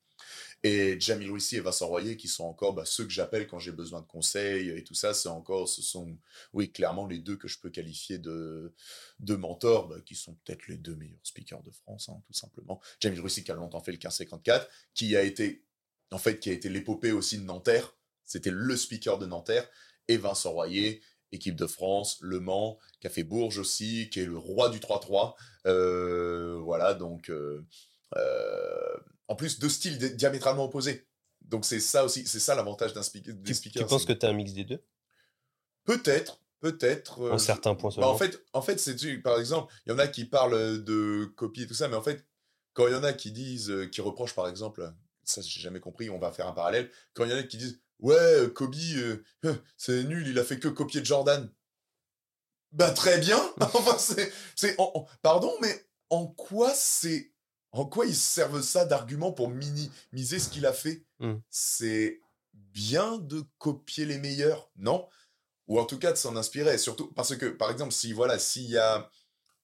Et Jamil Rouissi et Vincent Royer, qui sont encore bah, ceux que j'appelle quand j'ai besoin de conseils et tout ça, c'est encore, ce sont, oui, clairement les deux que je peux qualifier de, de mentors, bah, qui sont peut-être les deux meilleurs speakers de France, hein, tout simplement. Jamil Rouissi qui a longtemps fait le 1554, qui a été, en fait, qui a été l'épopée aussi de Nanterre, c'était le speaker de Nanterre, et Vincent Royer, équipe de France, Le Mans, qui a fait Bourges aussi, qui est le roi du 3-3. Euh, voilà, donc, euh, euh, en plus, deux styles di- diamétralement opposés. Donc c'est ça aussi, c'est ça l'avantage d'un speaker, Tu, penses que tu as un mix des deux? Peut-être, peut-être. En certains points bah, en fait, en fait c'est par exemple, il y en a qui parlent de copie et tout ça, mais en fait, quand il y en a qui disent, qui reprochent par exemple, ça j'ai jamais compris, on va faire un parallèle, quand il y en a qui disent ouais, euh, Kobe, euh, c'est nul, il a fait que copier Jordan. Bah très bien. enfin, c'est, c'est, en- en- pardon, mais en quoi c'est, en quoi ils servent ça d'argument pour minimiser ce qu'il a fait? Mm. C'est bien de copier les meilleurs, non? Ou en tout cas de s'en inspirer. Surtout parce que, par exemple, si voilà, s'il y a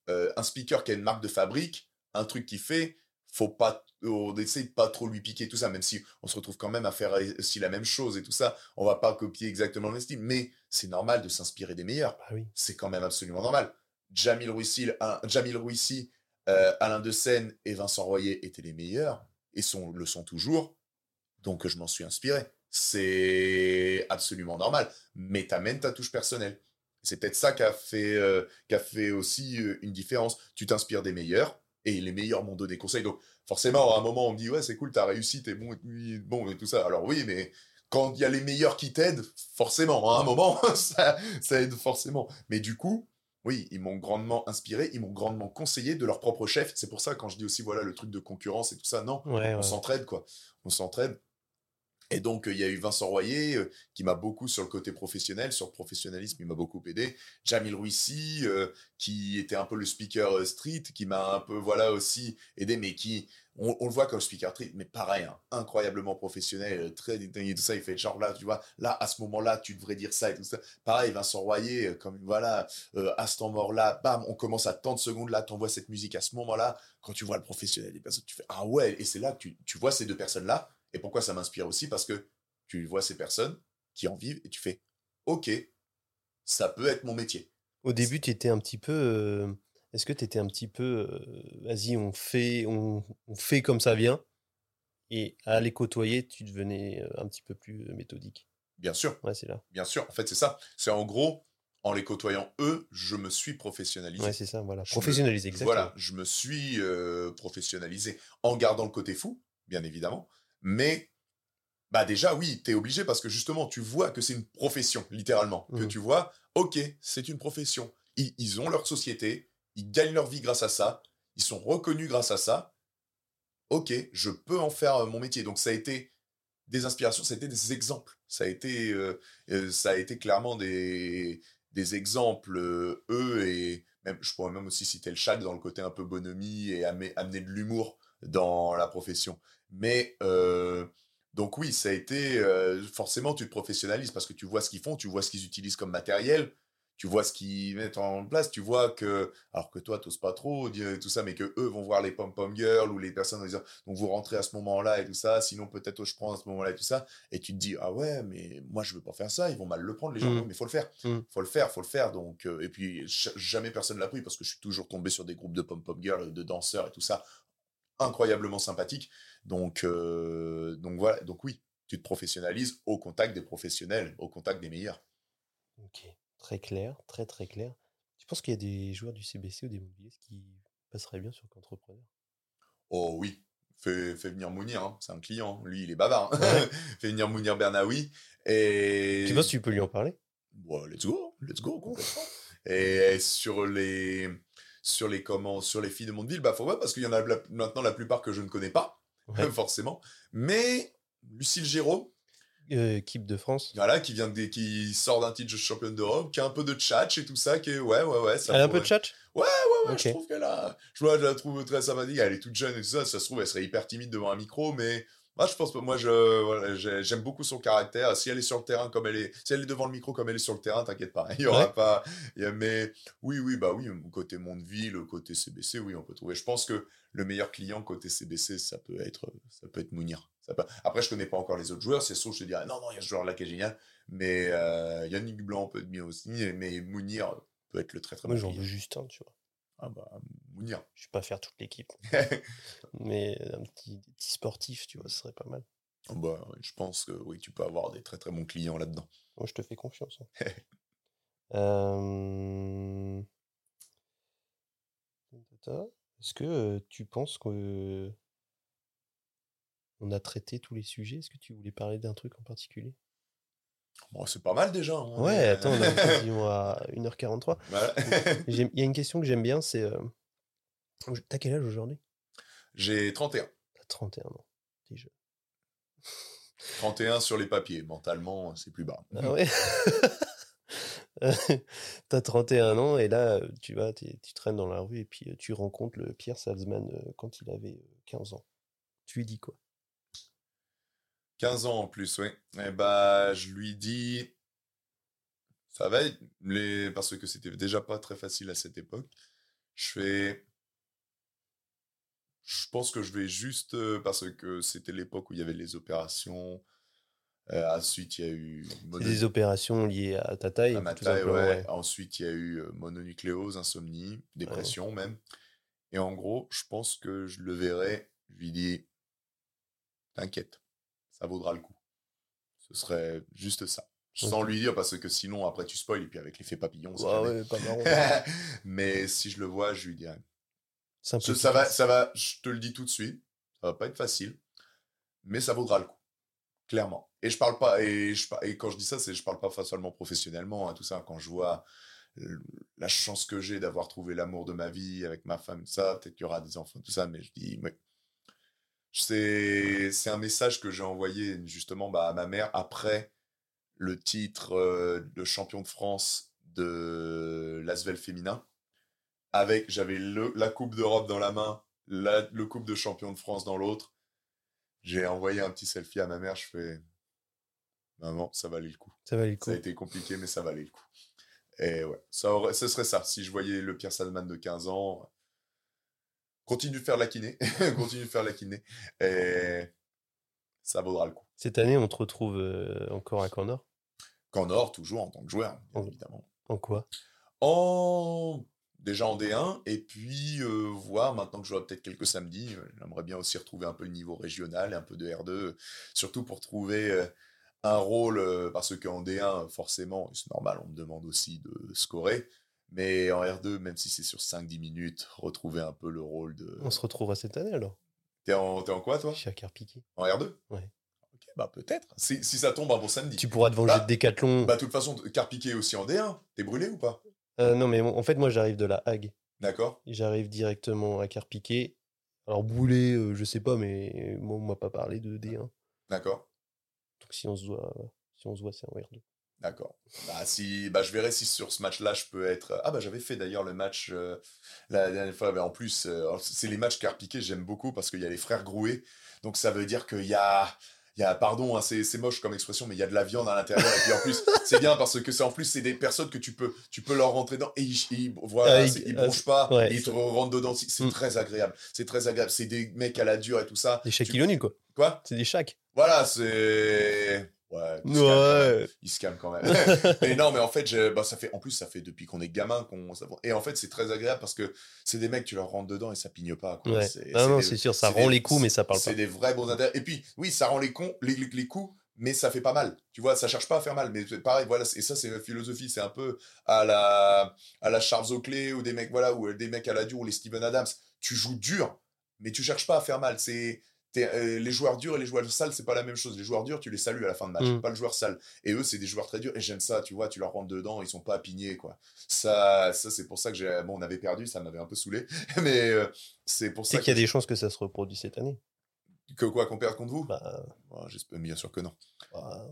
euh, un speaker qui a une marque de fabrique, un truc qu'il fait, faut pas, on essaye de pas trop lui piquer tout ça, même si on se retrouve quand même à faire aussi la même chose et tout ça. On va pas copier exactement le style, mais c'est normal de s'inspirer des meilleurs. Bah oui. C'est quand même absolument normal. Jamil Rouissi, Jamil Rouissi, euh, Alain Seine et Vincent Royer étaient les meilleurs et sont, le sont toujours. Donc je m'en suis inspiré. C'est absolument normal. Mais t'amènes ta touche personnelle. C'est peut-être ça qui a fait, euh, a fait aussi euh, une différence. Tu t'inspires des meilleurs et les meilleurs m'ont donné conseil. Donc forcément, à un moment, on me dit ouais, c'est cool, t'as réussi, t'es bon, et bon et tout ça. Alors oui, mais quand il y a les meilleurs qui t'aident, forcément, à un moment, ça, ça aide forcément. Mais du coup, oui, ils m'ont grandement inspiré, ils m'ont grandement conseillé de leur propre chef. C'est pour ça quand je dis aussi voilà le truc de concurrence et tout ça, non, Ouais, on ouais. s'entraide quoi. On s'entraide. Et donc, il y a eu Vincent Royer euh, qui m'a beaucoup sur le côté professionnel, sur le professionnalisme, il m'a beaucoup aidé. Jamil Rouissi, euh, qui était un peu le speaker euh, street, qui m'a un peu, voilà, aussi aidé, mais qui, on, le voit comme speaker street, mais pareil, hein, incroyablement professionnel, euh, très détaillé, tout ça. Il fait genre là, tu vois, là, à ce moment-là, tu devrais dire ça et tout ça. Pareil, Vincent Royer, comme voilà, à ce temps-là, bam, on commence à tant de secondes là, t'envoies cette musique à ce moment-là. Quand tu vois le professionnel tu fais ah ouais, et c'est là que tu, tu vois ces deux personnes-là. Et pourquoi ça m'inspire aussi? Parce que tu vois ces personnes qui en vivent et tu fais ok, ça peut être mon métier. Au début, tu étais un petit peu. euh, Est-ce que tu étais un petit peu. euh, Vas-y, on fait, on, on fait comme ça vient. Et à les côtoyer, tu devenais euh, un petit peu plus méthodique? Bien sûr, Ouais, c'est là. bien sûr. En fait, c'est ça. C'est en gros, en les côtoyant eux, je me suis professionnalisé. Ouais, c'est ça, voilà. Je me- Professionnaliser, exactement. Voilà, je me suis euh, professionnalisé en gardant le côté fou, bien évidemment. Mais, bah déjà, oui, t'es obligé parce que justement, tu vois que c'est une profession, littéralement. Que Mhm. tu vois, ok, c'est une profession. Ils, ils ont leur société, ils gagnent leur vie grâce à ça, ils sont reconnus grâce à ça. Ok, je peux en faire euh, mon métier. Donc, ça a été des inspirations, ça a été des exemples. Ça a été, euh, euh, ça a été clairement des, des exemples, euh, eux, et même, je pourrais même aussi citer le chat dans le côté un peu bonhomie et amener, amener de l'humour dans la profession. Mais, euh, donc oui, ça a été, euh, forcément, tu te professionnalises parce que tu vois ce qu'ils font, tu vois ce qu'ils utilisent comme matériel, tu vois ce qu'ils mettent en place, tu vois que, alors que toi, t'oses pas trop dire tout ça, mais que eux vont voir les pom-pom girls ou les personnes en disant, donc vous rentrez à ce moment-là et tout ça, sinon peut-être oh, je prends à ce moment-là et tout ça, et tu te dis, ah ouais, mais moi je veux pas faire ça, ils vont mal le prendre les gens, Mm. Non, mais faut le faire, Mm. faut le faire, faut le faire, donc, euh, et puis jamais personne l'a pris parce que je suis toujours tombé sur des groupes de pom-pom girls, de danseurs et tout ça, incroyablement sympathiques, donc, euh, donc voilà, donc oui, tu te professionnalises au contact des professionnels, au contact des meilleurs. Ok, très clair, très très clair. Tu penses qu'il y a des joueurs du CBC ou des mobiliers qui passeraient bien sur qu'entrepreneur? Oh oui, fais, fais venir Mounir, hein, c'est un client, lui il est bavard. hein. fais venir Mounir Bernaoui. Et... Tu penses que tu peux lui en parler? Bon, let's go, let's go, complètement. et sur les, sur les comment, sur les filles de Mondeville, bah faut voir parce qu'il y en a la- maintenant la plupart que je ne connais pas, Ouais. forcément. Mais Lucille Géraud, Euh, Équipe de France voilà, qui vient qui sort d'un titre de championne d'Europe, qui a un peu de tchatch et tout ça, qui est, ouais, ouais, ouais. Ça Elle a un peu de chat Ouais, ouais, Ok. je trouve qu'elle a. Je, vois, je la trouve très sympathique. Elle est toute jeune et tout ça. Ça se trouve, elle serait hyper timide devant un micro, mais moi, je pense pas. Moi, je, voilà, j'ai- j'aime beaucoup son caractère. Si elle est sur le terrain comme elle est, si elle est devant le micro comme elle est sur le terrain, t'inquiète pas. Il y aura Ouais. pas. il y a- mais oui, oui, bah oui, côté Mondeville, côté CBC, oui, on peut trouver. Je pense que le meilleur client côté CBC, ça peut être, ça peut être Mounir. Ça peut- Après, je connais pas encore les autres joueurs. C'est sûr, je te dirais, non, non, il y a ce joueur-là qui est génial. Mais euh, Yannick Blanc peut être bien aussi. Mais Mounir peut être le très très Moi bon j'en client. veux juste un, tu vois. Ah bah, Mounir. Je vais pas faire toute l'équipe. Mais un petit, petit sportif, tu vois, ce serait pas mal. Bah, ouais, je pense que oui, tu peux avoir des très très bons clients là-dedans. Moi, je te fais confiance. hein. Euh, Est-ce que euh, tu penses que on a traité tous les sujets? Est-ce que tu voulais parler d'un truc en particulier? Bon, c'est pas mal déjà. hein, Ouais, attends, on est quasiment à 1h43. Voilà. J'aime- Il y a une question que j'aime bien, c'est... euh, T'as quel âge aujourd'hui? J'ai 31. T'as 31 ans. T'es jeune. 31 sur les papiers. Mentalement, c'est plus bas. Ah ouais T'as 31 ans et là, tu vas, tu traînes dans la rue et puis euh, tu rencontres le Pierre Salzman euh, quand il avait euh, 15 ans. Tu lui dis quoi? 15 ans en plus, oui. Et bah, je lui dis, ça va être les, parce que c'était déjà pas très facile à cette époque. Je fais, je pense que je vais juste euh, parce que c'était l'époque où il y avait les opérations. Euh, ensuite, il y a eu mono- des opérations liées à ta taille à ma taille, simplement, ouais. ouais. Ensuite, il y a eu euh, mononucléose, insomnie, dépression même. Et en gros, je pense que je le verrai. Je lui dis, t'inquiète, ça vaudra le coup. Ce serait juste ça. Sans lui dire, parce que sinon, après, tu spoil, et puis avec l'effet papillon, c'est Ouais, jamais- ouais, pas marrant. Mais si je le vois, je lui dirais. Ça va, ça va, je te le dis tout de suite, ça va pas être facile, mais ça vaudra le coup, clairement. Et je parle pas, et, je, et quand je dis ça, c'est je parle pas seulement professionnellement, hein, tout ça, quand je vois la chance que j'ai d'avoir trouvé l'amour de ma vie avec ma femme, tout ça, peut-être qu'il y aura des enfants, tout ça, mais je dis, ouais. C'est, c'est un message que j'ai envoyé justement bah, à ma mère après le titre euh, de champion de France de l'Asvel féminin avec j'avais le, la coupe d'Europe dans la main, la, le coupe de champion de France dans l'autre. J'ai envoyé un petit selfie à ma mère, je fais maman, ça valait le coup. Ça valait le Ça coup. a été compliqué, mais ça valait le coup. Et ouais, ça aurait, ce serait ça. Si je voyais le Pierre Salman de 15 ans, continue de faire la kiné, continue de faire la kiné, et ça vaudra le coup. Cette année, on te retrouve euh, encore à Camp Nord Qu'en or, toujours en tant que joueur, bien En- évidemment. En quoi? En déjà en D1 et puis euh, voir maintenant que j'aurai peut-être quelques samedis, j'aimerais bien aussi retrouver un peu le niveau régional et un peu de R2, euh, surtout pour trouver euh, un rôle parce qu'en D1 forcément c'est normal, on me demande aussi de scorer, mais en R2 même si c'est sur 5-10 minutes, retrouver un peu le rôle de. On se retrouvera cette année alors T'es en, t'es en quoi toi? Je suis à Carpiquet. En R2 Ouais. Ok, bah peut-être. Si, si ça tombe un bon samedi. Tu pourras te venger Bah, de Décathlon. Bah de toute façon, Carpiquet aussi en D1. T'es brûlé ou pas? Euh, non, mais en fait, moi, j'arrive de la Hague. D'accord J'arrive directement à Carpiquet. Alors, Boulet, euh, je sais pas, mais moi, on m'a pas parlé de D1. Donc, D'accord si on se voit, si on se voit c'est en R2. D'accord. Bah, si, bah, je verrai si sur ce match-là, je peux être. Ah, bah, j'avais fait d'ailleurs le match euh, la dernière fois. Bah, en plus, euh, c'est les matchs Carpiquet, j'aime beaucoup parce qu'il y a les frères Grouet. Donc, ça veut dire qu'il y a. Il y a, pardon, hein, c'est moche comme expression, mais il y a de la viande à l'intérieur. Et puis en plus, c'est bien parce que c'est en plus, c'est des personnes que tu peux, tu peux leur rentrer dedans et ils, ils- voilà, Ah, ils- ils ah, bronchent pas, ouais, et ils te rentrent dedans. C'est Mm. très agréable. C'est très agréable. C'est des mecs à la dure et tout ça. Des Tu- Shaquille O'Neal, quoi. Quoi? C'est des Shaq. Voilà, c'est. Ouais, il se calme quand même. Ouais. Il se calme quand même. mais non, mais en fait, je- bah, ça fait, en plus, ça fait depuis qu'on est gamin qu'on. Et en fait, c'est très agréable parce que c'est des mecs, tu leur rentres dedans et ça pigne pas. Quoi. Ouais. C'est- Non, c'est non, c'est sûr, ça c'est rend des- les coups, mais ça parle C'est pas. des vrais bons intérêts. Et puis, oui, ça rend les, cons, les, les- les coups, mais ça fait pas mal. Tu vois, ça cherche pas à faire mal. Mais c'est pareil, voilà. Et ça, c'est la philosophie. C'est un peu à la, à la Charles Oakley ou des mecs, voilà, ou des mecs à la dure ou les Steven Adams. Tu joues dur, mais tu cherches pas à faire mal. C'est. Euh, les joueurs durs et les joueurs sales, c'est pas la même chose. Les joueurs durs, tu les salues à la fin de match, Mm. pas le joueur sale. Et eux, c'est des joueurs très durs. Et j'aime ça, tu vois, tu leur rentres dedans, ils sont pas apignés, quoi. Ça, ça c'est pour ça que j'ai. Bon, on avait perdu, ça m'avait un peu saoulé. Mais euh, c'est pour ça qu'il y a des chances que ça se reproduise cette année. que quoi, qu'on perde contre vous? Bah, Oh, j'espère- Bien sûr que non.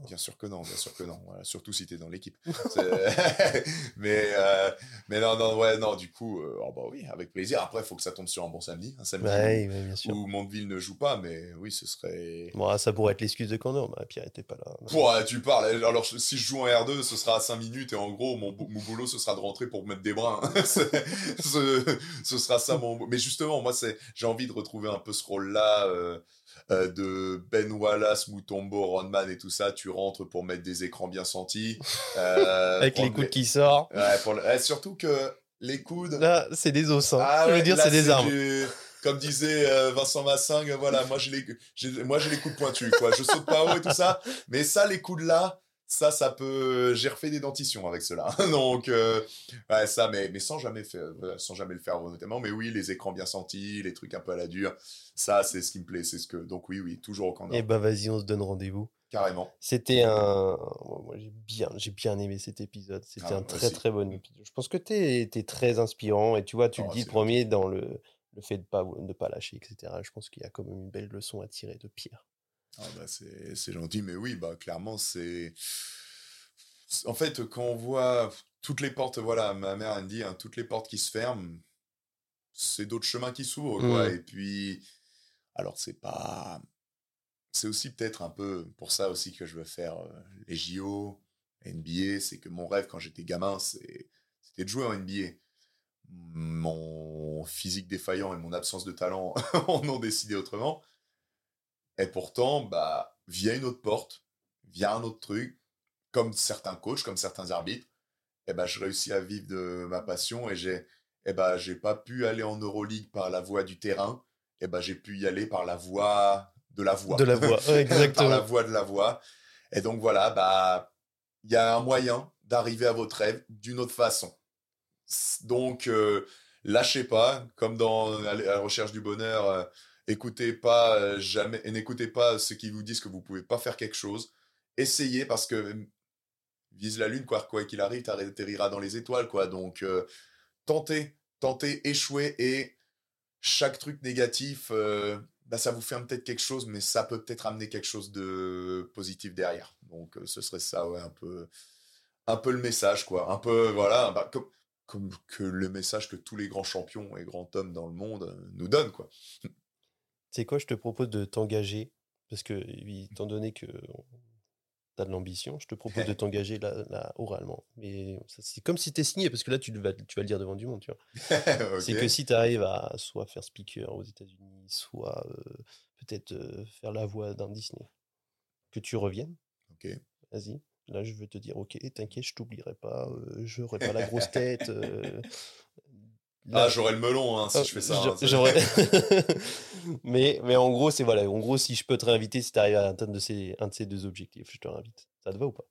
Bien sûr que non, bien sûr que non. Voilà, surtout si t'es dans l'équipe. Mais, euh, mais non, non, ouais, non, du coup, euh, oh, bah oui, avec plaisir. Après, il faut que ça tombe sur un bon samedi. Un samedi ouais, ouais, bien où, sûr. où Mondeville ne joue pas, mais oui, ce serait. Bon, ça pourrait être l'excuse de Candor. Bah, Pierre était pas là. Pouah, tu parles. Alors, je- si je joue en R2, ce sera à 5 minutes et en gros, mon, bou- mon boulot, ce sera de rentrer pour mettre des brins. C'est- ce, ce sera ça mon. bou- Mais justement, moi, c'est, j'ai envie de retrouver un peu ce rôle-là euh, euh, de Ben Wallace, Mutombo, Rodman et tout ça. Tu rentres pour mettre des écrans bien sentis. euh, Avec les coudes qui sortent. Ouais, pour le- eh, surtout que les coudes. Là, c'est des os. hein. Ah Je veux dire, c'est des armes. du- Comme disait euh, Vincent Massingue, voilà, moi j'ai les, moi j'ai les coups pointus, quoi. Je saute pas haut et tout ça, mais ça, les coups de là, ça, ça peut. J'ai refait des dentitions avec cela. Donc, euh, ouais, ça, mais, mais sans jamais faire, sans jamais le faire notamment. Mais oui, les écrans bien sentis, les trucs un peu à la dure, ça, c'est ce qui me plaît, c'est ce que. Donc oui, oui, toujours au camp nord, Et bah, vas-y, on se donne rendez-vous. carrément. C'était un. Moi, j'ai bien, j'ai bien aimé cet épisode. C'était Ah, un très aussi. très bon épisode. Je pense que t'es es très inspirant et tu vois, tu Oh, le dis c'est le premier dans le, le fait de pas de pas lâcher, etc. Je pense qu'il y a quand même une belle leçon à tirer de Pierre. Ah bah, c'est gentil, mais oui, bah clairement, c'est. En fait, quand on voit toutes les portes, voilà, ma mère elle me dit, hein, toutes les portes qui se ferment, c'est d'autres chemins qui s'ouvrent, quoi. Et puis, alors c'est pas. C'est aussi peut-être un peu pour ça aussi que je veux faire euh, les JO, NBA. C'est que mon rêve quand j'étais gamin, c'était de jouer en NBA. Mon physique défaillant et mon absence de talent en ont décidé autrement. Et pourtant, bah, via une autre porte, via un autre truc, comme certains coachs, comme certains arbitres, eh ben, je réussis à vivre de ma passion et j'ai eh ben, j'ai pas pu aller en Euroleague par la voie du terrain, eh ben, j'ai pu y aller par la voie de la voix. De la voix, ouais, par la exactement. voie de la voix. Et donc voilà, bah, il y a un moyen d'arriver à votre rêve d'une autre façon. Donc, euh, lâchez pas, comme dans à la recherche du bonheur, euh, écoutez pas euh, jamais, n'écoutez pas ceux qui vous disent que vous pouvez pas faire quelque chose. Essayez parce que vise la lune, quoi, quoi qu'il arrive, t'atterriras dans les étoiles, quoi. Donc, euh, tentez, tentez, échouez et chaque truc négatif, euh, bah, ça vous fait peut-être quelque chose, mais ça peut peut-être amener quelque chose de positif derrière. Donc, ce serait ça, ouais, un peu, un peu le message, quoi. Un peu, voilà, bah, comme, comme que le message que tous les grands champions et grands hommes dans le monde nous donnent, quoi. Sais quoi, je te propose de t'engager, parce que, étant donné que tu as de l'ambition, je te propose de t'engager là, là, oralement. Mais c'est comme si tu es signé, parce que là, tu vas, tu vas le dire devant du monde, tu vois. C'est que si tu arrives à soit faire speaker aux États-Unis, soit euh, peut-être euh, faire la voix d'un Disney, que tu reviennes, Ok. vas-y. Là, je veux te dire, ok, t'inquiète, je t'oublierai pas, euh, j'aurai pas la grosse tête. euh, là, Ah, j'aurais le melon hein, si ah, je fais ça. hein, mais, mais en gros, c'est voilà. En gros, si je peux te réinviter, si tu arrives à atteindre de ces, un de ces deux objectifs, je te réinvite. Ça te va ou pas?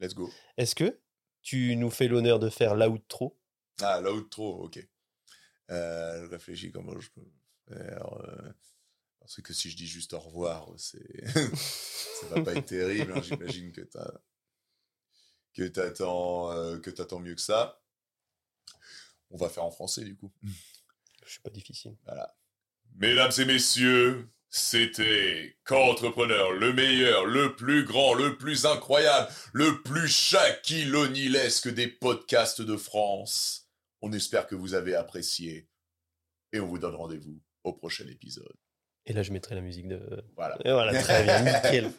Let's go. Est-ce que tu nous fais l'honneur de faire l'outro Ah, l'outro, ok. Euh, je réfléchis comment je peux faire. euh, parce que si je dis juste au revoir, c'est ça va pas être terrible. hein, J'imagine que t'attends euh, que t'attends mieux que ça. On va faire en français du coup. Je suis pas difficile. Voilà. Mesdames et messieurs, c'était Qu'entrepreneur, le meilleur, le plus grand, le plus incroyable, le plus shaquille des podcasts de France. On espère que vous avez apprécié et on vous donne rendez-vous au prochain épisode. Et là, je mettrai la musique de. Voilà. Et voilà, très bien, nickel.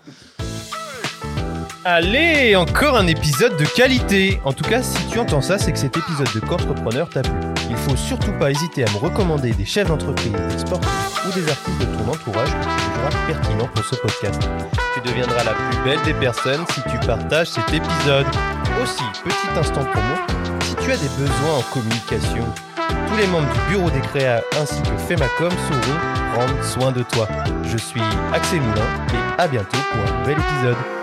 Allez, encore un épisode de qualité. En tout cas, si tu entends ça, c'est que cet épisode de Qu'entrepreneur t'a plu. Il faut surtout pas hésiter à me recommander des chefs d'entreprise, des sportifs ou des artistes de ton entourage que tu jugeras pertinents pour ce podcast. Tu deviendras la plus belle des personnes si tu partages cet épisode. Aussi, petit instant promo, si tu as des besoins en communication, tous les membres du bureau des créas ainsi que Femacom sauront prendre soin de toi. Je suis Axel Moulin et à bientôt pour un nouvel épisode.